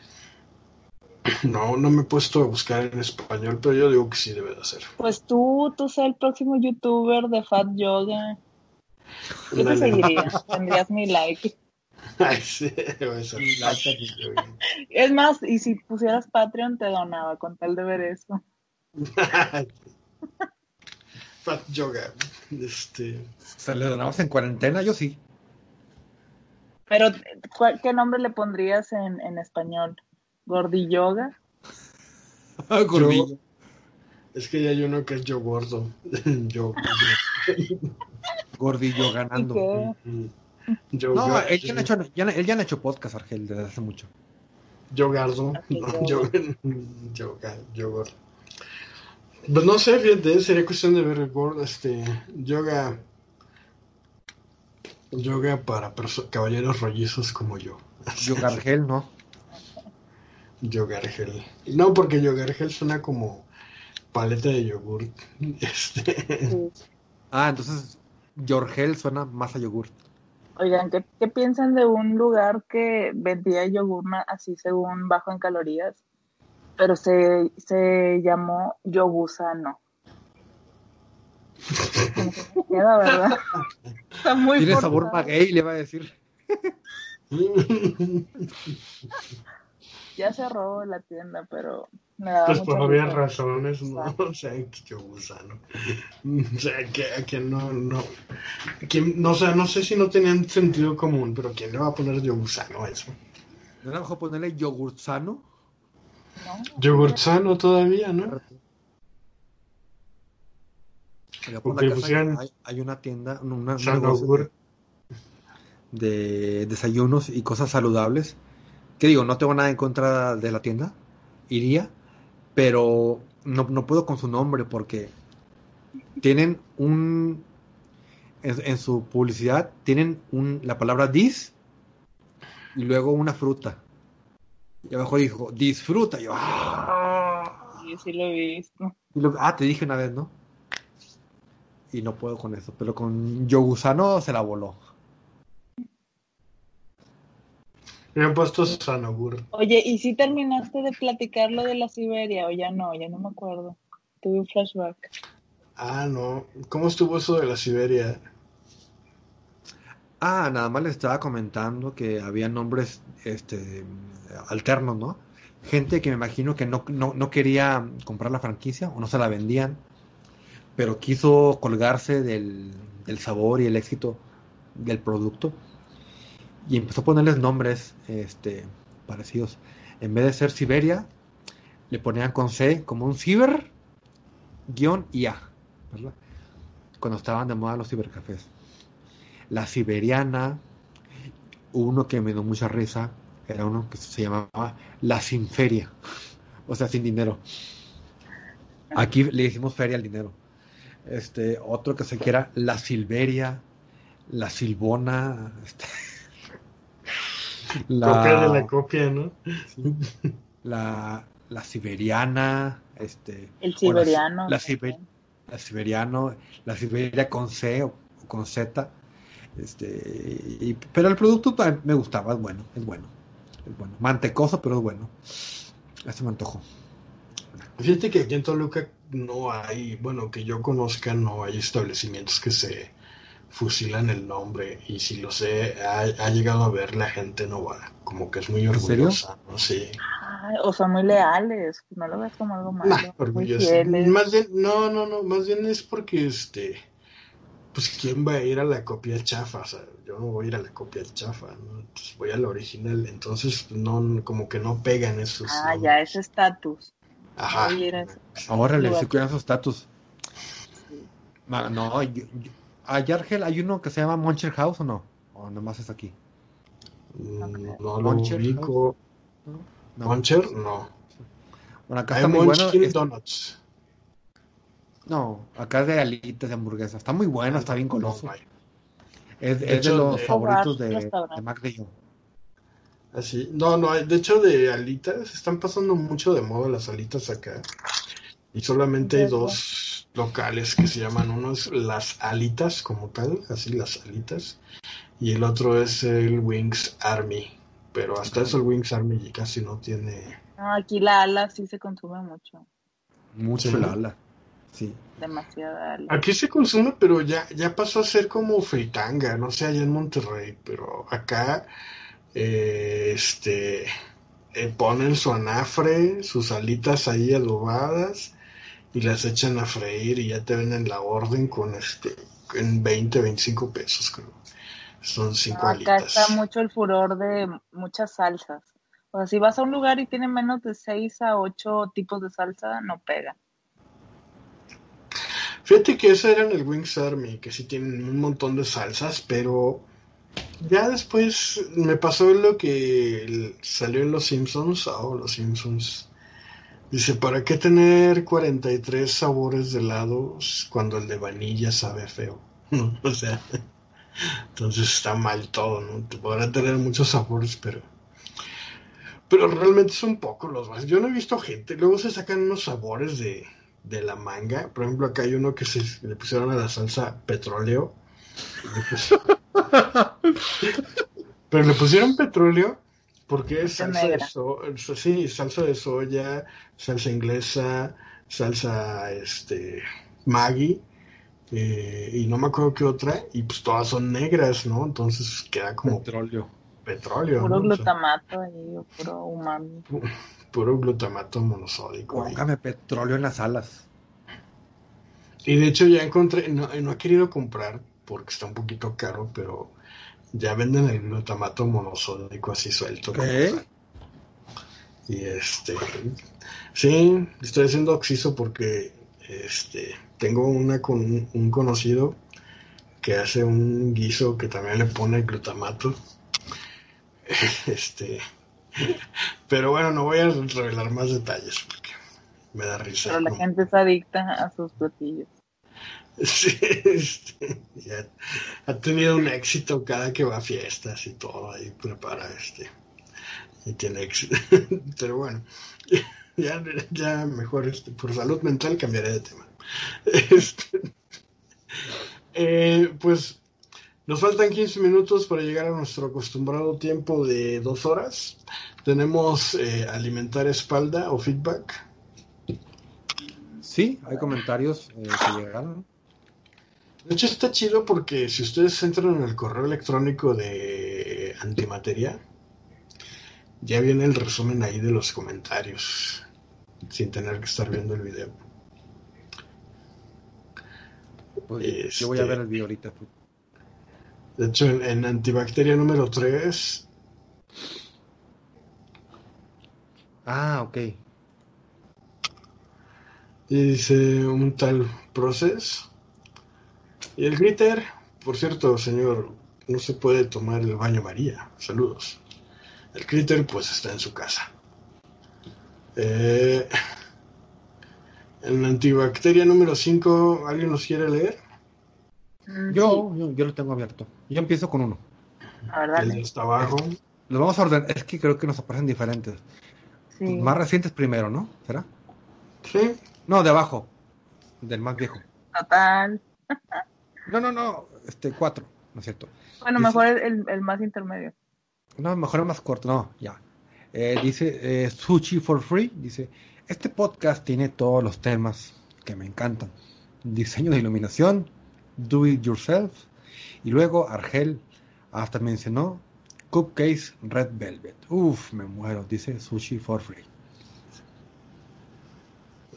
S1: No, no me he puesto a buscar en español, pero yo digo que sí debe de hacer.
S2: Pues tú, tú sé el próximo youtuber de Fat Yoga. Yo te seguiría, tendrías mi like.
S1: Ay, sí, eso.
S2: Es más, y si pusieras Patreon te donaba con tal de ver eso.
S1: Fat yoga. Este,
S3: ¿Se le donamos en cuarentena? Yo sí.
S2: Pero, ¿cuál- ¿qué nombre le pondrías en, en español? ¿Gordi Yoga?
S3: Curvillo.
S1: Es que ya hay uno que es yo gordo. yo,
S3: Gordillo ganando.
S1: yo,
S3: No, él ya, no ha hecho, ya, él ya no ha hecho podcast, Argel, desde hace mucho.
S1: yo gardo.
S2: Así
S1: No, yo, yo, ga- yo gordo. Pues no sé, fíjate, sería cuestión de ver el gordo, este, yoga, yoga para caballeros rollizos como yo.
S3: Yo Argel, ¿no?
S1: Yogargel. No, porque Yogargel suena como paleta de yogur. Este,
S2: Sí.
S3: Ah, entonces Yorgel suena más a yogur.
S2: Oigan, ¿qué, qué piensan de un lugar que vendía yogur así según bajo en calorías? Pero se, se llamó Yogusano. Queda, ¿verdad? Está muy
S3: Tiene sabor
S2: forzado.
S3: maguey, le va a decir.
S2: Ya cerró la tienda, pero me daba
S1: pues por obvias
S2: risa.
S1: razones, ¿no? O sea, que yo gusano. O sea, que a quien no, no. quien- no, o sea, no sé si no tenían sentido común, pero ¿quién le va a poner yo gusano a eso?
S3: ¿No era mejor ponerle yogur sano?
S2: ¿no?
S1: Yogurtsano todavía, ¿no?
S3: Por
S1: Porque
S3: la casa
S1: pusieran
S3: hay, hay una tienda, un, una- un
S1: Sano
S3: negocio
S1: yogur.
S3: de, de desayunos y cosas saludables. Que digo, no tengo nada en contra de la tienda, iría, pero no, no puedo con su nombre porque tienen un, en, en su publicidad, tienen un, la palabra dis y luego una fruta. Y abajo dijo, disfruta. Y yo, "Ah".
S2: Sí, sí lo he visto.
S3: Y ah, te dije una vez, ¿no? Y no puedo con eso, pero con Yogusano se la voló.
S1: Le han puesto Sanogur.
S2: Oye, ¿y si terminaste de platicar lo de la Siberia o ya no? Ya no me acuerdo. Tuve un flashback.
S1: Ah, no. ¿Cómo estuvo eso de la Siberia?
S3: Ah, nada más les estaba comentando que había nombres este, alternos, ¿no? Gente que me imagino que no, no, no quería comprar la franquicia o no se la vendían, pero quiso colgarse del, del sabor y el éxito del producto y empezó a ponerles nombres este, parecidos. En vez de ser Siberia, le ponían con C como un ciber guion IA, ¿verdad? Cuando estaban de moda los cibercafés la siberiana, uno que me dio mucha risa, era uno que se llamaba la sin feria, o sea, sin dinero. Aquí le hicimos feria al dinero. Este, otro que se quiera la silveria, la silbona, este,
S1: Copia de la copia, ¿no?
S3: la, la siberiana, este,
S2: El
S3: la-
S2: siberiano.
S3: la, siber- la siberiano, la siberia con C o con Z, este, y- pero el producto me gustaba, es bueno, es bueno, es bueno, mantecoso pero es bueno, ese me antojó.
S1: Fíjate que aquí en Toluca no hay, bueno, que yo conozca, no hay establecimientos que se fusilan el nombre y si lo sé, ha, ha llegado a ver la gente no va, como que es muy orgullosa, ¿no? Sí.
S2: Ay, o son muy leales. No lo ves como algo malo.
S1: Nah, orgullosa. Más bien, no, no, no, más bien es porque este, pues quién va a ir a la copia chafa, o sea, yo no voy a ir a la copia chafa, ¿no? Entonces, voy a la original, entonces no, como que no pegan esos.
S2: Ah, ya, ese estatus.
S1: Ajá.
S2: Oye, eres-
S3: Ahora le
S2: Lugar.
S3: sí cuidan su estatus. No, yo, yo- allá Argel hay uno que se llama Moncher House o no, o nomás es aquí.
S1: Mm, No lo
S3: Moncher
S1: ubico.
S3: ¿no? No.
S1: Moncher, no.
S3: Bueno, acá
S1: Hay
S3: está muy bueno. Es-
S1: Donuts.
S3: no, acá es de alitas de hamburguesa. Está muy bueno, está bien
S1: No,
S3: coloso.
S1: no.
S3: Es,
S1: De
S3: es de los
S1: de-
S3: favoritos de, de Mac de yo.
S1: Así. No, no, hay- de hecho de alitas están pasando mucho de moda las alitas acá. Y solamente hay dos locales que se llaman, uno es las alitas como tal, así las alitas, y el otro es el Wings Army. Pero hasta eso el Wings Army casi no tiene...
S2: No, aquí la ala sí se consume mucho.
S3: Mucho
S1: Sí.
S3: la ala. Sí.
S2: Demasiada ala.
S1: Aquí se consume, pero ya, ya pasó a ser como fritanga, no sé, allá en Monterrey, pero acá eh, este eh, ponen su anafre, sus alitas ahí adobadas y las echan a freír y ya te venden la orden con este en 20, 25 pesos, creo. Son cinco
S2: No, acá
S1: alitas.
S2: está mucho el furor de muchas salsas. O sea, si vas a un lugar y tiene menos de 6 a 8 tipos de salsa, no pega.
S1: Fíjate que ese era en el Wings Army, que sí tienen un montón de salsas, pero ya después me pasó lo que salió en Los Simpsons, oh, Los Simpsons. Dice, ¿para qué tener 43 sabores de helados cuando el de vainilla sabe feo? o sea, entonces está mal todo, ¿no? Te podrán tener muchos sabores, pero... Pero realmente son pocos los más. Yo no he visto gente. Luego se sacan unos sabores de, de la manga. Por ejemplo, acá hay uno que se le pusieron a la salsa petróleo. Pero le pusieron petróleo porque es salsa de, sí, salsa de soya, salsa inglesa, salsa este Maggi eh, y no me acuerdo qué otra y pues todas son negras, ¿no? Entonces queda como
S3: petróleo.
S1: Petróleo.
S2: Puro glutamato y puro umami.
S1: Puro glutamato monosódico.
S3: Póngame petróleo en las alas.
S1: Y de hecho ya encontré, no, no he querido comprar porque está un poquito caro, pero ya venden el glutamato monosódico así suelto. Y este, sí, estoy haciendo oxiso porque este, tengo una con un conocido que hace un guiso que también le pone glutamato. Este, pero bueno, no voy a revelar más detalles porque me da risa.
S2: Pero la gente es adicta a sus platillos.
S1: Sí, este, ha tenido un éxito cada que va a fiestas y todo, ahí prepara este. Y tiene éxito. Pero bueno, ya, ya mejor este, por salud mental cambiaré de tema. Este, eh, pues nos faltan 15 minutos para llegar a nuestro acostumbrado tiempo de dos horas. Tenemos eh, alimentar espalda o feedback.
S3: Sí, hay comentarios eh, que llegaron.
S1: De hecho, está chido porque si ustedes entran en el correo electrónico de Antimateria, ya viene el resumen ahí de los comentarios, sin tener que estar viendo el video.
S3: Yo voy a ver el video ahorita.
S1: De hecho, en, Antibacteria número 3.
S3: Ah, ok.
S1: Y dice un tal proceso y el glitter, por cierto, señor, no se puede tomar el baño María. Saludos. El glitter, pues, está en su casa. Eh, en la antibacteria número 5, ¿alguien nos quiere leer?
S3: Mm, yo, yo, lo tengo abierto. Yo empiezo con uno.
S1: El de está abajo.
S3: Lo vamos a ordenar. Es que creo que nos aparecen diferentes. Más recientes primero, ¿no? ¿Será?
S1: Sí.
S3: No, de abajo. Del más viejo.
S2: Total.
S3: No, no, no, este, cuatro, ¿no es cierto?
S2: Bueno, mejor el, el, más intermedio.
S3: No, mejor el más corto, no, ya. Eh, dice eh, Sushi for Free, dice, este podcast tiene todos los temas que me encantan. Diseño de iluminación, do it yourself, y luego Argel hasta mencionó Cupcakes Red Velvet. Uf, me muero, dice Sushi for Free.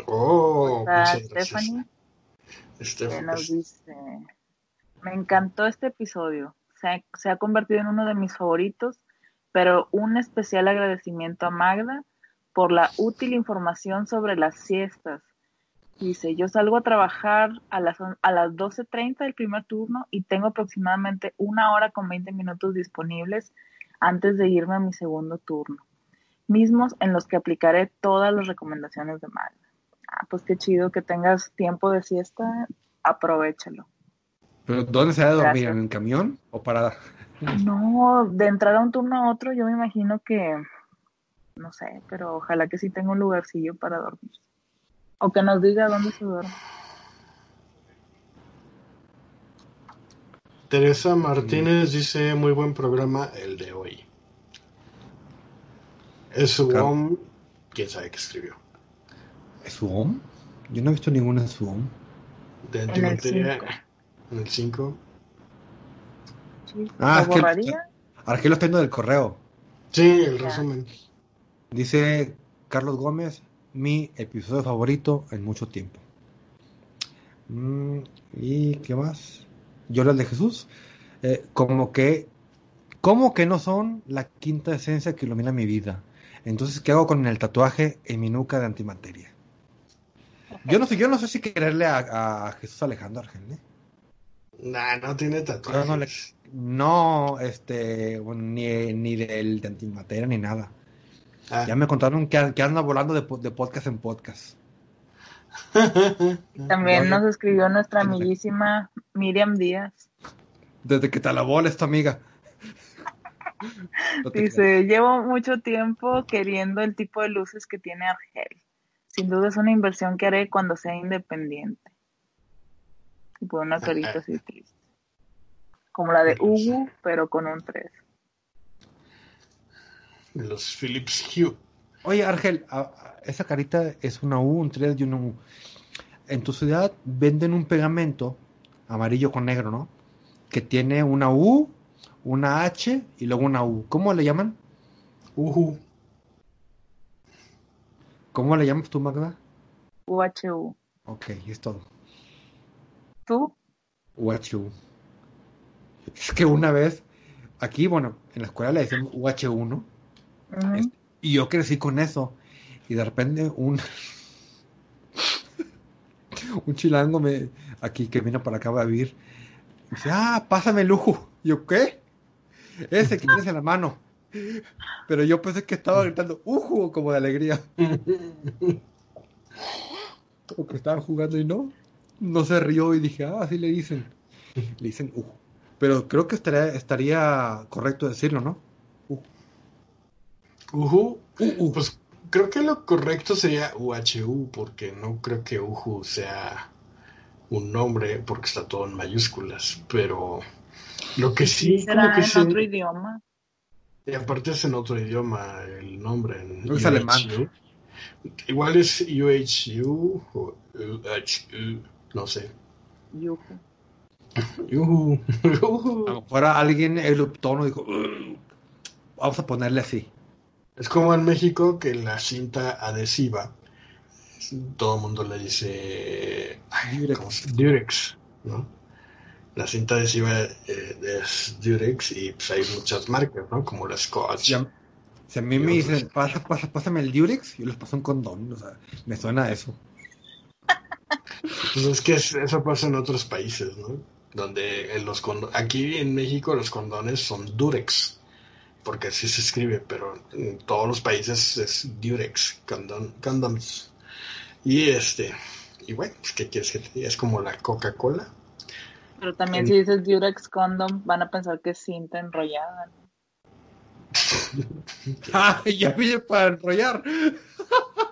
S1: Oh,
S2: Stephanie. Stephanie. Me encantó este episodio. Se ha, convertido en uno de mis favoritos, pero un especial agradecimiento a Magda por la útil información sobre las siestas. Dice, yo salgo a trabajar a las, a las 12.30 del primer turno y tengo aproximadamente una hora con 20 minutos disponibles antes de irme a mi segundo turno. Mismos en los que aplicaré todas las recomendaciones de Magda. Ah, pues qué chido que tengas tiempo de siesta, aprovechalo.
S3: ¿Pero dónde se va a dormir? ¿En el camión o parada?
S2: No, de entrar a un turno a otro, yo me imagino que, no sé, pero ojalá que sí tenga un lugarcillo para dormir. O que nos diga dónde se duerme.
S1: Teresa Martínez dice, muy buen programa el de hoy. Es su claro. quién sabe qué escribió.
S3: ¿Es su Yo no he visto ninguna su
S1: De antimateria. En el 5.
S3: ah, Argelo está del correo.
S1: Sí, el resumen.
S3: Dice Carlos Gómez, mi episodio favorito en mucho tiempo. Mm, ¿Y qué más? Yo de Jesús. Eh, como que, como que no son la quinta esencia que ilumina mi vida. Entonces, ¿qué hago con el tatuaje en mi nuca de antimateria? Yo no sé, yo no sé si quererle a, a Jesús Alejandro Argel, ¿eh?
S1: Nah, no tiene tatuajes.
S3: No, no, este, ni, ni del de antimateria ni nada.
S1: Ah.
S3: Ya me contaron que, que anda volando de, de podcast en podcast.
S2: También nos escribió nuestra amiguísima Miriam Díaz.
S3: Desde que te alabó esta amiga. No te creas.
S2: Dice, llevo mucho tiempo queriendo el tipo de luces que tiene Argel. Sin duda es una inversión que haré cuando sea independiente. Y pone una carita así triste. Como la de Hugo, pero con un 3.
S1: Los Philips Hue.
S3: Oye, Argel, esa carita es una U, un 3 y una U. En tu ciudad venden un pegamento amarillo con negro, ¿no? Que tiene una U, una H y luego una U. ¿Cómo le llaman?
S1: Ujú.
S3: ¿Cómo le llamas tú, Magda?
S2: UHU.
S3: Ok, es todo.
S2: ¿Tú?
S3: Es que una vez, aquí, bueno, en la escuela le decimos UH1, ¿no?
S2: Ujú.
S3: Este, y yo crecí con eso. Y de repente un un chilango me aquí que vino para acá a vivir. me Dice, ah, pásame el lujo. Y yo, ¿qué? Ese que tienes en la mano. Pero yo pensé que estaba gritando, uju, como de alegría. O que estaban jugando y no. No se rió y dije, ah, así le dicen. Le dicen uju. Pero creo que estaría, estaría correcto decirlo, ¿no? Uju.
S1: Ujú.
S3: Uh,
S1: Pues creo que lo correcto sería UHU, porque no creo que Uhu sea un nombre, porque está todo en mayúsculas. Pero lo que sí,
S2: ¿Será
S1: como que
S2: en
S1: sí.
S2: otro idioma?
S1: Y aparte es en otro idioma el nombre. En
S3: No es alemán.
S1: Igual es UHU o UHU, no sé.
S2: Yuhu.
S1: Uhu.
S3: A lo mejor alguien eruptó no dijo, "Ugh, vamos a ponerle así.
S1: Es como en México que la cinta adhesiva, todo el mundo le dice ay,
S3: Durex.
S1: ¿cómo se- Durex, ¿no? La cinta adhesiva eh, es Durex y pues hay muchas marcas, ¿no? Como la Scotch.
S3: Si a, si a mí
S1: Y
S3: me dicen, pasa, pasa, pásame el Durex, yo les paso un condón. O sea, me suena a eso.
S1: Pues es que es- eso pasa en otros países, ¿no? Donde en los aquí en México los condones son Durex, porque así se escribe, pero en todos los países es Durex, condón, condoms. Y este, y bueno, pues, ¿qué quieres que te diga? Es como la Coca-Cola.
S2: Pero también
S1: En-
S2: si dices Durex Condom, van a pensar que es cinta enrollada. ¿no?
S3: ¡Ah! Ya vine para enrollar.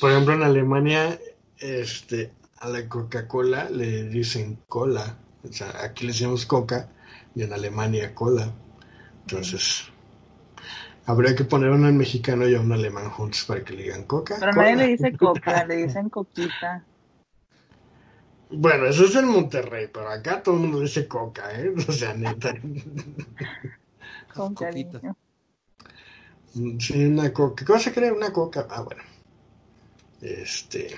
S1: Por ejemplo, en Alemania, este, a la Coca-Cola le dicen cola. O sea, aquí le decimos coca y en Alemania cola. Entonces, habría que poner uno en mexicano y a un alemán juntos para que le digan coca.
S2: Pero
S1: cola.
S2: nadie le dice coca, le dicen coquita.
S1: Bueno, eso es en Monterrey, pero acá todo el mundo dice coca, ¿eh? O sea, neta.
S2: Con cariño.
S1: Sí, una coca. ¿Qué vas a querer? Una coca. Ah, bueno. Este.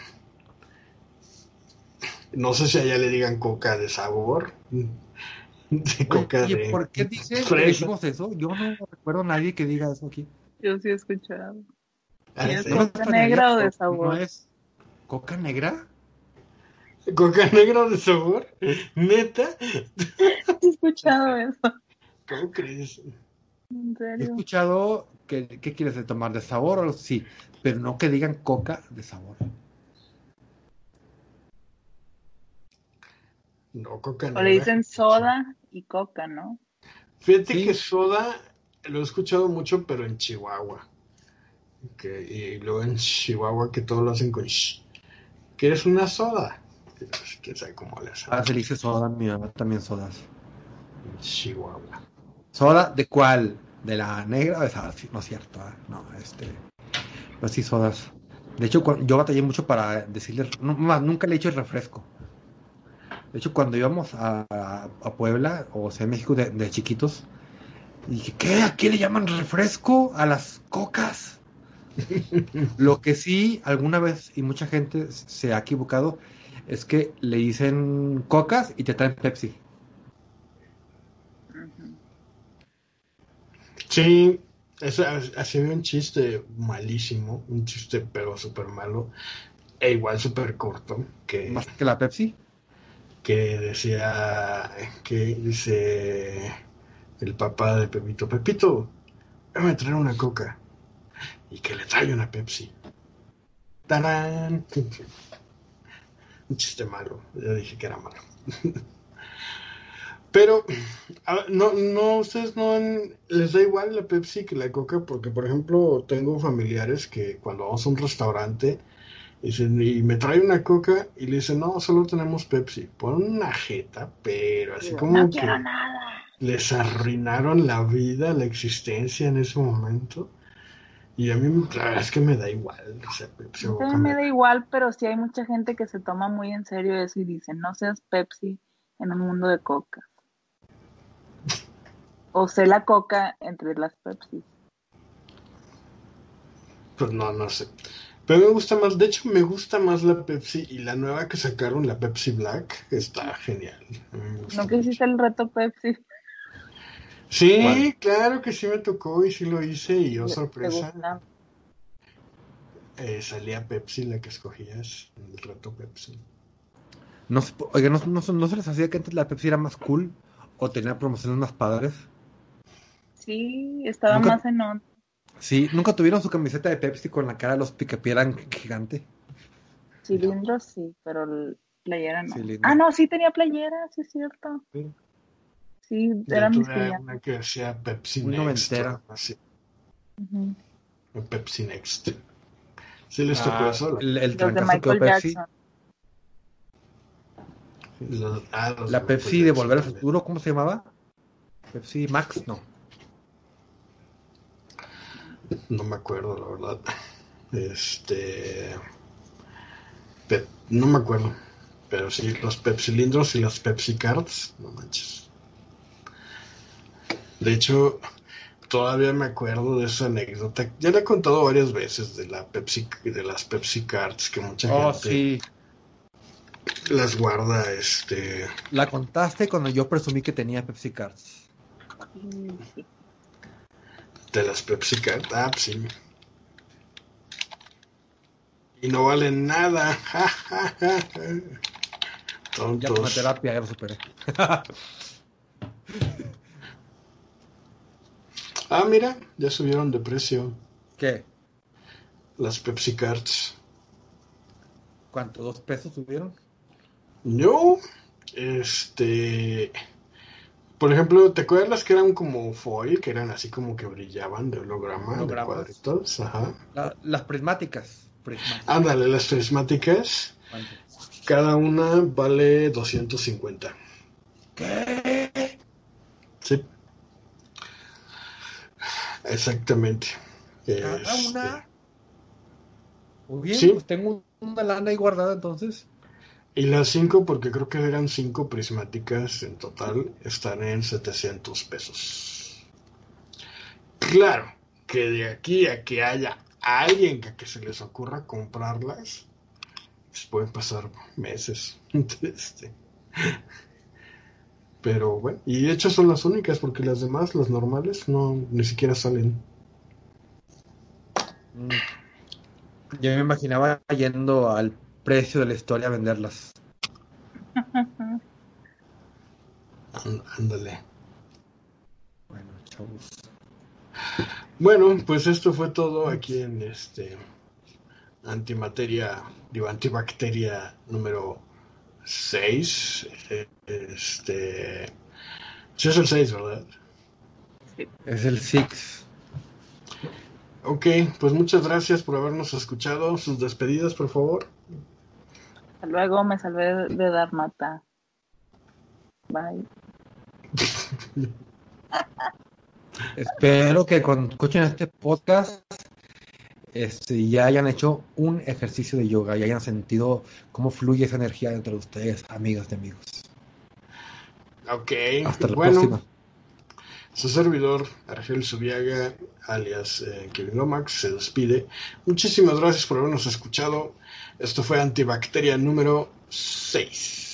S1: No sé si allá le digan coca de sabor. De coca
S3: Oye,
S1: de.
S3: ¿por qué dice, decimos eso? Yo no recuerdo a nadie que diga eso aquí.
S2: Yo sí he escuchado.
S1: Ah,
S2: ¿Y es
S1: sí.
S3: ¿No
S2: Coca negra o de
S3: ¿No
S2: sabor?
S3: es coca negra?
S1: ¿Coca negra de sabor? ¿Neta?
S2: He escuchado eso.
S1: ¿Cómo crees?
S2: En
S3: He
S2: serio.
S3: escuchado que, ¿qué quieres de tomar? ¿De sabor o algo? Sí, pero no que digan coca de sabor.
S1: No, coca
S2: O
S1: negra.
S2: le dicen soda y coca, ¿no?
S1: Fíjate
S3: Sí.
S1: que soda lo he escuchado mucho, pero en Chihuahua. Que- y luego en Chihuahua que todo lo hacen con sh. ¿Qué es una soda? Quién sabe cómo le hacen.
S3: Ah, se dice soda, mi mamá también sodas.
S1: En Chihuahua.
S3: ¿Soda de cuál? ¿De la negra o de sabor? Sí, No es cierto, ah, no, este. No, sí, sodas. De hecho, yo batallé mucho para decirle, no, más, nunca le he hecho refresco. De hecho, cuando íbamos a, a- a Puebla o sea, México de, de chiquitos, dije, ¿qué? ¿A qué le llaman refresco? A las cocas. Lo que sí, alguna vez, y mucha gente se ha equivocado, es que le dicen cocas y te traen Pepsi.
S1: Sí, Eso, así había un chiste malísimo, un chiste pero súper malo, e igual súper corto, que...
S3: ¿Más que la Pepsi?
S1: Que decía, que dice el papá de Pepito, Pepito, déjame traer una coca. Y que le trae una Pepsi. ¡Tarán! Un chiste malo, ya dije que era malo. Pero, no, no, ustedes no les da igual la Pepsi que la Coca, porque por ejemplo tengo familiares que cuando vamos a un restaurante dicen, y me trae una Coca y le dicen, no, solo tenemos Pepsi. Ponen una jeta, pero así como
S2: no
S1: que
S2: quiero nada.
S1: les arruinaron la vida, la existencia en ese momento. Y a mí la verdad es que me da igual. O sea, Pepsi o Coca
S2: me- da igual, pero sí hay mucha gente que se toma muy en serio eso y dice, no seas Pepsi en un mundo de coca. O sé la coca entre las Pepsi.
S1: Pues no, no sé. Pero me gusta más, de hecho me gusta más la Pepsi y la nueva que sacaron, la Pepsi Black, está genial. Me gusta
S2: ¿Nunca hiciste
S1: mucho.
S2: el reto Pepsi?
S1: Sí, claro que sí me tocó y sí lo hice y yo
S2: ¿Te- te
S1: sorpresa, eh, salía Pepsi la que escogías el reto Pepsi.
S3: No, oiga, ¿no, no, no se les hacía que antes la Pepsi era más cool o tenía promociones más padres?
S2: Sí, estaba
S3: Nunca-
S2: más en onda.
S3: Sí, ¿nunca tuvieron su camiseta de Pepsi con la cara de los picapiedra gigante?
S2: Cilindros sí, pero el playera no.
S3: Cilindro.
S2: Ah, no, sí tenía playera, sí es cierto.
S3: Sí.
S2: Sí, eran mis clientes.
S1: una que decía Pepsi
S3: Muy
S1: Next, así,
S2: Ujú.
S1: Pepsi Next. ¿Sí les tocó
S3: Ah,
S1: eso?
S3: el, el
S2: Los de Michael
S3: Pepsi.
S2: Jackson.
S1: Los- ah, los
S3: La
S1: de
S3: Pepsi de Volver al. Futuro, ¿cómo se llamaba? Pepsi Max, no.
S1: No me acuerdo, la verdad. Este. Pe- no me acuerdo. Pero sí, los Pepsilindros y las Pepsi Cards, no manches. De hecho, todavía me acuerdo de esa anécdota. Ya la he contado varias veces de la Pepsi, de las Pepsi Cards, que mucha
S3: Oh,
S1: gente
S3: sí.
S1: las guarda, este.
S3: La contaste cuando yo presumí que tenía Pepsi Cards.
S1: De las Pepsi Cards. Ah, pues sí. Y no valen nada. Ja, ja, ja, ja.
S3: Ya con la
S1: Tontos.
S3: terapia ya lo superé.
S1: Ah, mira, ya subieron de precio
S3: ¿Qué?
S1: las Pepsi Cards.
S3: ¿Cuánto? ¿Dos pesos subieron?
S1: No, este. Por ejemplo, ¿te acuerdas las que eran como foil, que eran así como que brillaban de holograma, de cuadritos? Ajá.
S3: La- las prismáticas. Prismáticas.
S1: Ándale, las prismáticas. Cada una vale 250.
S3: ¿Qué?
S1: Sí. Exactamente.
S3: ¿Cada
S1: Este,
S3: una? Muy bien,
S1: Sí.
S3: pues tengo una lana ahí guardada entonces.
S1: Y las cinco, porque creo que eran cinco prismáticas en total, están en 700 pesos. Claro, que de aquí a que haya alguien que, se les ocurra comprarlas, pues pueden pasar meses. Este. Pero bueno, y de hecho son las únicas, porque las demás, las normales, no ni siquiera salen.
S3: Mm. Yo me imaginaba yendo al precio de la historia a venderlas.
S1: Án- Ándale.
S3: Bueno, chavos.
S1: Bueno, pues esto fue todo aquí en este antimateria, digo, antibacteria número 6. Este. Sí, es el 6, ¿verdad?
S3: Es el Six.
S1: Ok, pues muchas gracias por habernos escuchado. Sus despedidas, por favor.
S2: Hasta luego, me salvé de dar mata. Bye.
S3: Espero que cuando escuchen este podcast este, ya hayan hecho un ejercicio de yoga y hayan sentido cómo fluye esa energía dentro de ustedes, amigas de amigos.
S1: Ok,
S3: Hasta la
S1: bueno,
S3: próxima.
S1: Su servidor, Argel Subiaga, alias eh, Kevin Lomax, se despide. Muchísimas gracias por habernos escuchado. Esto fue Antibacteria número 6.